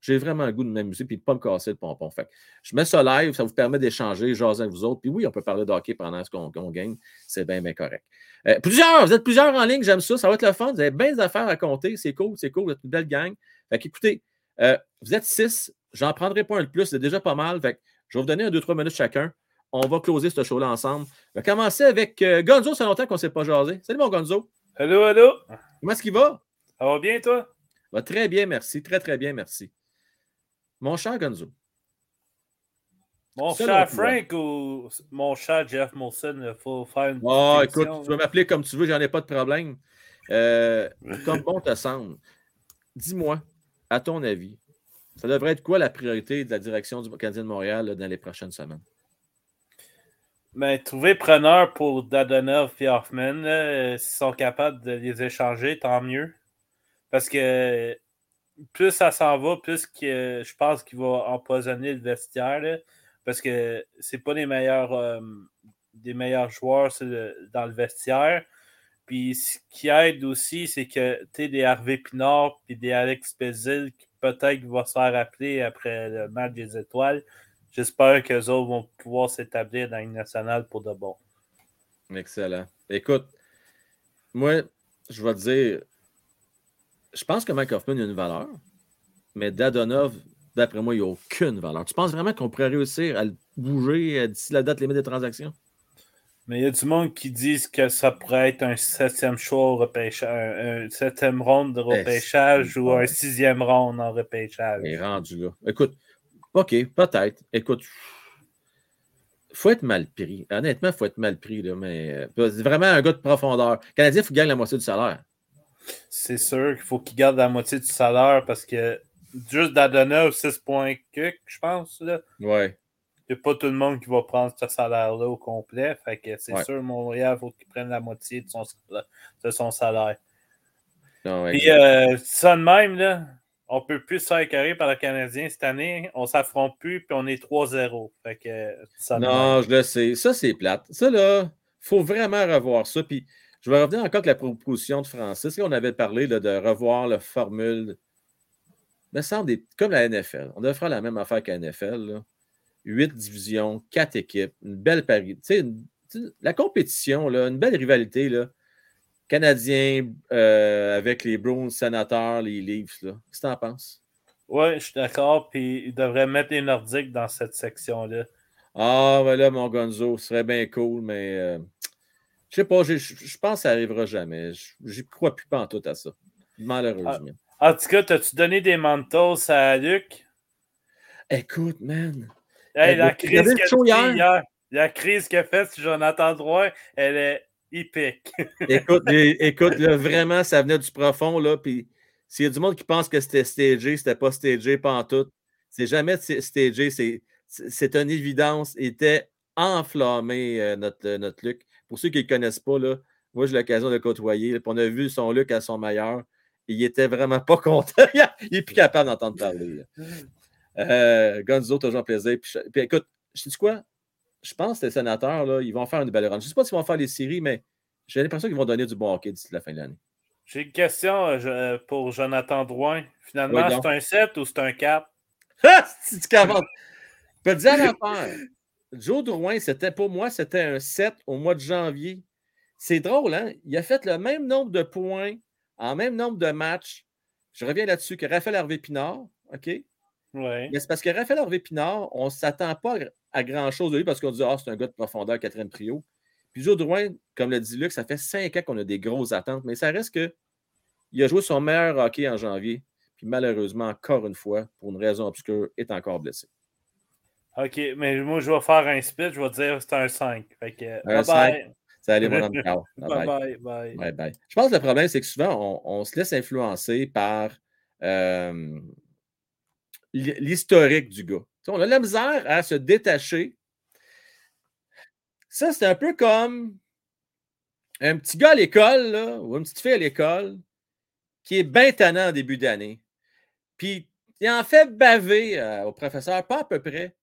j'ai vraiment le goût de m'amuser et de ne pas me casser le pompon. Fait je mets ça live, ça vous permet d'échanger, jaser avec vous autres. Puis oui, on peut parler de hockey pendant ce qu'on gagne. C'est bien, bien correct. Euh, plusieurs, vous êtes plusieurs en ligne, j'aime ça. Ça va être le fun. Vous avez bien des affaires à compter. C'est cool, c'est cool. Vous êtes une belle gang. Fait écoutez, euh, vous êtes six. J'en prendrai pas un de plus. C'est déjà pas mal. Fait je vais vous donner un, deux, trois minutes chacun. On va closer ce show-là ensemble. On va commencer avec euh, Gonzo. Ça fait longtemps qu'on ne s'est pas jasé. Salut, mon Gonzo. Hello, hello. Comment est-ce qu'il va? Ça va bien, toi? Va très bien, merci. Très, très bien, merci. Mon cher Gonzo. Mon cher Frank ou mon cher Jeff Molson, il faut faire une. Oh, écoute, tu vas m'appeler comme tu veux, j'en ai pas de problème. Euh, comme bon te semble. Dis-moi, à ton avis, ça devrait être quoi la priorité de la direction du Canadien de Montréal dans les prochaines semaines? Ben, trouver preneur pour Dadonov et Hoffman, s'ils sont capables de les échanger, tant mieux. Parce que plus ça s'en va, plus que je pense qu'il va empoisonner le vestiaire. parce que c'est pas meilleurs, euh, des meilleurs joueurs dans le vestiaire. Puis ce qui aide aussi, c'est que tu des Harvey Pinard et des Alex Bezil qui peut-être vont se faire appeler après le match des étoiles. J'espère qu'eux autres vont pouvoir s'établir dans une nationale pour de bon. Excellent. Écoute, moi, je vais te dire, je pense que Mike Hoffman a une valeur, mais Dadonov, d'après moi, il n'a aucune valeur. Tu penses vraiment qu'on pourrait réussir à le bouger d'ici la date limite des transactions? Mais il y a du monde qui disent que ça pourrait être un septième choix repêchage, un, septième ronde de repêchage ou un sixième ronde en repêchage. Il est rendu là. Écoute, OK, peut-être. Écoute, faut être mal pris. Honnêtement, il faut être mal pris, là, mais c'est euh, vraiment un gars de profondeur. Le Canadien, il faut qu'il gagne la moitié du salaire. C'est sûr qu'il faut qu'il garde la moitié du salaire parce que juste d'Adona 6 points je pense. Là. Ouais. Il n'y a pas tout le monde qui va prendre ce salaire-là au complet. Fait que c'est sûr, Montréal, il faut qu'il prenne la moitié de son, de son salaire. Puis, euh, ça de même, là, on ne peut plus se faire carré par le Canadien cette année. On ne s'affronte plus, puis on est 3-0. Fait que, ça non, je le sais. Ça, c'est plate. Ça, là, il faut vraiment revoir ça. Puis, je vais revenir encore avec la proposition de Francis. On avait parlé de revoir la formule. Mais ça, comme la NFL. On devrait faire la même affaire qu'à la NFL. Là huit divisions, quatre équipes, une belle parité. La compétition, là, une belle rivalité. Là. Canadiens euh, avec les Bruins, Sénateurs, les Leafs. Qu'est-ce que tu en penses? Oui, je suis d'accord. Puis ils devraient mettre les Nordiques dans cette section-là. Ah, ben là, mon Gonzo, ce serait bien cool, mais euh, je sais pas, je pense que ça arrivera jamais. Je crois plus pas en tout à ça. Malheureusement. En tout cas, t'as-tu donné des mentos à Luc? Écoute, man. Hey, la crise a fait hier? hier, la crise faite sur Jonathan Drouin, elle est épique. Écoute, é- écoute là, vraiment, ça venait du profond. Puis s'il y a du monde qui pense que c'était stagé, c'était pas stagé, tout. C'est jamais st- stagé. C'est, une évidence. Il était enflammé, euh, notre, euh, notre Luc. Pour ceux qui ne le connaissent pas, là, moi, j'ai l'occasion de le côtoyer. on a vu son Luc à son meilleur. Il était vraiment pas content. il n'est plus capable d'entendre parler. Euh, Gonzo, toujours plaisir. Puis, puis écoute, je sais quoi? Je pense que les sénateurs, là, ils vont faire une belle run. Je ne sais pas s'ils vont faire les séries, mais j'ai l'impression qu'ils vont donner du bon hockey d'ici la fin de l'année. J'ai une question euh, je- pour Jonathan Drouin. Finalement, Oui, c'est un 7 ou c'est un 4? Ah, si tu commentes. Je peux te dire l'affaire. Joe Drouin, c'était pour moi, c'était un 7 au mois de janvier. C'est drôle, hein? Il a fait le même nombre de points en même nombre de matchs. Je reviens là-dessus que Raphaël Harvey Pinard, OK? Mais c'est parce que Raphaël Harvey Pinard, on ne s'attend pas à grand-chose de lui parce qu'on dit Ah, c'est un gars de profondeur, quatrième trio. Puis Joe Drouin, comme le dit Luc, ça fait cinq ans qu'on a des grosses attentes, mais ça reste que il a joué son meilleur hockey en janvier. Puis malheureusement, encore une fois, pour une raison obscure, est encore blessé. OK, mais moi, je vais faire un split. Je vais dire c'est un 5. Fait que, Un bye cinq. bye. Salut, mon homme Carl. Bye Bye bye. bye. bye. Je pense que le problème, c'est que souvent, on, on se laisse influencer par euh, l'historique du gars. On a la misère à se détacher. Ça, c'est un peu comme un petit gars à l'école, ou une petite fille à l'école, qui est bien tannant en début d'année. Puis, il en fait baver euh, au professeur, pas à peu près.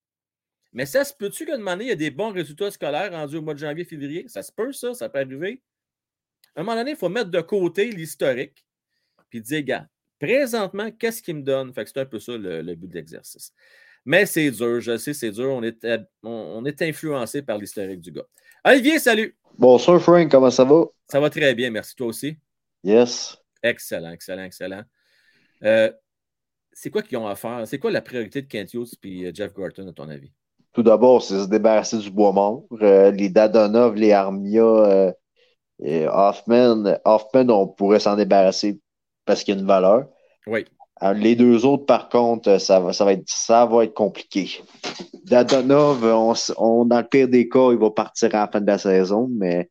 Mais ça se peut-tu qu'à donné, il y a des bons résultats scolaires rendus au mois de janvier, février? Ça se peut, ça, ça peut arriver. À un moment donné, il faut mettre de côté l'historique, puis dire, gars, présentement, qu'est-ce qu'il me donne? Fait que c'est un peu ça le, le but de l'exercice. Mais c'est dur, je sais, c'est dur. On est, euh, on, on est influencé par l'historique du gars. Olivier, salut! Bonsoir, Frank, comment ça va? Ça va très bien, merci. Toi aussi? Yes. Excellent, excellent, excellent. Euh, c'est quoi qu'ils ont à faire? C'est quoi la priorité de Kent Hughes et Jeff Gorton, à ton avis? Tout d'abord, c'est se débarrasser du bois mort. Euh, les Dadonov, les Armia, euh, et Hoffman, Hoffman, on pourrait s'en débarrasser parce qu'il y a une valeur. Oui. Euh, les deux autres, par contre, euh, ça va, ça va, être, ça va être compliqué. Dadonov, on, on- dans le pire des cas, il va partir à la fin de la saison, mais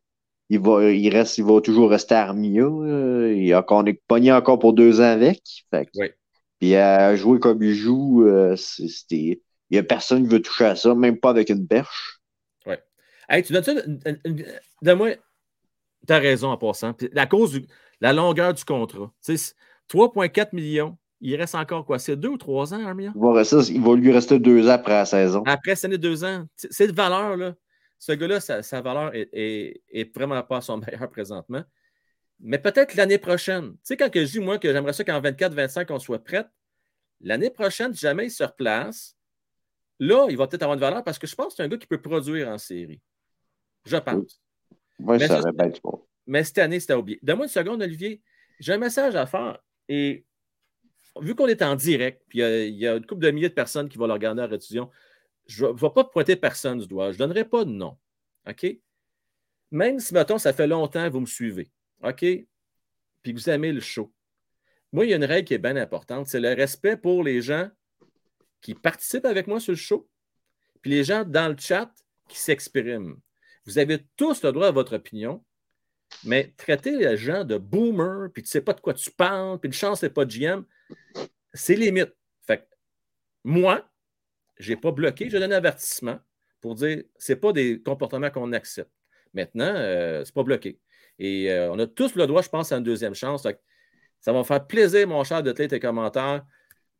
il va, il reste, il va toujours rester à Armia. euh, il a, on est pogné encore pour deux ans avec. Fait Oui. Puis à jouer comme il joue, euh, c'était. Il n'y a personne qui veut toucher à ça, même pas avec une perche. Hey, tu donnes ça. Donne-moi. Tu as raison en passant. Puis la cause du, la longueur du contrat. Tu sais, 3,4 millions. Il reste encore quoi? C'est deux ou trois ans, Armia? Il va, rester- il va lui rester deux ans après la saison. Après cette année, deux ans. C'est- Cette valeur-là, ce gars-là, sa, sa valeur est, est- est vraiment pas à son meilleur présentement. Mais peut-être l'année prochaine. Tu sais, quand que je dis, moi, que j'aimerais ça qu'en 24-25, on soit prête, l'année prochaine, si jamais il se replace, là, il va peut-être avoir une valeur parce que je pense que c'est un gars qui peut produire en série. Je pense. Moi, ça, aurait bien bon. Mais cette année, c'était oublié. Donne-moi une seconde, Olivier. J'ai un message à faire. Et vu qu'on est en direct, puis il y a- il y, a une couple de milliers de personnes qui vont le regarder en rediffusion, je ne vais pas pointer personne du doigt. Je ne donnerai pas de nom. OK? Même si, mettons, ça fait longtemps que vous me suivez. OK? Puis que vous aimez le show. Moi, il y a une règle qui est bien importante. C'est le respect pour les gens qui participent avec moi sur le show, puis les gens dans le chat qui s'expriment. Vous avez tous le droit à votre opinion, mais traiter les gens de boomer, puis tu ne sais pas de quoi tu parles, puis une chance, c'est pas GM, c'est limite. Fait que moi, je n'ai pas bloqué, j'ai donné un avertissement pour dire c'est pas des comportements qu'on accepte. Maintenant, euh, c'est pas bloqué. Et euh, on a tous le droit, je pense, à une deuxième chance. Que ça va me faire plaisir, mon cher, de te lire tes commentaires,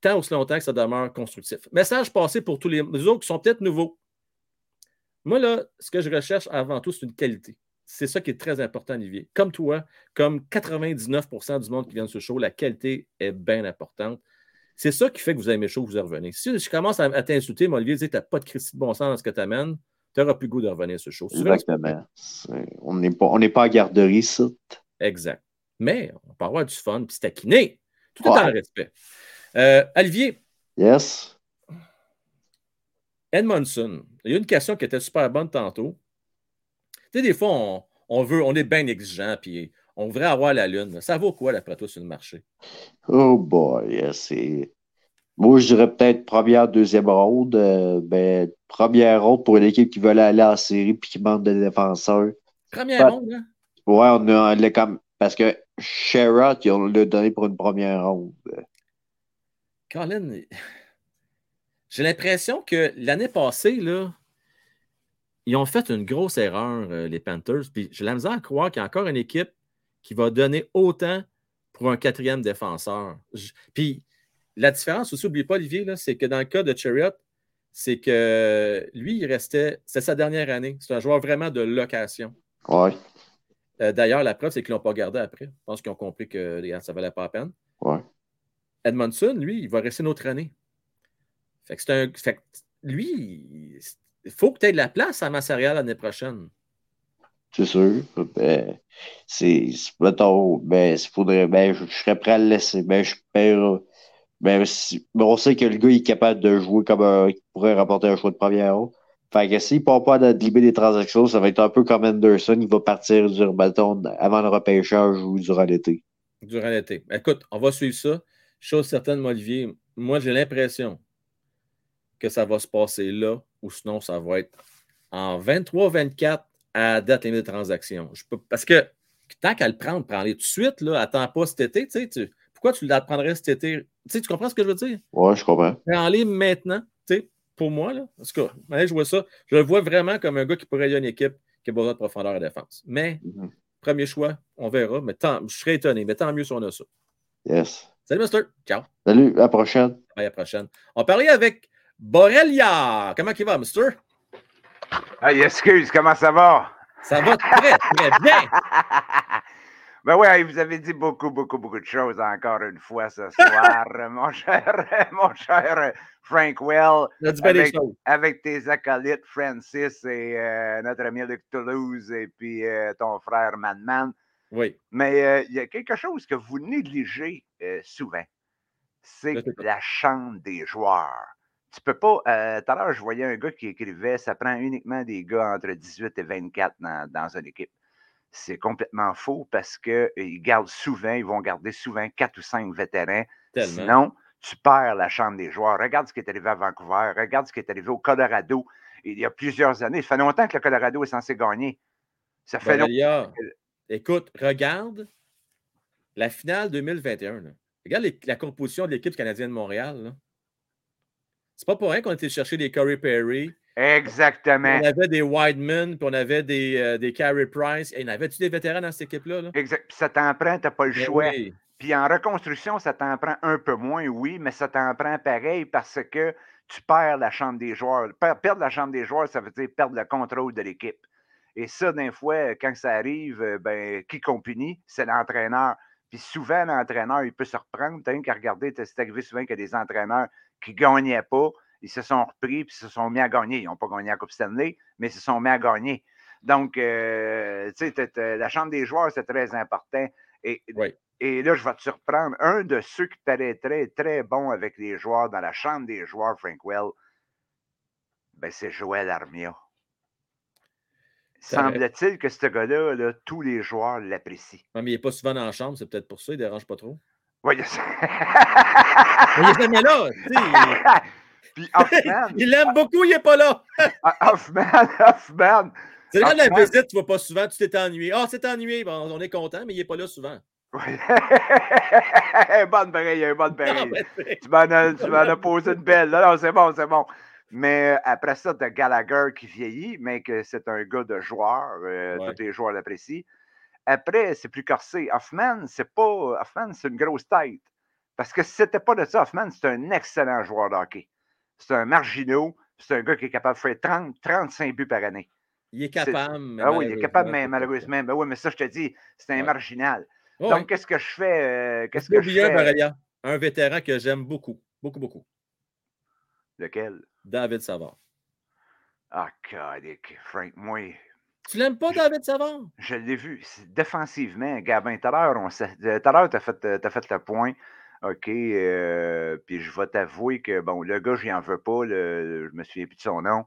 tant aussi longtemps que ça demeure constructif. Message passé pour tous les autres qui sont peut-être nouveaux. Moi, là, ce que je recherche avant tout, c'est une qualité. C'est ça qui est très important, Olivier. Comme toi, comme 99% du monde qui vient de ce show, la qualité est bien importante. C'est ça qui fait que vous aimez le show, vous y revenez. Si je commence à, à t'insulter, mon Olivier, tu n'as pas de Christy de bon sens dans ce que tu amènes, tu n'auras plus le goût de revenir sur le show. C'est- Exactement. C'est- On n'est pas, on pas à garderie, ça. Exact. Mais on peut avoir du fun, puis se taquiner. Tout est Ouais. dans le respect. Euh, Olivier, Yes. Edmondson. il y a une question qui était super bonne tantôt. Tu sais, des fois, on, on veut, on est bien exigeant, puis on voudrait avoir la lune. Ça vaut quoi, d'après toi, sur le marché? Oh boy, c'est. Moi, je dirais peut-être première, deuxième ronde. Euh, ben, première ronde pour une équipe qui veut aller en série puis qui manque de défenseurs. Première Pas- ronde, hein? Ouais, on a on comme. Parce que Sherrod, on l'a donné pour une première ronde. Colin, j'ai l'impression que l'année passée, là, ils ont fait une grosse erreur, euh, les Panthers. Puis j'ai la misère à croire qu'il y a encore une équipe qui va donner autant pour un quatrième défenseur. Je- Puis la différence aussi, n'oublie pas, Olivier, c'est que dans le cas de Chariot, c'est que lui, il restait. C'est sa dernière année. C'est un joueur vraiment de location. Ouais, Euh, D'ailleurs, la preuve, c'est qu'ils ne l'ont pas gardé après. Je pense qu'ils ont compris que regarde, ça ne valait pas la peine. ouais. Edmondson, lui, il va rester une autre année. Fait que c'est un. Fait que lui, il faut que tu aies de la place à Massaria l'année prochaine. C'est sûr. Ben, c'est, mettons, ben, faudrait, ben, je, je serais prêt à le laisser. Ben, je perds. Ben, si- ben, on sait que le gars il est capable de jouer comme un, il pourrait rapporter un choix de première ronde. Fait que s'il ne part pas à dribbler des transactions, ça va être un peu comme Anderson. Il va partir du bâton avant le repêchage ou durant l'été. durant l'été. Écoute, on va suivre ça. Chose certaine, Olivier, moi, j'ai l'impression que ça va se passer là, ou sinon, ça va être en 23-24 à date limite de transaction. Je peux, parce que tant qu'à le prendre, prends-les tout de suite, là, attends pas cet été. tu pourquoi tu la prendrais cet été? Tu sais, tu comprends ce que je veux dire? Ouais, je comprends. Prends-les maintenant, tu sais, pour moi, là. En tout cas, je vois ça. Je le vois vraiment comme un gars qui pourrait aider une équipe qui a besoin de profondeur à défense. Mais, Mhm. premier choix, on verra. Mais tant, je serais étonné, mais tant mieux si on a ça. Yes. Salut, Mister. Ciao. Salut, à la prochaine. À la prochaine. On parlait avec Borrelia. Comment il va, Mister? Hey, excuse, comment ça va? Ça va très, très bien. ben ouais, vous avez dit beaucoup, beaucoup, beaucoup de choses encore une fois ce soir, mon cher, mon cher Frank Well, Avec- avec tes acolytes Francis et euh, notre ami Luc Toulouse et puis euh, ton frère Madman. Oui. Mais euh, il y a quelque chose que vous négligez souvent. C'est la chambre des joueurs. Tu peux pas. euh, Tout à l'heure, je voyais un gars qui écrivait ça prend uniquement des gars entre 18 et 24 dans, dans une équipe. C'est complètement faux parce qu'ils gardent souvent, ils vont garder souvent quatre ou cinq vétérans. Tellement. Sinon, tu perds la chambre des joueurs. Regarde ce qui est arrivé à Vancouver, regarde ce qui est arrivé au Colorado il y a plusieurs années. Ça fait longtemps que le Colorado est censé gagner. Ça fait longtemps. Borrelia, écoute, regarde la finale 2021. là. Regarde les- la composition de l'équipe canadienne de Montréal. là. C'est pas pour rien qu'on était chercher des Corey Perry. Exactement. On avait des Wideman, puis on avait des, euh, des Carey Price. Et il y en avait-tu des vétérans dans cette équipe-là? là? Exact. Puis ça t'en prend, t'as pas le Ben choix. oui. Puis en reconstruction, ça t'en prend un peu moins, oui, mais ça t'en prend pareil parce que tu perds la chambre des joueurs. Per- Perdre la chambre des joueurs, ça veut dire perdre le contrôle de l'équipe. Et ça, d'un fois, quand ça arrive, euh, ben, qui qu'on punit? C'est l'entraîneur. Puis souvent, l'entraîneur, il peut se reprendre. T'as rien qu'à regarder, c'est arrivé souvent qu'il y a des entraîneurs qui ne gagnaient pas. Ils se sont repris puis se sont mis à gagner. Ils n'ont pas gagné la Coupe Stanley, mais ils se sont mis à gagner. Donc, euh, tu sais, la chambre des joueurs, c'est très important. Et, Oui. et là, je vais te surprendre. Un de ceux qui paraîtrait très bon avec les joueurs dans la chambre des joueurs, Frankwell, ben, c'est Joël Armia. Semble-t-il que ce gars-là, là, tous les joueurs l'apprécient. Ouais, mais il n'est pas souvent dans la chambre, c'est peut-être pour ça, il ne dérange pas trop. Oui, il est jamais là. tu sais, Puis Hoffman, il l'aime beaucoup, il n'est pas là. Hoffman, Hoffman, C'est là la Hoffman. visite, tu ne vas pas souvent, tu t'es ennuyé. Ah, c'est ennuyé, bon, on est content, mais il n'est pas là souvent. Oui. bonne pareille, bonne pareille. mais c'est- Tu m'en as, tu m'en as posé une belle. Non, non, c'est bon, c'est bon. Mais euh, après ça, tu as Gallagher qui vieillit, mais que c'est un gars de joueur. euh, Ouais. Tous les joueurs l'apprécient. Après, c'est plus corsé. Hoffman, c'est pas. Hoffman, c'est une grosse tête. Parce que si c'était pas de ça, Hoffman, c'est un excellent joueur de hockey. C'est un marginaux. C'est un gars qui est capable de faire 30, 35 buts par année. il est capable. mais Ah oui, il est capable, mais malheureusement. Ben oui, mais ça, je te dis, c'est un Ouais. marginal. Donc, qu'est-ce que je fais? euh, qu'est-ce que je fais? Un vétéran que j'aime beaucoup, beaucoup, beaucoup. Lequel? David Savard. Ah, calique, Frank, moi, Tu l'aimes pas, Je- David Savard? Je l'ai vu. Défensivement, Gabin, tout à l'heure, tu as fait, euh, t'as fait le point. OK. euh, puis je vais t'avouer que, bon, le gars, j'y en veux pas. Le, je me souviens plus de son nom.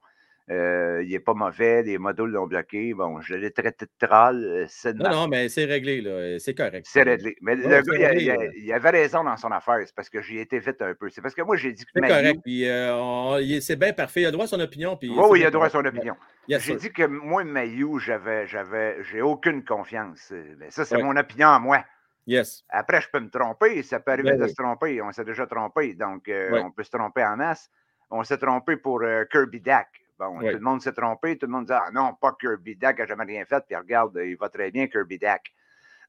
Euh, il n'est pas mauvais, les modules l'ont bloqué. Bon, je l'ai traité de troll. euh, C'est Non, non, mais c'est réglé, là. C'est correct. c'est réglé. Mais le gars, il, a- réglé, il a- là. il avait raison dans son affaire. C'est parce que j'y ai été vite un peu. C'est parce que moi, j'ai dit que C'est correct. Puis euh, on- c'est bien parfait. Il a droit à son opinion. Puis Oui, c'est oui, il a droit à son opinion. Yes, J'ai sir. dit que moi, Mayu, j'avais, j'avais, j'ai aucune confiance. Euh, ben, ça, c'est Ouais. mon opinion à moi. Yes. Après, je peux me tromper. Ça peut arriver Ben de oui. se tromper. On s'est déjà trompé. Donc, euh, Ouais. on peut se tromper en masse. On s'est trompé pour euh, Kirby Dak. Bon, tout le monde s'est trompé. Tout le monde dit Ah non, pas Kirby Dak, il n'a jamais rien fait. Puis regarde, il va très bien, Kirby Dak.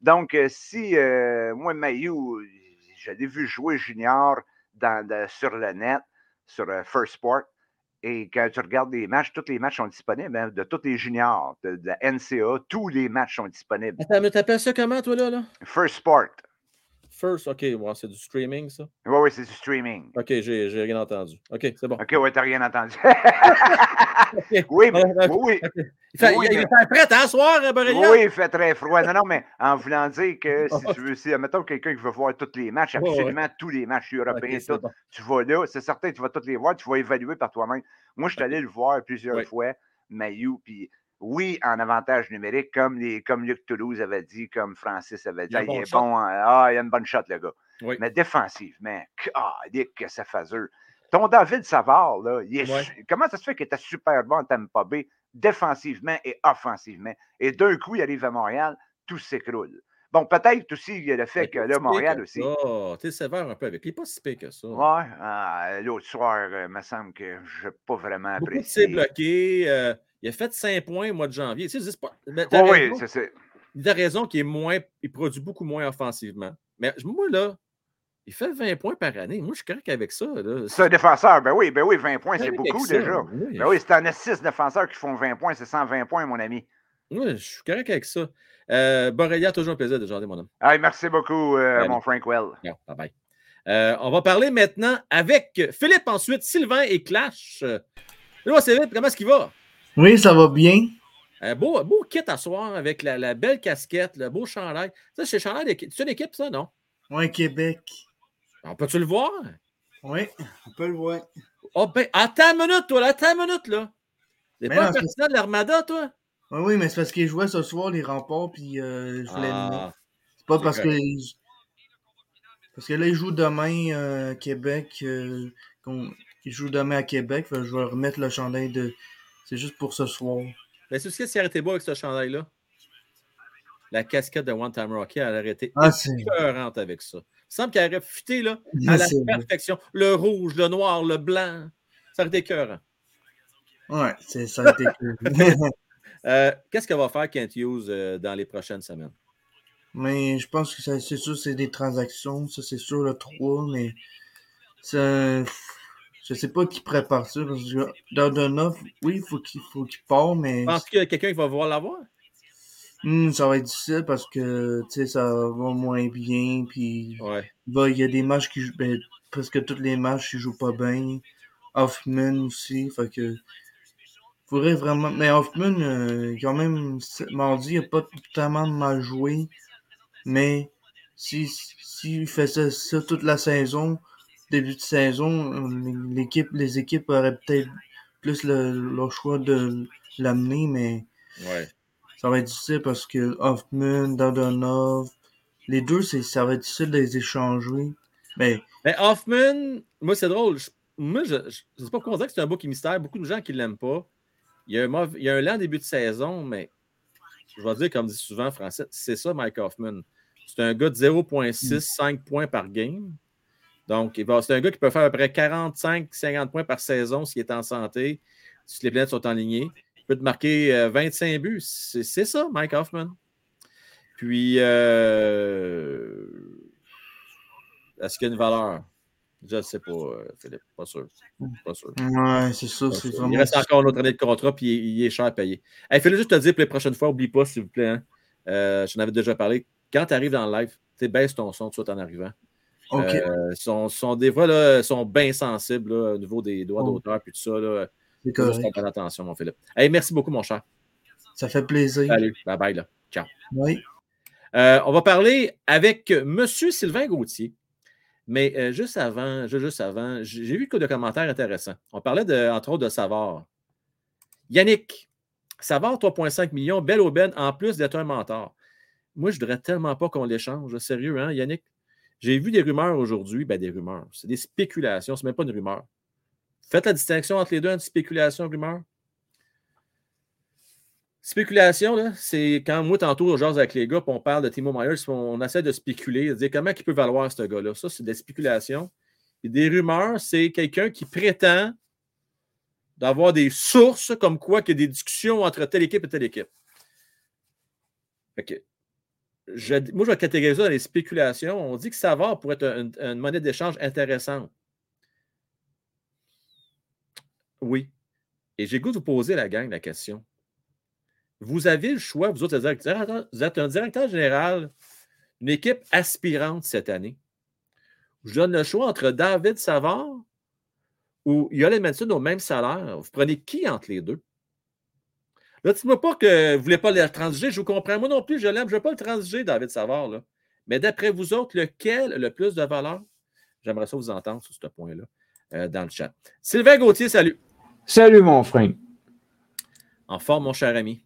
Donc, euh, si euh, moi, Mayu, je l'ai vu jouer junior dans, de- sur le net, sur euh, First Sport. Et quand tu regardes les matchs, tous les matchs sont disponibles, hein, de tous les juniors, de, de la NCA, tous les matchs sont disponibles. Attends, mais t'appelles ça comment, toi, là? là? First Sport. First, OK. ouais, c'est du streaming, ça? Oui, oui, c'est du streaming. OK, j'ai j'ai rien entendu. OK, c'est bon. OK, ouais, t'as rien entendu. Oui, mais- oui. Il fait, Oui, il, il fait prêt, hein, soir, euh, Borrelia? Oui, il fait très froid. Non, non, mais en voulant dire que si tu veux, si, mettons quelqu'un qui veut voir tous les matchs, ouais. absolument tous les matchs européens, OK, c'est tout, bon. tu vas là, c'est certain, tu vas tous les voir, tu vas évaluer par toi-même. Moi, je suis allé le voir plusieurs Oui. fois, Mayu, puis oui, en avantage numérique, comme, les, comme Luc Toulouse avait dit, comme Francis avait dit, Il a un Ah, bon il est bon, hein. ah, il a une bonne shot, le gars. Oui. Mais défensivement, ah, que ça faiseux. Ton David Savard, là, il est Ouais. su- comment ça se fait qu'il était super bon en Tampa Bay, défensivement et offensivement? Et d'un coup, il arrive à Montréal, tout s'écroule. Bon, peut-être aussi il y a le fait Mais que là, Montréal aussi. ça. T'es sévère un peu avec lui. Pas si pire que ça. Ouais, ah, l'autre soir, il me semble que je n'ai pas vraiment Beaucoup de apprécié. bloqués. euh, il a fait 5 points au mois de janvier. Tu sais, c'est pas. mais oui, c'est. Il a raison qu'il est moins. Il produit beaucoup moins offensivement. Mais moi, là, il fait 20 points par année. Moi, je suis correct avec ça. C'est un défenseur, ben oui, ben oui, 20 points, c'est beaucoup ça, déjà. oui. Ben oui, c'est en a 6 défenseurs qui font 20 points, c'est 120 points, mon ami. Oui, je suis correct avec ça. Euh, Borrelia, toujours un plaisir de jaser, mon homme. Hey, merci beaucoup, euh, Allez. mon Frank Well. Bye bye. Euh, on va parler maintenant avec Philippe, ensuite Sylvain et Clash. Euh, Philippe, comment est-ce qu'il va? Oui, ça va bien. Beau, beau kit à soir avec la, la belle casquette, le beau chandail. Ça, c'est chandail d'équipe. C'est une équipe, ça, non? Oui, Québec. On peut-tu le voir? Oui, on peut le voir. Oh, ben, attends une minute, toi, là, attends une minute, là. T'es Mais pas un c'est- partisan de l'Armada, toi? Oui, oui, mais c'est parce qu'ils jouaient ce soir, les remparts, puis euh, je voulais le mettre. Ah, C'est pas parce que. Parce que là, ils jouent demain euh, à Québec. euh, Ils jouent demain à Québec. je vais remettre le chandail de. C'est juste pour ce soir. ben, c'est ce qui s'est arrêté beau avec ce chandail-là. La casquette de One Time Rocky, elle a arrêté Ah, avec ça. Il semble qu'elle aurait fité, là, à la vrai. perfection. Le rouge, le noir, le blanc. Ça aurait été écœurant. Ouais, c'est- ça a été. Euh, Qu'est-ce qu'elle va faire Kent Hughes euh, dans les prochaines semaines? Mais je pense que c'est sûr c'est des transactions, ça c'est sûr le 3, mais ça, je sais pas qui prépare ça. Parce que dans Donov, oui, il faut qu'il faut qu'il part, mais Penses-tu qu'il y a quelqu'un qui va vouloir l'avoir? hmm, ça va être difficile parce que tu sais ça va moins bien, puis Ouais. il il y a des matchs qui jouent, ben, presque tous les matchs ils jouent pas bien. Hoffman aussi, fait que faudrait vraiment. Mais Hoffman, euh, quand même, mardi, il a pas tellement mal joué. Mais si s'il faisait ça toute la saison, début de saison, l'équipe, les équipes auraient peut-être plus le, le choix de l'amener, mais Ouais. ça va être difficile parce que Hoffman, Dadonov, les deux, c'est, ça va être difficile de les échanger. Mais Mais Hoffman, moi, c'est drôle. Je- moi, je ne sais pas pourquoi on dirait que c'est un beau qui mystère. Beaucoup de gens qui ne l'aiment pas. Il y, a un mauvais- il y a un lent début de saison, mais je vais dire, comme dit souvent Français, c'est ça, Mike Hoffman. C'est un gars de 0,6, 5 points par game. Donc, c'est un gars qui peut faire à peu près 45-50 points par saison s'il est en santé, si les planètes sont alignées. Il peut te marquer euh, 25 buts. C'est ça, Mike Hoffman. Puis, euh, est-ce qu'il y a une valeur? Je ne sais pas, euh, Philippe. Pas sûr. Pas sûr. ouais, c'est ça, c'est vraiment. Il reste encore une autre année de contrat, puis il, est cher à payer. Hey, Fais-le juste te dire pour les prochaines fois, oublie pas, s'il vous plaît. hein. Euh, J'en avais déjà parlé. Quand tu arrives dans le live, baisse ton son tout en arrivant. Ok. Euh, sont, sont, des fois, là, sont bien sensibles là, au niveau des droits Oh. d'auteur puis tout ça. Là. c'est Faut juste correct. faire attention, mon Philippe. Hey, merci beaucoup, mon cher. Ça fait plaisir. Salut. Bye bye. Là. Ciao. Oui. Euh, on va parler avec M. Sylvain Gauthier. Mais euh, juste avant, ju- juste avant, j'ai j'ai vu que de commentaires intéressants. On parlait de, entre autres de Savard. Yannick, Savard, 3,5 millions, belle aubaine, en plus d'être un mentor. Moi, je ne voudrais tellement pas qu'on l'échange. Sérieux, hein, Yannick? J'ai vu des rumeurs aujourd'hui. Ben, des rumeurs. C'est des spéculations. Ce n'est même pas une rumeur. Faites la distinction entre les deux, entre spéculation et rumeur. Spéculation, c'est quand moi, tantôt, jase avec les gars, puis on parle de Timo Myers, on essaie de spéculer, de dire comment il peut valoir ce gars-là. Ça, c'est des spéculations. Et des rumeurs, c'est quelqu'un qui prétend d'avoir des sources comme quoi qu'il y a des discussions entre telle équipe et telle équipe. Fait moi, je vais catégoriser ça dans les spéculations. On dit que Savard pourrait être une, monnaie d'échange intéressante. Oui. Et j'ai goût de vous poser la gang la question. Vous avez le choix, vous autres, vous êtes un directeur général d'une équipe aspirante cette année. Je donne le choix entre David Savard ou Yolen Manson au même salaire. Vous prenez qui entre les deux? Là, dis-moi pas que vous ne voulez pas le transiger. Je vous comprends. Moi non plus, je l'aime. Je ne veux pas le transiger, David Savard. Là. Mais d'après vous autres, lequel a le plus de valeur? J'aimerais ça vous entendre sur ce point-là euh, dans le chat. Sylvain Gauthier, salut. Salut, mon frère. En forme, mon cher ami.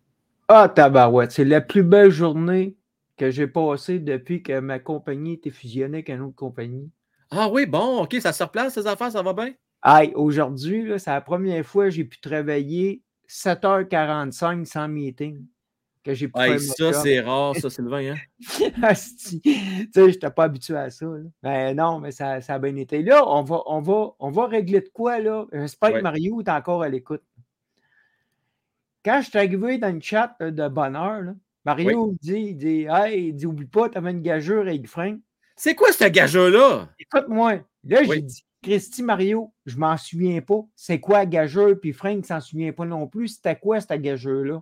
Ah, tabarouette, c'est la plus belle journée que j'ai passée depuis que ma compagnie était fusionnée avec une autre compagnie. Ah oui, bon, OK, ça se replace, ces affaires, ça va bien? Aïe, aujourd'hui, c'est la première fois que j'ai pu travailler 7h45 sans meeting. Que j'ai faire ça, c'est rare, ça, Sylvain. Hein? tu sais, je n'étais pas habitué à ça. Mais non, mais ça, ça, a bien été. Là, on va, on va, on va régler de quoi, là? J'espère que Mario est encore à l'écoute. Quand je suis arrivé dans le chat de bonheur, Mario dit, il dit Hey, il dit, oublie pas, tu avais une gageure avec Frank. C'est quoi cette gageure-là? Écoute-moi. Là, j'ai dit Christy Mario, je m'en souviens pas. C'est quoi la gageure? Puis Frank s'en souvient pas non plus? C'était quoi cette gageure-là?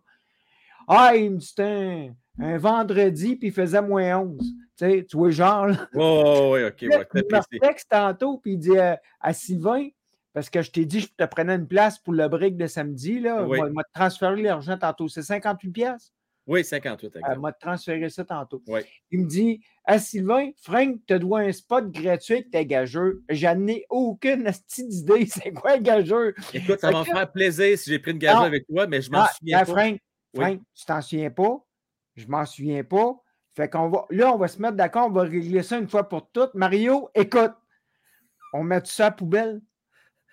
Ah, il me dit c'était un, vendredi, puis il faisait moins 11. Tu sais, tu vois, genre. Là. Oh, oui, OK. Il me texte tantôt, puis il dit à Sylvain, parce que je t'ai dit, je te prenais une place pour le break de samedi. Là. Oui. m'a transféré l'argent tantôt. C'est 58 pièces. Oui, 58. Elle m'a transféré ça tantôt. Oui. Il me dit Ah, Sylvain, Frank te doit un spot gratuit avec tes gageurs. J'en ai aucune idée. C'est quoi un gageur? Écoute, ça va me faire plaisir si j'ai pris une gageure avec toi, mais je m'en ah, souviens pas. Frank, Frank tu t'en souviens pas? Je m'en souviens pas. Fait qu'on va. Là, on va se mettre d'accord, on va régler ça une fois pour toutes. Mario, écoute, on met tout ça à la poubelle.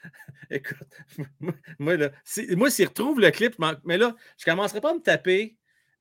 Écoute, moi, là, moi s'il retrouve le clip, mais là, je ne commencerai pas à me taper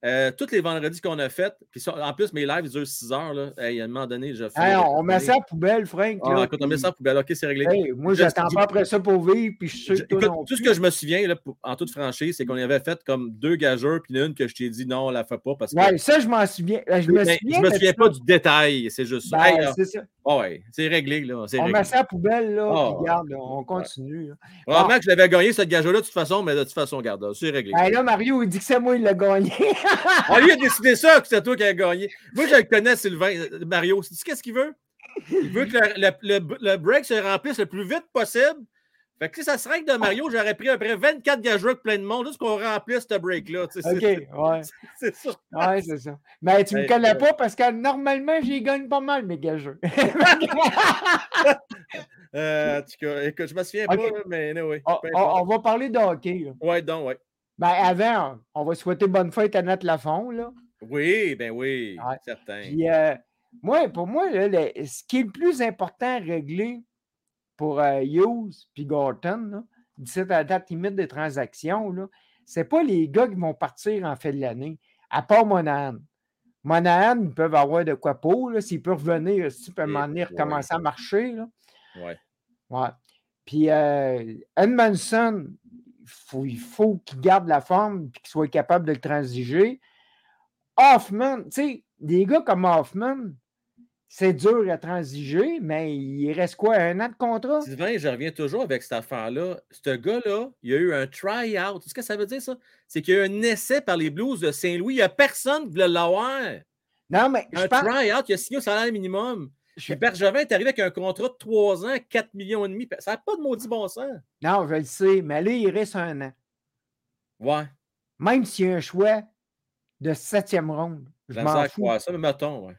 euh, tous les vendredis qu'on a fait, puis en plus, mes lives durent 6 heures. Là. Hey, à un moment donné, je fais. on met ça à poubelle, Frank. Ah, écoute, on met ça à poubelle. OK, c'est réglé. moi, j'attends pas après ça pour vivre. Puis je écoute, tout ce que je me souviens, là, en toute franchise, c'est qu'on avait fait comme deux gageurs, puis une que je t'ai dit non, on la fait pas. Parce que... Ouais, ça, je m'en souviens. Je me souviens, je me souviens pas du détail. C'est juste ça. Ben, c'est ça. Oh, ouais, c'est réglé. Là. On réglé. met ça à poubelle, là. Oh, regarde, on continue. Que je l'avais gagné, cette gageur-là, de toute façon, mais de toute façon, regarde, c'est réglé. Là, Mario, il dit que c'est moi, il l'a gagné. on lui a décidé ça, que c'est toi qui as gagné. Moi, je le connais, Sylvain. Mario, qu'est-ce qu'il veut? Il veut que le, le, le, break se remplisse le plus vite possible. Fait que si ça serait que de Mario, j'aurais pris à peu près 24 gageurs avec plein de monde juste qu'on remplisse ce break-là. OK, ouais. C'est ça. Ouais, c'est ça. Mais tu ne me connais pas parce que normalement, j'y gagne pas mal mes gageurs. euh, écoute, je me souviens pas, mais oui. On, on, va parler de hockey. Là. Ouais, donc, ouais. Ben, avant, on va souhaiter bonne fête à Nat Lafont, là. Oui, ben oui, certain. Puis, euh, moi, pour moi, là, ce qui est le plus important à régler pour euh, Hughes puis Gorton, d'ici à la date limite des transactions, ce n'est pas les gars qui vont partir en fin de l'année, à part Monahan. Monahan, ils peuvent avoir de quoi pour, s'ils peuvent revenir, s'ils peuvent m'en venir commencer à marcher. Là. Ouais. ouais. Puis euh, Edmondson, il faut, qu'il garde la forme et qu'il soit capable de le transiger. Hoffman, tu sais, des gars comme Hoffman, c'est dur à transiger, mais il reste quoi, un an de contrat? Sylvain, je reviens toujours avec cette affaire-là. Ce gars-là, il y a eu un try-out. Ce que ça veut dire, ça? C'est qu'il y a eu un essai par les Blues de Saint-Louis. Il n'y a personne qui voulait l'avoir. Non, mais. Un try-out, il a signé au salaire minimum. Je... Bergevin est arrivé avec un contrat de 3 ans, 4 millions et demi. Ça n'a pas de maudit bon sens. Non, je le sais, mais là, il reste un an. Ouais. Même s'il y a un choix de septième ronde. Je m'en fous. ça, mais mettons, ouais.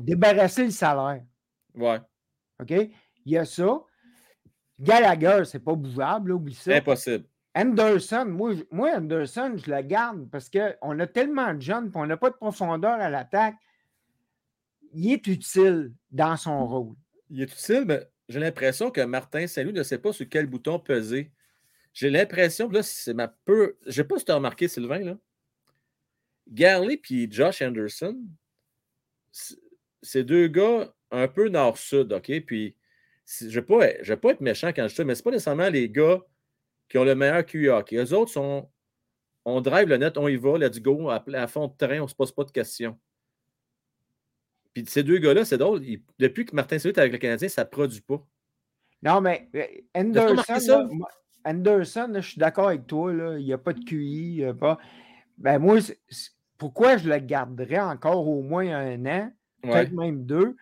Débarrasser le salaire. Ouais. OK? Il y a ça. Gallagher, c'est pas bougeable, oublie ça. Impossible. Anderson, moi, moi, Anderson, je le garde parce qu'on a tellement de jeunes et on n'a pas de profondeur à l'attaque. Il est utile dans son rôle. Il est utile, mais j'ai l'impression que Martin Saint-Louis ne sait pas sur quel bouton peser. J'ai l'impression, là, c'est ma peu. Je ne sais pas si tu as remarqué, Sylvain, là. Garley puis Josh Anderson, c'est deux gars un peu nord-sud, OK? Puis, je ne vais, pas- je vais pas être méchant quand je dis ça, mais ce pas nécessairement les gars qui ont le meilleur QI hockey. Eux autres sont. On drive le net, on y va, let's go, à, à fond de train, on ne se pose pas de questions. Puis ces deux gars-là, c'est drôle. ils- depuis que Martin Saint-Louis est avec le Canadien, ça ne produit pas. Non, mais euh, Anderson, là, Anderson, là, je suis d'accord avec toi. là, Il n'y a pas de QI. il y a pas... Ben, moi, pourquoi je le garderais encore au moins un an, Ouais. peut-être même deux,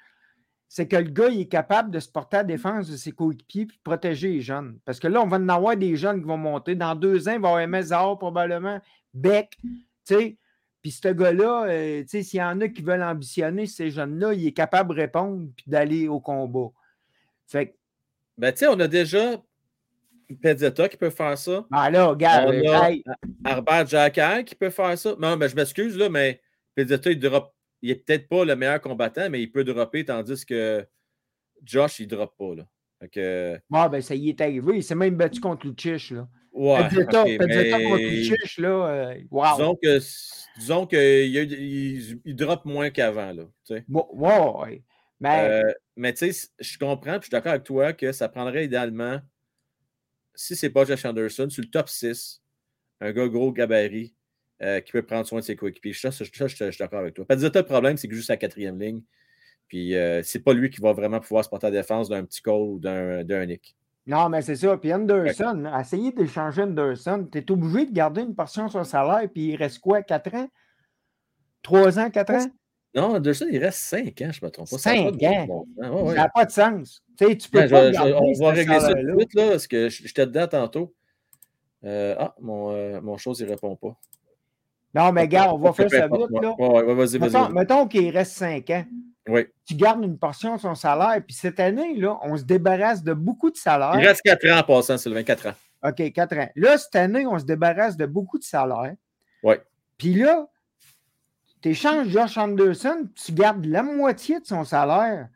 c'est que le gars, il est capable de se porter à la défense de ses coéquipiers et de protéger les jeunes. Parce que là, on va en avoir des jeunes qui vont monter. Dans deux ans, il va y avoir Zahar, probablement, Beck, tu sais. Puis ce gars-là, euh, tu sais, s'il y en a qui veulent ambitionner, ces jeunes-là, il est capable de répondre puis d'aller au combat. Fait que, Ben, tu sais, on a déjà Pezzetta qui peut faire ça. ben là, regarde, On a hey, Arbert Jacquard qui peut faire ça. Non, mais je m'excuse, là, mais Pezzetta, il drop. Il est peut-être pas le meilleur combattant, mais il peut dropper, tandis que Josh, il ne drop pas. Là. Que, ben, ça y est arrivé. Il s'est même battu contre Lucic, là. ouais, Pezzetta, ok, Pezzetta mais contre Lucic, là, euh, wow. Disons que disons qu'il il, il drop moins qu'avant. Là, tu sais. Bon, ouais, ouais. Mais Euh, mais tu sais, je comprends, puis je suis d'accord avec toi que ça prendrait idéalement, si c'est pas Josh Anderson, sur le top 6, un gars gros gabarit euh, qui peut prendre soin de ses coéquipiers. Ça, ça, ça, je, je suis d'accord avec toi. Pas le problème, c'est que juste sa quatrième ligne. Puis euh, c'est pas lui qui va vraiment pouvoir se porter à la défense d'un petit Cole ou d'un Nick. non, mais c'est ça. Puis Anderson, là, essayer d'échanger Anderson, tu es obligé de garder une portion sur son salaire, puis il reste quoi, 4 ans? 3 ans, 4 ans? Non, Anderson, il reste 5 ans, je ne me trompe pas. Ça a pas Cinq de ans? bon sens. Ouais, ouais. Ça n'a pas de sens. Tu sais, tu peux Ben, pas je- on va régler ça tout de suite, là, parce que j'étais dedans tantôt. Euh, ah, mon, euh, mon chose, il ne répond pas. Non, mais gars, on va faire ça vite, là. ouais, ouais, ouais, vas-y, vas-y. Mettons, mettons qu'il reste 5 ans. Oui. Tu gardes une portion de son salaire, puis cette année, là, on se débarrasse de beaucoup de salaires. Il reste 4 ans en passant, Sylvain, 4 ans. OK, 4 ans. Là, cette année, on se débarrasse de beaucoup de salaires. Oui. Puis là, tu échanges Josh Anderson, tu gardes la moitié de son salaire.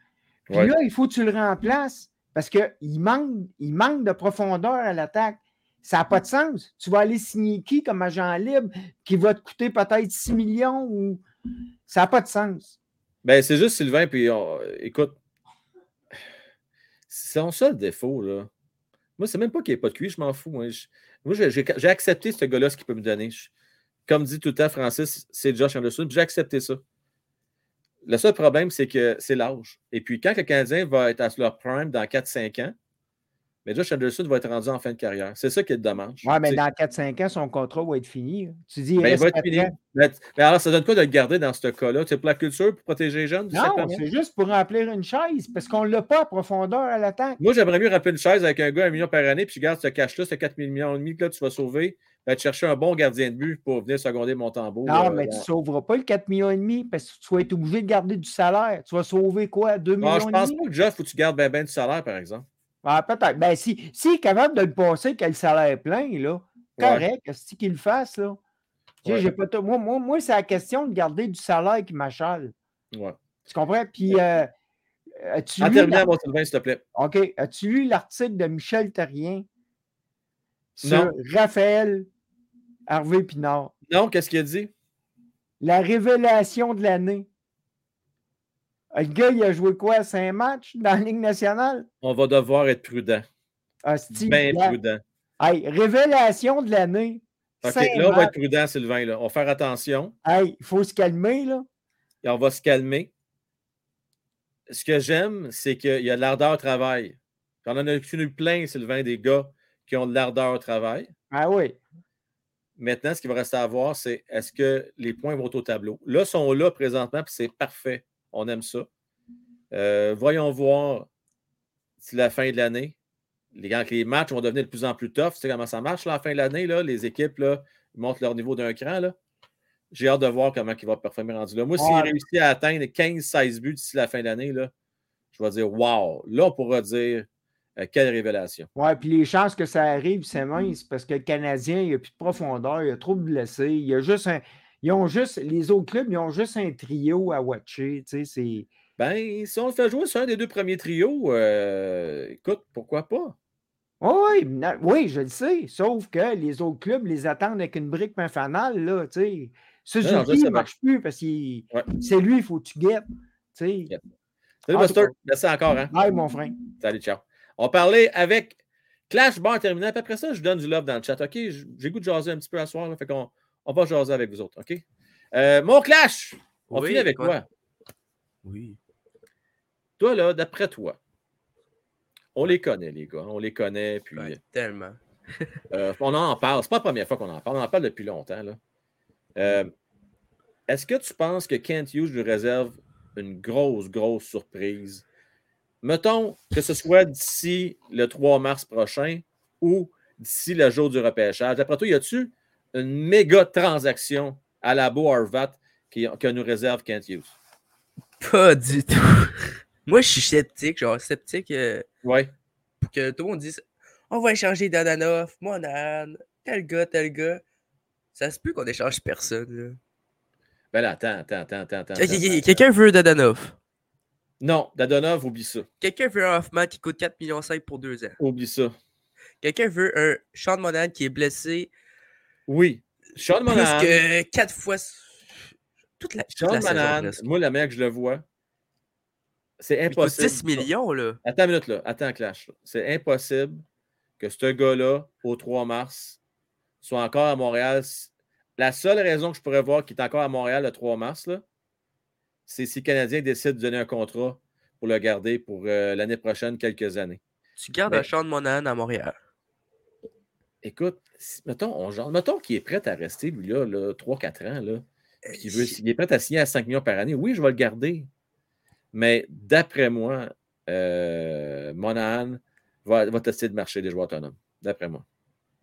Puis Ouais. là, il faut que tu le remplaces parce qu'il manque, il manque de profondeur à l'attaque. Ça n'a pas de sens. Tu vas aller signer qui comme agent libre qui va te coûter peut-être 6 millions ou. Ça n'a pas de sens. Ben, c'est juste Sylvain, puis on- écoute, c'est son seul défaut, là. Moi, c'est même pas qu'il n'y ait pas de QI, je m'en fous. Moi, Je- moi, j'ai accepté ce gars-là, ce qu'il peut me donner. Je- comme dit tout temps Francis, c'est Josh Anderson, j'ai accepté ça. Le seul problème, c'est que c'est l'âge. Et puis, quand le Canadien va être à leur prime dans 4-5 ans, mais Josh Anderson va être rendu en fin de carrière. C'est ça qui est dommage. Ouais, mais dans 4-5 ans, son contrat va être fini. là. Tu dis, il ben, il va être fini. Mais, mais alors, ça donne quoi de le garder dans ce cas-là? C'est pour la culture, pour protéger les jeunes? Non, c'est juste pour remplir une chaise parce qu'on ne l'a pas à profondeur à l'attaque. Moi, j'aimerais mieux rappeler une chaise avec un gars un million par année, puis tu gardes ce cash-là, ce 4 millions et demi que là, tu vas sauver, va te chercher un bon gardien de but pour venir seconder mon tambour. Non, euh, mais tu ne sauveras pas le 4 millions parce que tu vas être obligé de garder du salaire. Tu vas sauver quoi? 2 Ah, millions je pense pas que Jeff, faut que tu gardes bien ben du salaire, par exemple. Ah, peut-être. Ben, si, s'il est capable de le passer qu'elle le salaire plein, là, Ouais. correct, c'est qu'il le fasse, là? Tu sais, Ouais. j'ai pas t- moi, moi, moi c'est la question de garder du salaire qui m'achale. Ouais. Tu comprends? Puis, euh, as-tu En lu terminant, l'ar- mon Sylvain, s'il te plaît. OK. As-tu lu l'article de Michel Terrien sur Non. Raphaël Harvey Pinard? Non, qu'est-ce qu'il a dit? La révélation de l'année. Le gars, il a joué quoi? Cinq matchs dans la Ligue nationale? On va devoir être prudent. Hostie, Bien prudent. Hey, révélation de l'année. OK, Cinq là, on va être prudent, Sylvain. Là. On va faire attention Hey, il faut se calmer, là. et on va se calmer. Ce que j'aime, c'est qu'il y a de l'ardeur au travail. On en a eu plein, Sylvain, des gars qui ont de l'ardeur au travail. Ah oui. Maintenant, ce qu'il va rester à voir, c'est est-ce que les points vont au tableau. Là, ils sont là présentement, puis c'est parfait. On aime ça. Euh, voyons voir si la fin de l'année, les, quand les matchs vont devenir de plus en plus tough. Tu sais comment ça marche là, la fin de l'année? Là, les équipes là, montent leur niveau d'un cran. Là. J'ai hâte de voir comment il va performer rendu là. Moi, s'il Ouais. réussit à atteindre 15-16 buts d'ici la fin de l'année, là, je vais dire Wow! Là, on pourra dire Euh, quelle révélation? Ouais, puis les chances que ça arrive, c'est mince parce que le Canadien, il n'y a plus de profondeur, il y a trop de blessés. Il y a juste un. Ils ont juste. Les autres clubs, ils ont juste un trio à watcher. Tu sais, c'est. Ben, si on le fait jouer sur un des deux premiers trios, euh, écoute, pourquoi pas? Oui, oui, je le sais. Sauf que les autres clubs les attendent avec une brique main fanale, là, tu sais. Suzuki, ne marche plus parce que Ouais. c'est lui, il faut que tu guettes. Tu sais. Salut, Buster. Merci encore. Hein? Bye, mon frère. Salut, ciao. On parlait avec Clash Bar terminé. Puis après ça, je donne du love dans le chat. OK? J'ai goût de jaser un petit peu à soir. Là, fait qu'on on va jaser avec vous autres. OK? Euh, mon Clash, on Oui, finit avec quoi? quoi? Oui. Toi, là, d'après toi, on les connaît, les gars. On les connaît. Puis, Ouais, tellement. euh, on en parle. C'est pas la première fois qu'on en parle. On en parle depuis longtemps. Là. Euh, Est-ce que tu penses que Kent Hughes lui réserve une grosse, grosse surprise? Mettons que ce soit d'ici le 3 mars prochain ou d'ici le jour du repêchage. D'après toi, y a-tu une méga transaction à la Beau Harvat qui, que nous réserve Kent Hughes? Pas du tout. Moi, je suis sceptique, genre sceptique euh, Oui. que tout le monde dise on va échanger Dadanov, Monan, tel gars, tel gars. Ça se peut qu'on échange personne. là. Ben là, attends, attends, attends, attends. Quelqu'un veut Dadanov. Non, Dadonov, oublie ça. Quelqu'un veut un Hoffman qui coûte 4,5 millions pour deux ans. Oublie ça. Quelqu'un veut un Sean Monan qui est blessé Oui. Sean plus Monahan. que 4 fois toute la, toute Sean la. Monahan, moi, la manière que je le vois, c'est Il coûte impossible. 10 millions, là. Attends une minute, là. Attends, Clash. C'est impossible que ce gars-là, au 3 mars, soit encore à Montréal. La seule raison que je pourrais voir qu'il est encore à Montréal le 3 mars, là, c'est si le Canadien décide de donner un contrat pour le garder pour euh, l'année prochaine, quelques années. Tu gardes Mais- Sean Monahan à Montréal. Écoute, si- mettons, on, genre, mettons qu'il est prêt à rester, lui, là, là 3-4 ans, là, qu'il veut, il est prêt à signer à 5 millions par année. Oui, je vais le garder. Mais d'après moi, euh, Monahan va, va tester de marché des joueurs autonomes. D'après moi.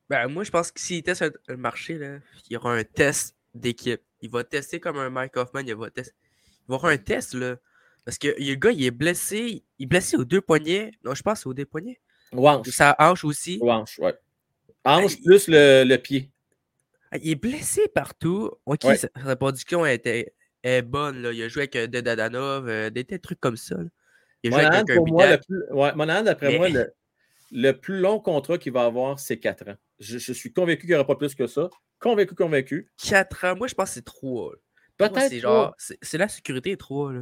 Ben, moi, je pense que s'il teste un, un marché, là, il y aura un test d'équipe. Il va tester comme un Mike Hoffman. Il va, tester. Va avoir un test, là. Parce que le gars, il est blessé. Il est blessé aux deux poignets. Non, je pense aux deux poignets. Ou hanche. Sa hanche aussi. Ou hanche, ouais. Hanche plus le, le pied. Ah, Il est blessé partout. Ok, Ouais. sa, sa production était, est bonne. Là. Il a joué avec euh, Dedadanov, euh, des, des trucs comme ça. là. Il a joué Monahan, avec pour moi, le plus, ouais, Monahan, d'après Mais- moi, le, le plus long contrat qu'il va avoir, c'est 4 ans. Je, je suis convaincu qu'il n'y aura pas plus que ça. Convaincu, convaincu. 4 ans. Moi, je pense que c'est 3. Moi, Peut-être c'est genre. C'est la sécurité 3. Là.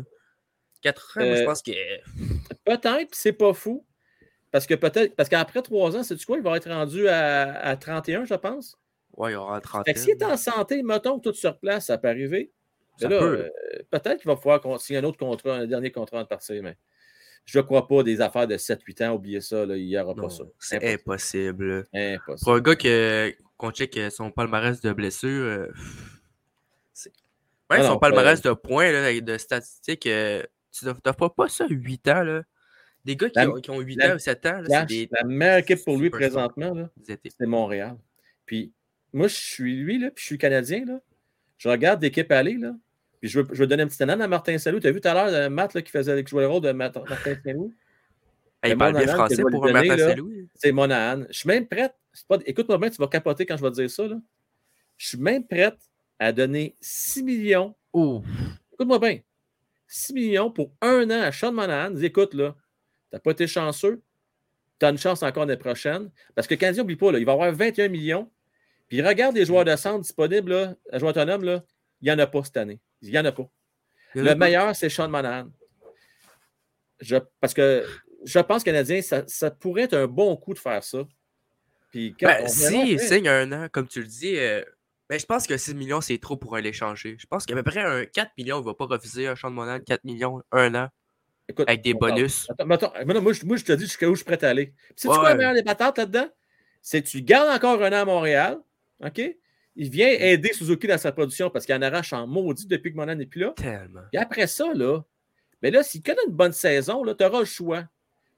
4 ans, moi, je Euh, pense que. Peut-être, c'est pas fou. Parce que peut-être, parce qu'après trois ans, c'est quoi? Il va être rendu à, à 31, je pense. Ouais, il aura 30 Fait que s'il est en santé, mettons que tout sur place, ça peut arriver. Ça Mais là, peut. euh, peut-être qu'il va pouvoir signer un autre contrat, un dernier contrat de partir, mais je ne crois pas des affaires de 7-8 ans, oubliez ça, là, il n'y aura Non, pas ça. c'est Impossible. impossible. Pour un gars qu'on check euh, son palmarès de blessures, euh, Ah même non, son palmarès euh, de points, là, de statistiques, euh, tu n'offres pas ça 8 ans. Là. Des gars qui, La- ont, qui ont 8 la- ans ou 7 ans, là, des. La meilleure équipe pour lui présentement, c'est Montréal. Puis moi, je suis lui, là, puis je suis Canadien. Là. Je regarde l'équipe aller, là. Puis je veux, je veux donner un petit anane à Martin Salou. Tu as vu tout à l'heure euh, Matt là, qui faisait qui jouait le rôle de Mat- Martin Salou? Ah, il Le parle bien français pour donner, Martin Saint-Louis. C'est Monahan. Je suis même prête. Pas, écoute-moi bien, tu vas capoter quand je vais te dire ça. Là. Je suis même prête à donner 6 millions. Oh. Écoute-moi bien. 6 millions pour un an à Sean Monahan. Dis, écoute, là, t'as pas été chanceux. Tu as une chance encore l'année prochaine. Parce que Canadien, n'oublie pas, là, il va avoir 21 millions. Puis regarde les joueurs de centre disponibles, là, les joueurs autonomes, là, il n'y en a pas cette année. Il n'y en a pas. A Le pas? meilleur, c'est Sean Monahan. Je, parce que je pense Canadien, ça, ça pourrait être un bon coup de faire ça. Puis quand Ben, si il signe un an, comme tu le dis, euh, ben, je pense que 6 millions, c'est trop pour aller l'échanger. Je pense qu'à peu près un 4 millions, il ne va pas refuser un champ de monnaie 4 millions, un an, Écoute, avec des bonus. Attends, mais mais moi, je, moi, je te dis jusqu'à où je suis prêt à aller. C'est Ouais. quoi le meilleur des patates là-dedans? C'est que tu gardes encore un an à Montréal, OK? Il vient Mm. aider Suzuki dans sa production parce qu'il en arrache en maudit depuis que Monan n'est plus là. Tellement. Et après ça, là, mais là, s'il connaît une bonne saison, tu auras le choix.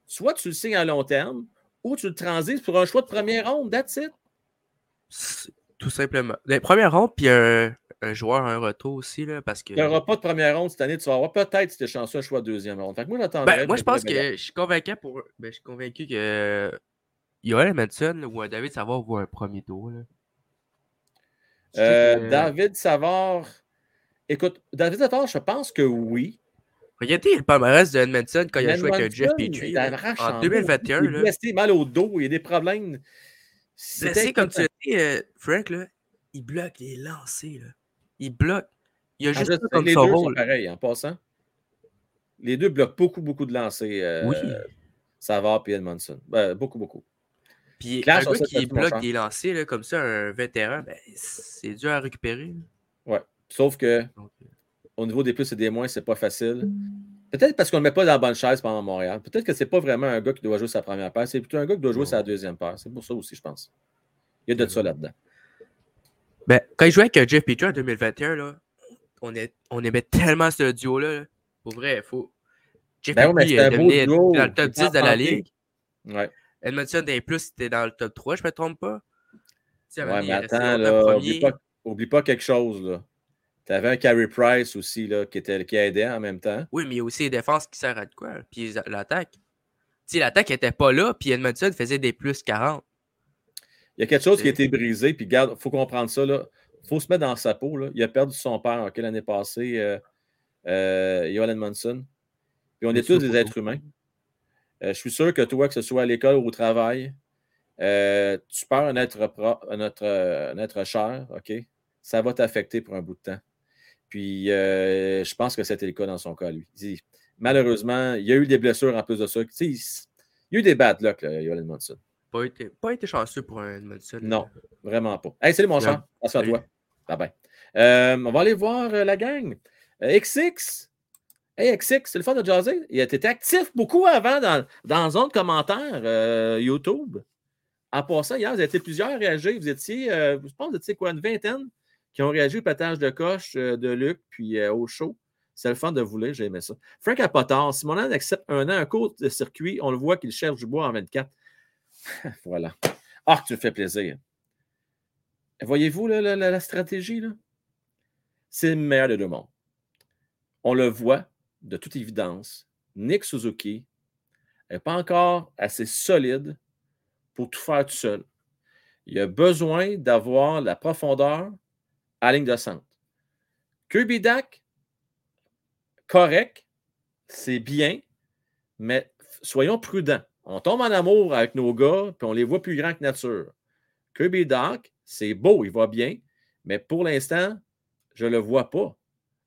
Soit tu le signes à long terme ou tu le transites pour un choix de première ronde, that's it. Tout simplement. Les premières rondes, puis un, un joueur, un retour aussi, là, parce que. Il n'y aura pas de première ronde cette année. Tu vas avoir peut-être, si tu es chanceux, un choix de deuxième ronde. Fait que moi. Ben, moi, je pense que je suis convaincu pour. Ben, je suis convaincu que. Yoel Manson ou un David Savard voit un premier tour. Là. Euh, que- David Savard. Écoute, David Savard, je pense que oui. Regardez le palmarès de Edmondson quand il a joué avec Jeff Petrie en en 2021. Il est blessé, mal au dos, il y a des problèmes. C'était blessé, comme tu as dit, euh, Frank, là, il bloque les lancers. Là. Il bloque. Il a Ah, juste sais, comme les son deux sont rôle. pareils, en passant. Les deux bloquent beaucoup, beaucoup de lancers. euh, Oui. Savard et Edmondson. Ben, beaucoup, beaucoup. Puis Clash, un gars qui c'est bloque des lancers là, comme ça, un vétéran, ben, c'est dur à récupérer. là. Ouais. Sauf que euh, au niveau des plus et des moins, c'est pas facile. Peut-être parce qu'on ne le met pas dans la bonne chaise pendant Montréal. Peut-être que c'est pas vraiment un gars qui doit jouer sa première paire. C'est plutôt un gars qui doit jouer sa deuxième paire. C'est pour ça aussi, je pense. Il y a de ça là-dedans. Ben, quand il jouait avec euh, Jeff Petrie en 2021, là, on, est, on aimait tellement ce duo-là. là. Pour vrai, il faut. Jeff Ben Petrie c'est euh, dans le top Il est 10 de la ligue. Ouais. Edmondson des plus, c'était dans le top 3, je me trompe pas. Tu sais, Ouais, mais est attends, là, oublie pas, oublie pas quelque chose. là. Tu avais un Carey Price aussi là, qui, était, qui aidait en même temps. Oui, mais il y a aussi les défenses qui servent à de quoi? Puis l'attaque. Tu sais, l'attaque était pas là, puis Edmondson faisait des plus 40. Il y a quelque chose qui a été brisé, puis garde, il faut comprendre ça. Il faut se mettre dans sa peau. Là. Il a perdu son père l'année passée, euh, euh, Edmondson. Puis on est tous des êtres humains. Euh, je suis sûr que toi, que ce soit à l'école ou au travail, euh, tu perds un être, pro- un être, un être cher, OK? Ça va t'affecter pour un bout de temps. Puis euh, je pense que c'était le cas dans son cas, lui. Il malheureusement, il y a eu des blessures en plus de ça. Il, il y a eu des bad luck, là, Joel Edmondson. Pas été, pas été chanceux pour un Edmondson. là. Non, vraiment pas. Hey, salut mon Ouais. cher. Attention à Salut. toi. Bye bye. Euh, on va aller voir euh, la gang. XX. Hey, XX, c'est le fun de jaser. Il a été actif beaucoup avant dans, dans zone commentaire YouTube. En passant, hier, vous étiez plusieurs à réagir. Vous étiez, je pense, vous étiez quoi, une vingtaine? Qui ont réagi au patage de coche euh, de Luc puis euh, au show. C'est le fun de vous lire, j'ai aimé ça. Frank a pas tort. Si mon accepte un an, un cours de circuit, on le voit qu'il cherche du bois en 24. voilà. Ah, tu me fais plaisir. Voyez-vous la- la stratégie? là? C'est le meilleur des deux mondes. On le voit, de toute évidence, Nick Suzuki n'est pas encore assez solide pour tout faire tout seul. Il a besoin d'avoir la profondeur à ligne de centre. Kirby Dak, correct, c'est bien, mais soyons prudents. On tombe en amour avec nos gars, puis on les voit plus grands que nature. Kirby Doc, c'est beau, il va bien, mais pour l'instant, je ne le vois pas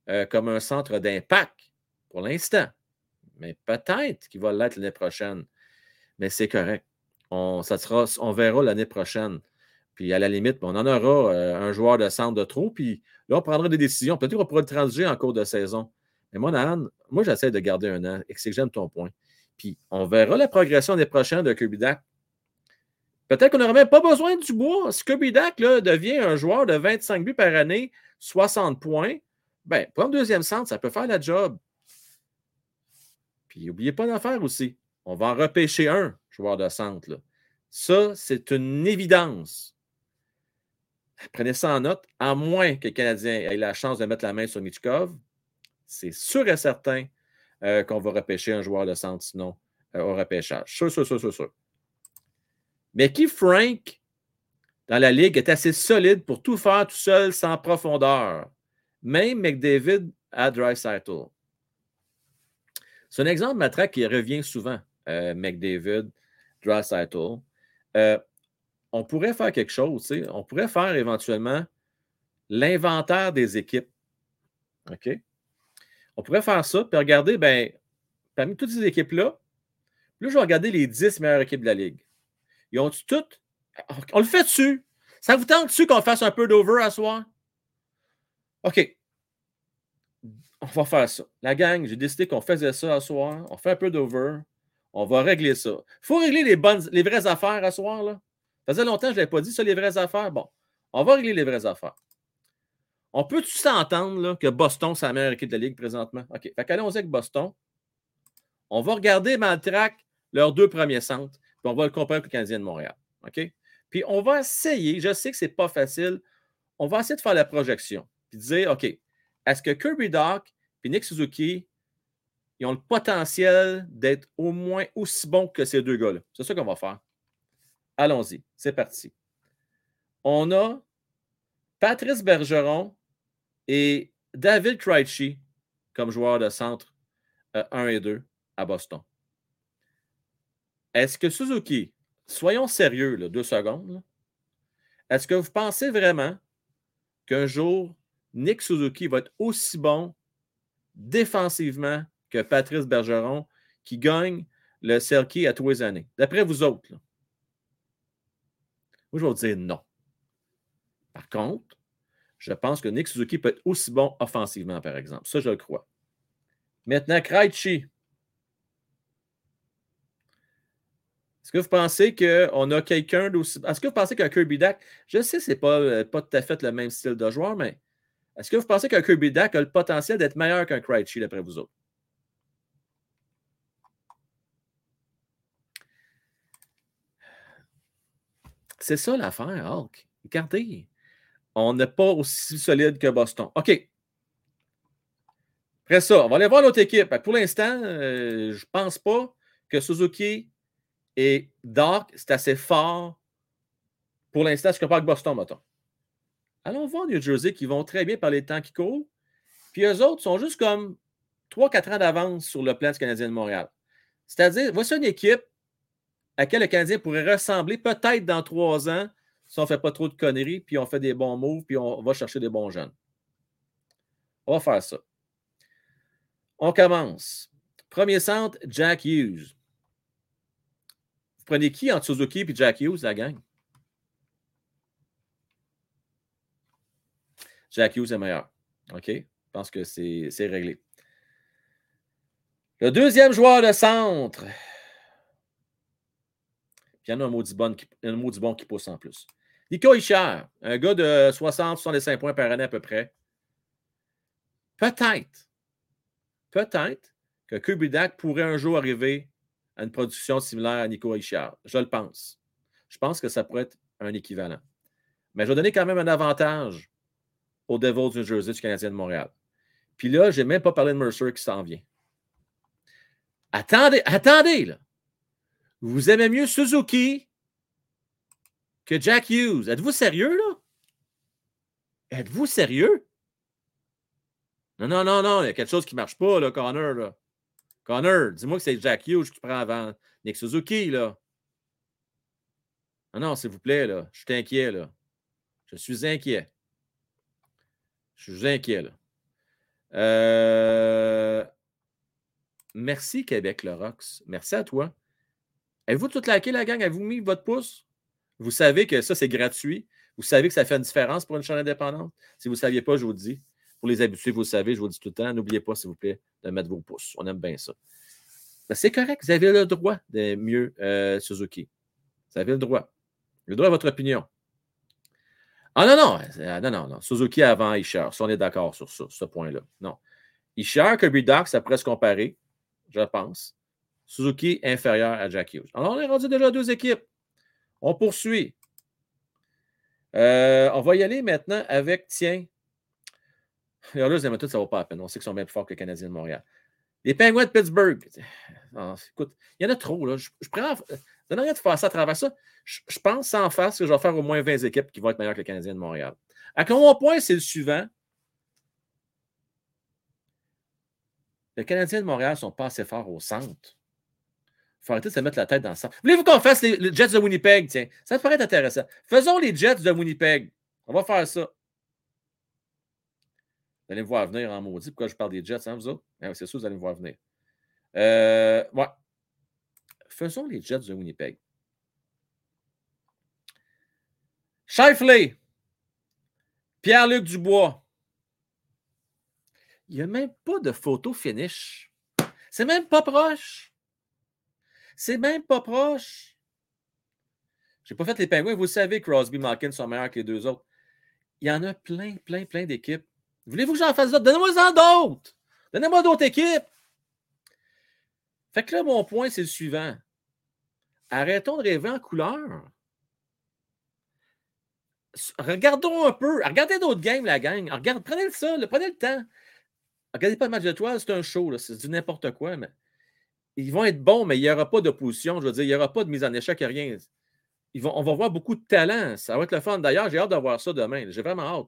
euh, comme un centre d'impact pour l'instant. Mais peut-être qu'il va l'être l'année prochaine. Mais c'est correct. On, ça on verra l'année prochaine. Puis à la limite, on en aura euh, un joueur de centre de trop. Puis là, on prendra des décisions. Peut-être qu'on pourra le transiger en cours de saison. Mais moi, Nan, moi, j'essaie de garder un an. Et j'aime ton point. Puis on verra la progression des prochains de Kirby Dak. Peut-être qu'on n'aurait même pas besoin du bois. Si Kirby Dak là, devient un joueur de 25 buts par année, 60 points, ben, un deuxième centre, ça peut faire la job. Puis n'oubliez pas d'en faire aussi. On va en repêcher un joueur de centre. Ça, c'est une évidence. Prenez ça en note. À moins que le Canadien ait la chance de mettre la main sur Michkov, c'est sûr et certain euh, qu'on va repêcher un joueur de centre, sinon euh, au repêchage. Sûr, sûr, sûr. Mais qui, Frank, dans la Ligue, est assez solide pour tout faire tout seul sans profondeur. Même McDavid à Dreisaitl. C'est un exemple, Matraque, qui revient souvent, euh, McDavid, Dreisaitl. Euh, on pourrait faire quelque chose, tu sais. on pourrait faire éventuellement l'inventaire des équipes. OK? On pourrait faire ça, puis regarder, ben, parmi toutes ces équipes-là, là, je vais regarder les 10 meilleures équipes de la Ligue. Ils ont toutes. On le fait dessus. Ça vous tente dessus qu'on fasse un peu d'over à soir? OK. On va faire ça. La gang, j'ai décidé qu'on faisait ça à soir. On fait un peu d'over. On va régler ça. Il faut régler les, bonnes, les vraies affaires à soir. Là. Ça faisait longtemps que je ne l'avais pas dit, ça, les vraies affaires. Bon, on va régler les vraies affaires. On peut-tu s'entendre que Boston, c'est la meilleure équipe de la Ligue présentement? OK. Fait qu'allons-y avec Boston. On va regarder Maltrack, leurs deux premiers centres, puis on va le comparer avec le Canadien de Montréal. OK? Puis on va essayer, je sais que ce n'est pas facile, on va essayer de faire la projection. puis dire OK, est-ce que Kirby Doc et Nick Suzuki ils ont le potentiel d'être au moins aussi bons que ces deux gars-là? C'est ça qu'on va faire. Allons-y, c'est parti. On a Patrice Bergeron et David Krejci comme joueurs de centre 1 euh, et 2 à Boston. Est-ce que Suzuki, soyons sérieux, là, deux secondes, est-ce que vous pensez vraiment qu'un jour, Nick Suzuki va être aussi bon défensivement que Patrice Bergeron qui gagne le circuit à tous les années? D'après vous autres. Moi, je vais vous dire non. Par contre, je pense que Nick Suzuki peut être aussi bon offensivement, par exemple. Ça, je le crois. Maintenant, Krejci. Est-ce que vous pensez qu'on a quelqu'un d'aussi. Est-ce que vous pensez qu'un Kirby Dak, je sais ce n'est pas, euh, pas tout à fait le même style de joueur, mais est-ce que vous pensez qu'un Kirby Dak a le potentiel d'être meilleur qu'un Krejci, d'après vous autres? C'est ça l'affaire, Hulk. Regardez, on n'est pas aussi solide que Boston. OK. Après ça, on va aller voir l'autre équipe. Pour l'instant, euh, je ne pense pas que Suzuki et Dark, c'est assez fort pour l'instant, je compare avec Boston, mettons. Allons voir New Jersey qui vont très bien par les temps qui courent. Puis eux autres sont juste comme 3-4 ans d'avance sur le plan du Canadien de Montréal. C'est-à-dire, voici une équipe à laquelle le Canadien pourrait ressembler peut-être dans trois ans si on ne fait pas trop de conneries, puis on fait des bons moves, puis on va chercher des bons jeunes. On va faire ça. On commence. Premier centre, Jack Hughes prenez qui entre Suzuki et Jack Hughes, la gang? Jack Hughes est meilleur. OK? Je pense que c'est réglé. Le deuxième joueur de centre. Il y en a un maudit bon bon qui pousse en plus. Nico Ischer, un gars de 60-65 points par année à peu près. Peut-être, peut-être que Kirby Dak pourrait un jour arriver à une production similaire à Nico Richard. Je le pense. Je pense que ça pourrait être un équivalent. Mais je vais donner quand même un avantage aux Devils du Jersey du Canadien de Montréal. Puis là, je n'ai même pas parlé de Mercer qui s'en vient. Attendez, attendez, là. Vous aimez mieux Suzuki que Jack Hughes. Êtes-vous sérieux, là? Êtes-vous sérieux? Non, non, non, non, il y a quelque chose qui ne marche pas, là, Connor, là. Connor, dis-moi que c'est Jack Hughes qui prend avant Nick Suzuki, là. Ah non, s'il vous plaît, là. Je suis inquiet, là. Je suis inquiet. Je suis inquiet, là. Euh, merci, Québec, le Rox. Merci à toi. Avez-vous tout laqué, la gang? Avez-vous mis votre pouce? Vous savez que ça, c'est gratuit. Vous savez que ça fait une différence pour une chaîne indépendante. Si vous ne saviez pas, je vous le dis. Pour les habitués, vous le savez, je vous le dis tout le temps. N'oubliez pas, s'il vous plaît, de mettre vos pouces. On aime bien ça. Ben, c'est correct, vous avez le droit de mieux euh, Suzuki. Vous avez le droit. Le droit à votre opinion. Ah non, non, euh, non, non, non. Suzuki avant Isher. Si on est d'accord sur ça, ce point-là. Non. Isher, Kirby Doc, ça pourrait se comparer, je pense. Suzuki inférieur à Jack Hughes. Alors, on est rendu déjà deux équipes. On poursuit. Euh, on va y aller maintenant avec, tiens, les Oilers d'Edmonton, ça ne vaut pas la peine. On sait qu'ils sont bien plus forts que les Canadiens de Montréal. Les Penguins de Pittsburgh. Écoute, il y en a trop. Là. Je, je prends. Rien de faire ça à travers ça. Je, pense sans face que je vais faire au moins 20 équipes qui vont être meilleures que les Canadiens de Montréal. À mon point, c'est le suivant. Les Canadiens de Montréal ne sont pas assez forts au centre. Faut arrêter de se mettre la tête dans le centre. Voulez-vous qu'on fasse les, les, Jets de Winnipeg? Tiens, ça pourrait être intéressant. Faisons les Jets de Winnipeg. On va faire ça. Vous allez me voir venir en maudit. Pourquoi je parle des Jets, hein, vous autres? Ah c'est sûr, vous allez me voir venir. Euh, ouais. Faisons les Jets de Winnipeg. Shifley. Pierre-Luc Dubois. Il n'y a même pas de photo finish. C'est même pas proche. C'est même pas proche. Je n'ai pas fait les pingouins. Vous savez Crosby Malkin sont meilleurs que les deux autres. Il y en a plein, plein, plein d'équipes Voulez-vous que j'en fasse d'autres? Donnez-moi-en d'autres. Donnez-moi d'autres équipes. Fait que là, mon point, c'est le suivant. Arrêtons de rêver en couleur. regardons un peu. Regardez d'autres games, la gang. Regarde, prenez ça, là, prenez le temps. Regardez pas le match de toi, c'est un show, c'est du n'importe quoi, mais ils vont être bons, mais il n'y aura pas d'opposition. Je veux dire, il n'y aura pas de mise en échec, rien. On va voir beaucoup de talent. Ça va être le fun. D'ailleurs, j'ai hâte de voir ça demain. J'ai vraiment hâte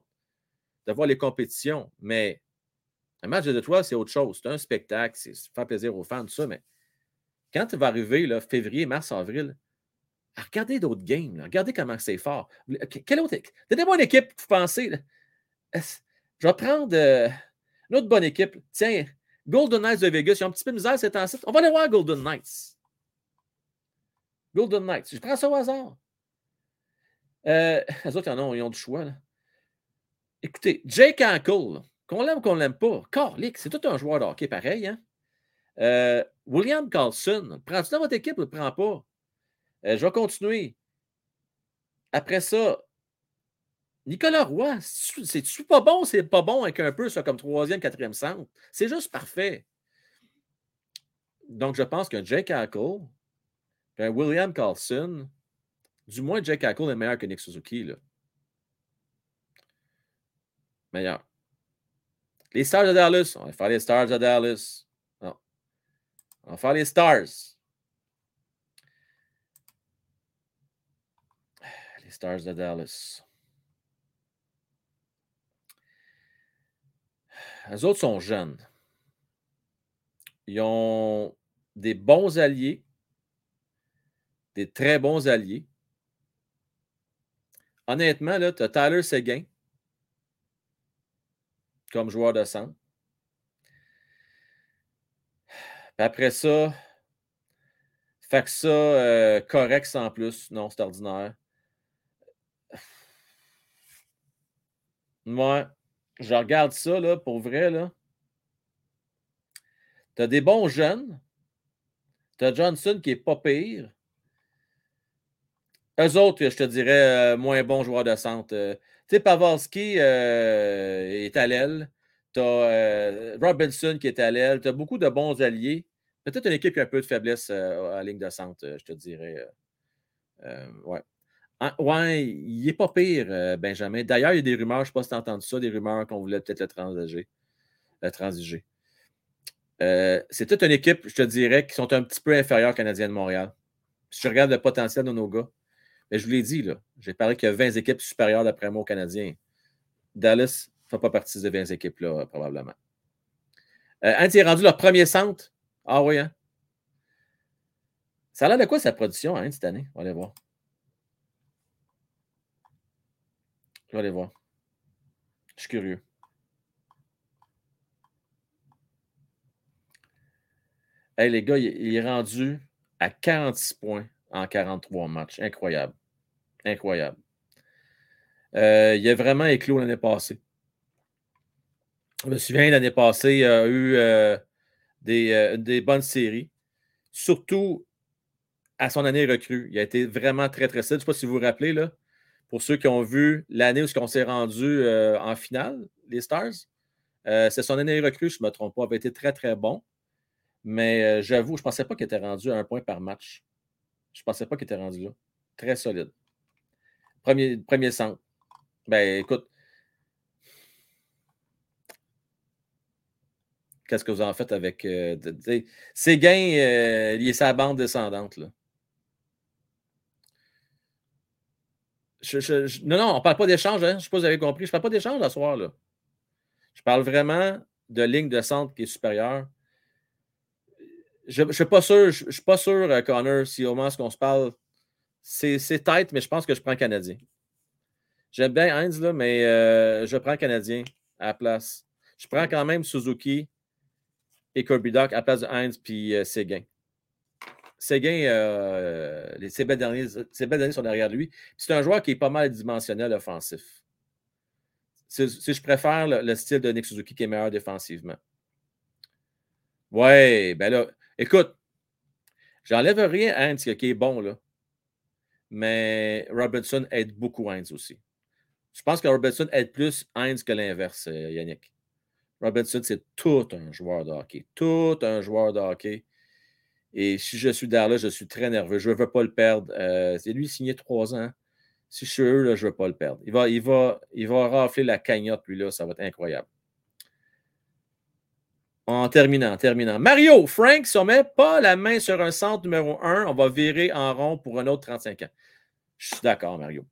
de voir les compétitions. Mais un match de toi, c'est autre chose. C'est un spectacle, c'est faire plaisir aux fans, tout ça. Mais quand tu vas arriver, février, mars, avril, regardez d'autres games. Regardez comment c'est fort. Quelle autre équipe? Donnez-moi une équipe vous pensez. Je vais prendre euh, une autre bonne équipe. Tiens, Golden Knights de Vegas, ils ont un petit peu de misère ces temps-ci. On va aller voir Golden Knights. Golden Knights. Je prends ça au hasard. Euh, les autres, ils, en ont, ils ont du choix. Écoutez, Jake Ankle, qu'on l'aime ou qu'on l'aime pas, Carlick, c'est tout un joueur de hockey pareil. Hein? Euh, William Carlson, prends-tu dans votre équipe ou ne le prends pas? Euh, je vais continuer. Après ça, Nicolas Roy, c'est- c'est-tu pas bon? C'est pas bon avec un peu ça comme troisième, quatrième centre? C'est juste parfait. Donc, je pense qu'un Jake Hackle, puis William Carlson, du moins Jake Hackle est meilleur que Nick Suzuki. Là. Meilleur. Les Stars de Dallas, on va faire les Stars de Dallas. Non. On va faire les Stars. Les Stars de Dallas. Les autres sont jeunes. Ils ont des bons alliés, des très bons alliés. Honnêtement, là, tu as Tyler Seguin comme joueur de centre. Après ça, fait que ça, euh, correct sans plus. Non, c'est ordinaire. Moi, je regarde ça, là, pour vrai, là. Tu as des bons jeunes. Tu as Johnson qui est pas pire. Eux autres, je te dirais, euh, moins bons joueurs de centre. Euh, tu sais, Pavelski euh, est à l'aile. Tu as Robinson qui est à l'aile. Tu as beaucoup de bons alliés. Peut-être une équipe qui a un peu de faiblesse à la ligne de centre, je te dirais. ouais. Ah, ouais, il n'est pas pire, euh, Benjamin. D'ailleurs, il y a des rumeurs, je ne sais pas si tu as entendu ça, des rumeurs qu'on voulait peut-être le transiger. Le transiger. Euh, c'est toute une équipe, je te dirais, qui sont un petit peu inférieures Canadiens de Montréal. Si je regarde le potentiel de nos gars, mais je vous l'ai dit, là, j'ai parlé qu'il y a 20 équipes supérieures d'après moi aux Canadiens. Dallas ne fait pas partie de ces 20 équipes-là, probablement. Euh, Andy est rendu leur premier centre. Ah oui, hein? Ça a l'air de quoi sa production, hein, cette année? On va aller voir. Je vais aller voir. Je suis curieux. Hey, les gars, il, est rendu à 46 points en 43 matchs. Incroyable. Incroyable. Euh, il a vraiment éclos l'année passée. Je me souviens, l'année passée, il a eu euh, des, euh, des bonnes séries. Surtout à son année recrue. Il a été vraiment très, très solide. Je ne sais pas si vous vous rappelez, là, pour ceux qui ont vu l'année où on s'est rendu euh, en finale, les Stars. Euh, c'est son année recrue, je ne me trompe pas, avait été très, très bon. Mais euh, j'avoue, je ne pensais pas qu'il était rendu à un point par match. Je ne pensais pas qu'il était rendu là. Très solide. Premier, premier centre. Ben, écoute. Qu'est-ce que vous en faites avec. Ces gains, il est sa bande descendante. Là. Non, non, on ne parle pas d'échange. Hein? Je ne sais pas si vous avez compris. Je ne parle pas d'échange à soir. Là. Je parle vraiment de ligne de centre qui est supérieure. Je ne suis pas sûr, je, suis pas sûr, euh, Connor, si au moment où on se parle, c'est tête, mais je pense que je prends Canadien. J'aime bien Heinz, là, mais euh, je prends Canadien à la place. Je prends quand même Suzuki et Kirby Doc à la place de Heinz puis euh, Séguin. Séguin, euh, ses, belles derniers, années sont derrière lui. C'est un joueur qui est pas mal dimensionnel offensif. Si, je préfère le, le style de Nick Suzuki qui est meilleur défensivement. Ouais, ben là, écoute, j'enlève rien à Heinz qui est bon, là. Mais Robinson aide beaucoup Heinz aussi. Je pense que Robinson aide plus Heinz que l'inverse, euh, Yannick. Robinson, c'est tout un joueur de hockey. Tout un joueur de hockey. Et si je suis Darla, je suis très nerveux. Je ne veux pas le perdre. Euh, c'est lui signé trois ans. Si je suis eux, là, je ne veux pas le perdre. Il va, il, va, il va rafler la cagnotte, lui, là. Ça va être incroyable. En terminant, en terminant. Mario, Frank, ne met pas la main sur un centre numéro 1, on va virer en rond pour un autre 35 ans. Je suis d'accord, Mario.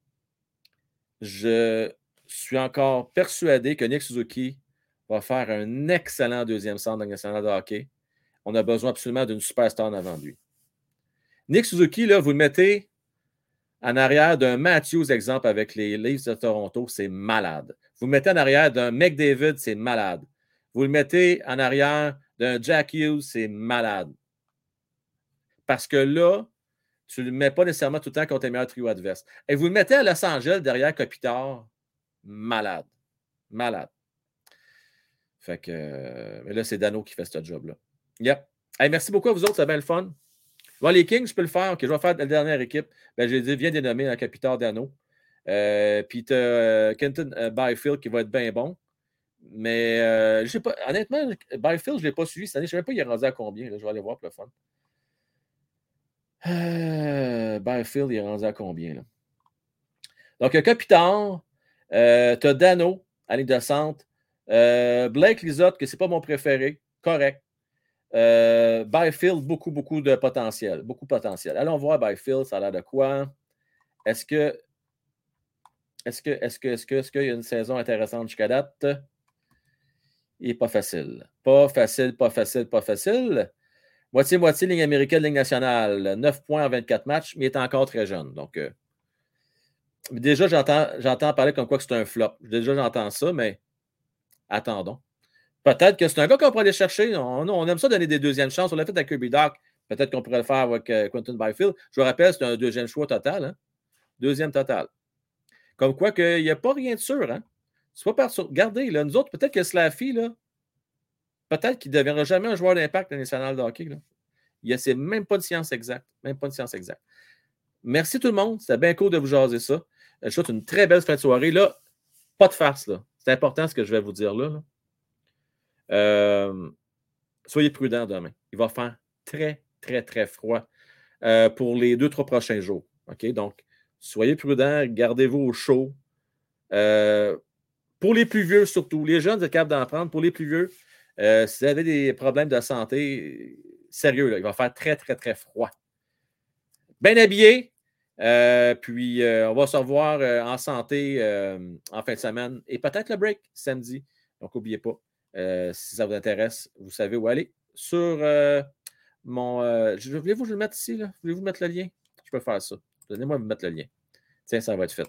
Je suis encore persuadé que Nick Suzuki va faire un excellent deuxième centre national de hockey. On a besoin absolument d'une superstar avant lui. Nick Suzuki, là, vous le mettez en arrière d'un Matthews, exemple, avec les Leafs de Toronto, c'est malade. Vous le mettez en arrière d'un McDavid, c'est malade. Vous le mettez en arrière d'un Jack Hughes, c'est malade. Parce que là, tu ne le mets pas nécessairement tout le temps contre les meilleurs trio adverses. Et vous le mettez à Los Angeles derrière Kopitar, malade. Malade. Fait que. mais là, c'est Dano qui fait ce job-là. Yep. merci beaucoup à vous autres, c'est bien le fun. Bon, les Kings, je peux le faire. OK, je vais faire la dernière équipe. Ben, j'ai dit, viens dénommer un Capitaine Dano. Euh, puis tu as euh, Kenton euh, Byfield qui va être bien bon. Mais euh, je sais pas, honnêtement, Byfield, je ne l'ai pas suivi cette année. Je ne sais même pas il est rendu à combien. Je vais aller voir pour le fun. Byfield, il est rendu à combien? Là? Donc, Capitaine, tu as Dano à ligne de centre. Blake Lizotte, que ce n'est pas mon préféré. Correct. Euh, Byfield, beaucoup, beaucoup de potentiel. Beaucoup de potentiel. Allons voir Byfield, ça a l'air de quoi? Est-ce que. Est-ce que, est-ce que, est-ce que, est-ce qu'il y a une saison intéressante jusqu'à date? Il n'est pas facile. Pas facile, pas facile, pas facile. Moitié-moitié, ligne américaine, ligne nationale. 9 points en 24 matchs, mais il est encore très jeune. Donc, euh, déjà, j'entends, j'entends parler comme quoi que c'est un flop. Déjà, j'entends ça, mais attendons. Peut-être que c'est un gars qu'on pourrait aller chercher. On, aime ça donner des deuxièmes chances. On l'a fait avec Kirby Doc. Peut-être qu'on pourrait le faire avec euh, Quentin Byfield. Je vous rappelle, c'est un deuxième choix total. Hein? Deuxième total. Comme quoi qu'il n'y a pas rien de sûr. Hein? C'est pas par Regardez, là, nous autres, peut-être que Slaffy, là, peut-être qu'il ne deviendra jamais un joueur d'impact national de hockey. Là. Il a, même pas de science exacte. Même pas de science exacte. Merci tout le monde. C'était bien cool de vous jaser ça. Je souhaite une très belle fin de soirée. Là, pas de farce. C'est important ce que je vais vous dire là. Euh, soyez prudents demain. Il va faire très, très, très froid euh, pour les deux, trois prochains jours. OK? Donc, soyez prudents, gardez-vous au chaud. Euh, pour les plus vieux, surtout, les jeunes, vous êtes capables d'en prendre. Pour les plus vieux, si vous avez des problèmes de santé, sérieux, il va faire très, très, très froid. Bien habillé, puis on va se revoir en santé en fin de semaine et peut-être le break samedi. Donc, n'oubliez pas. Euh, si ça vous intéresse, vous savez où aller. Sur euh, mon. Euh, voulez-vous que je le mette ici? Voulez-vous mettre le lien? Je peux faire ça. Donnez-moi mettre le lien. Tiens, ça va être fait.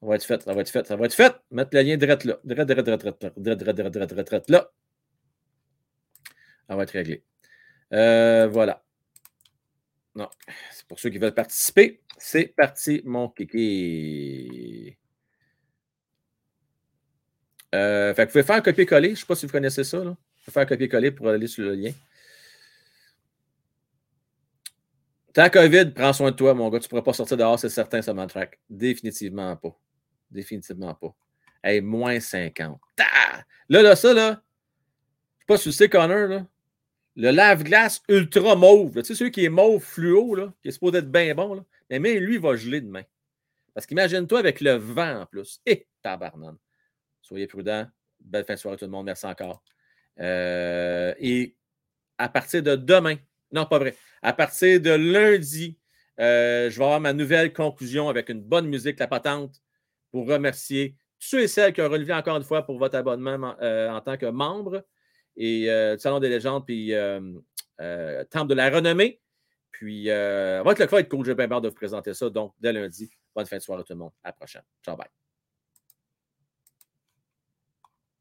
Ça va être fait, ça va être fait, ça va être fait. Mettre le lien direct là. Direct, direct, direct, direct, direct, direct, direct, direct, direct, là. Ça va être réglé. voilà. Non. C'est pour ceux qui veulent participer. C'est parti, mon kiki. Euh, fait que vous pouvez faire un copier-coller. Je ne sais pas si vous connaissez ça. Là. Vous pouvez faire un copier-coller pour aller sur le lien. Tant COVID, prends soin de toi, mon gars. Tu ne pourras pas sortir dehors, c'est certain, ça track. Définitivement pas. Définitivement pas. Hey, moins 50. Là, là, ça, là, je ne sais pas si tu sais, Connor, là. Le lave-glace ultra mauve. Tu sais, celui qui est mauve fluo, là, qui est supposé être bien bon, là. Mais, lui, il va geler demain. Parce qu'imagine-toi avec le vent en plus. Et eh, tabarnane. Soyez prudents. Belle fin de soirée tout le monde. Merci encore. Euh, et à partir de demain, non, pas vrai, à partir de lundi, euh, je vais avoir ma nouvelle conclusion avec une bonne musique, la patente, pour remercier ceux et celles qui ont relevé encore une fois pour votre abonnement euh, en tant que membre et le Salon des légendes, puis Temple de la renommée. Puis, va être le cas être cool. J'ai bien hâte de vous présenter ça. Donc, dès lundi, bonne fin de soirée tout le monde. À la prochaine. Ciao, bye.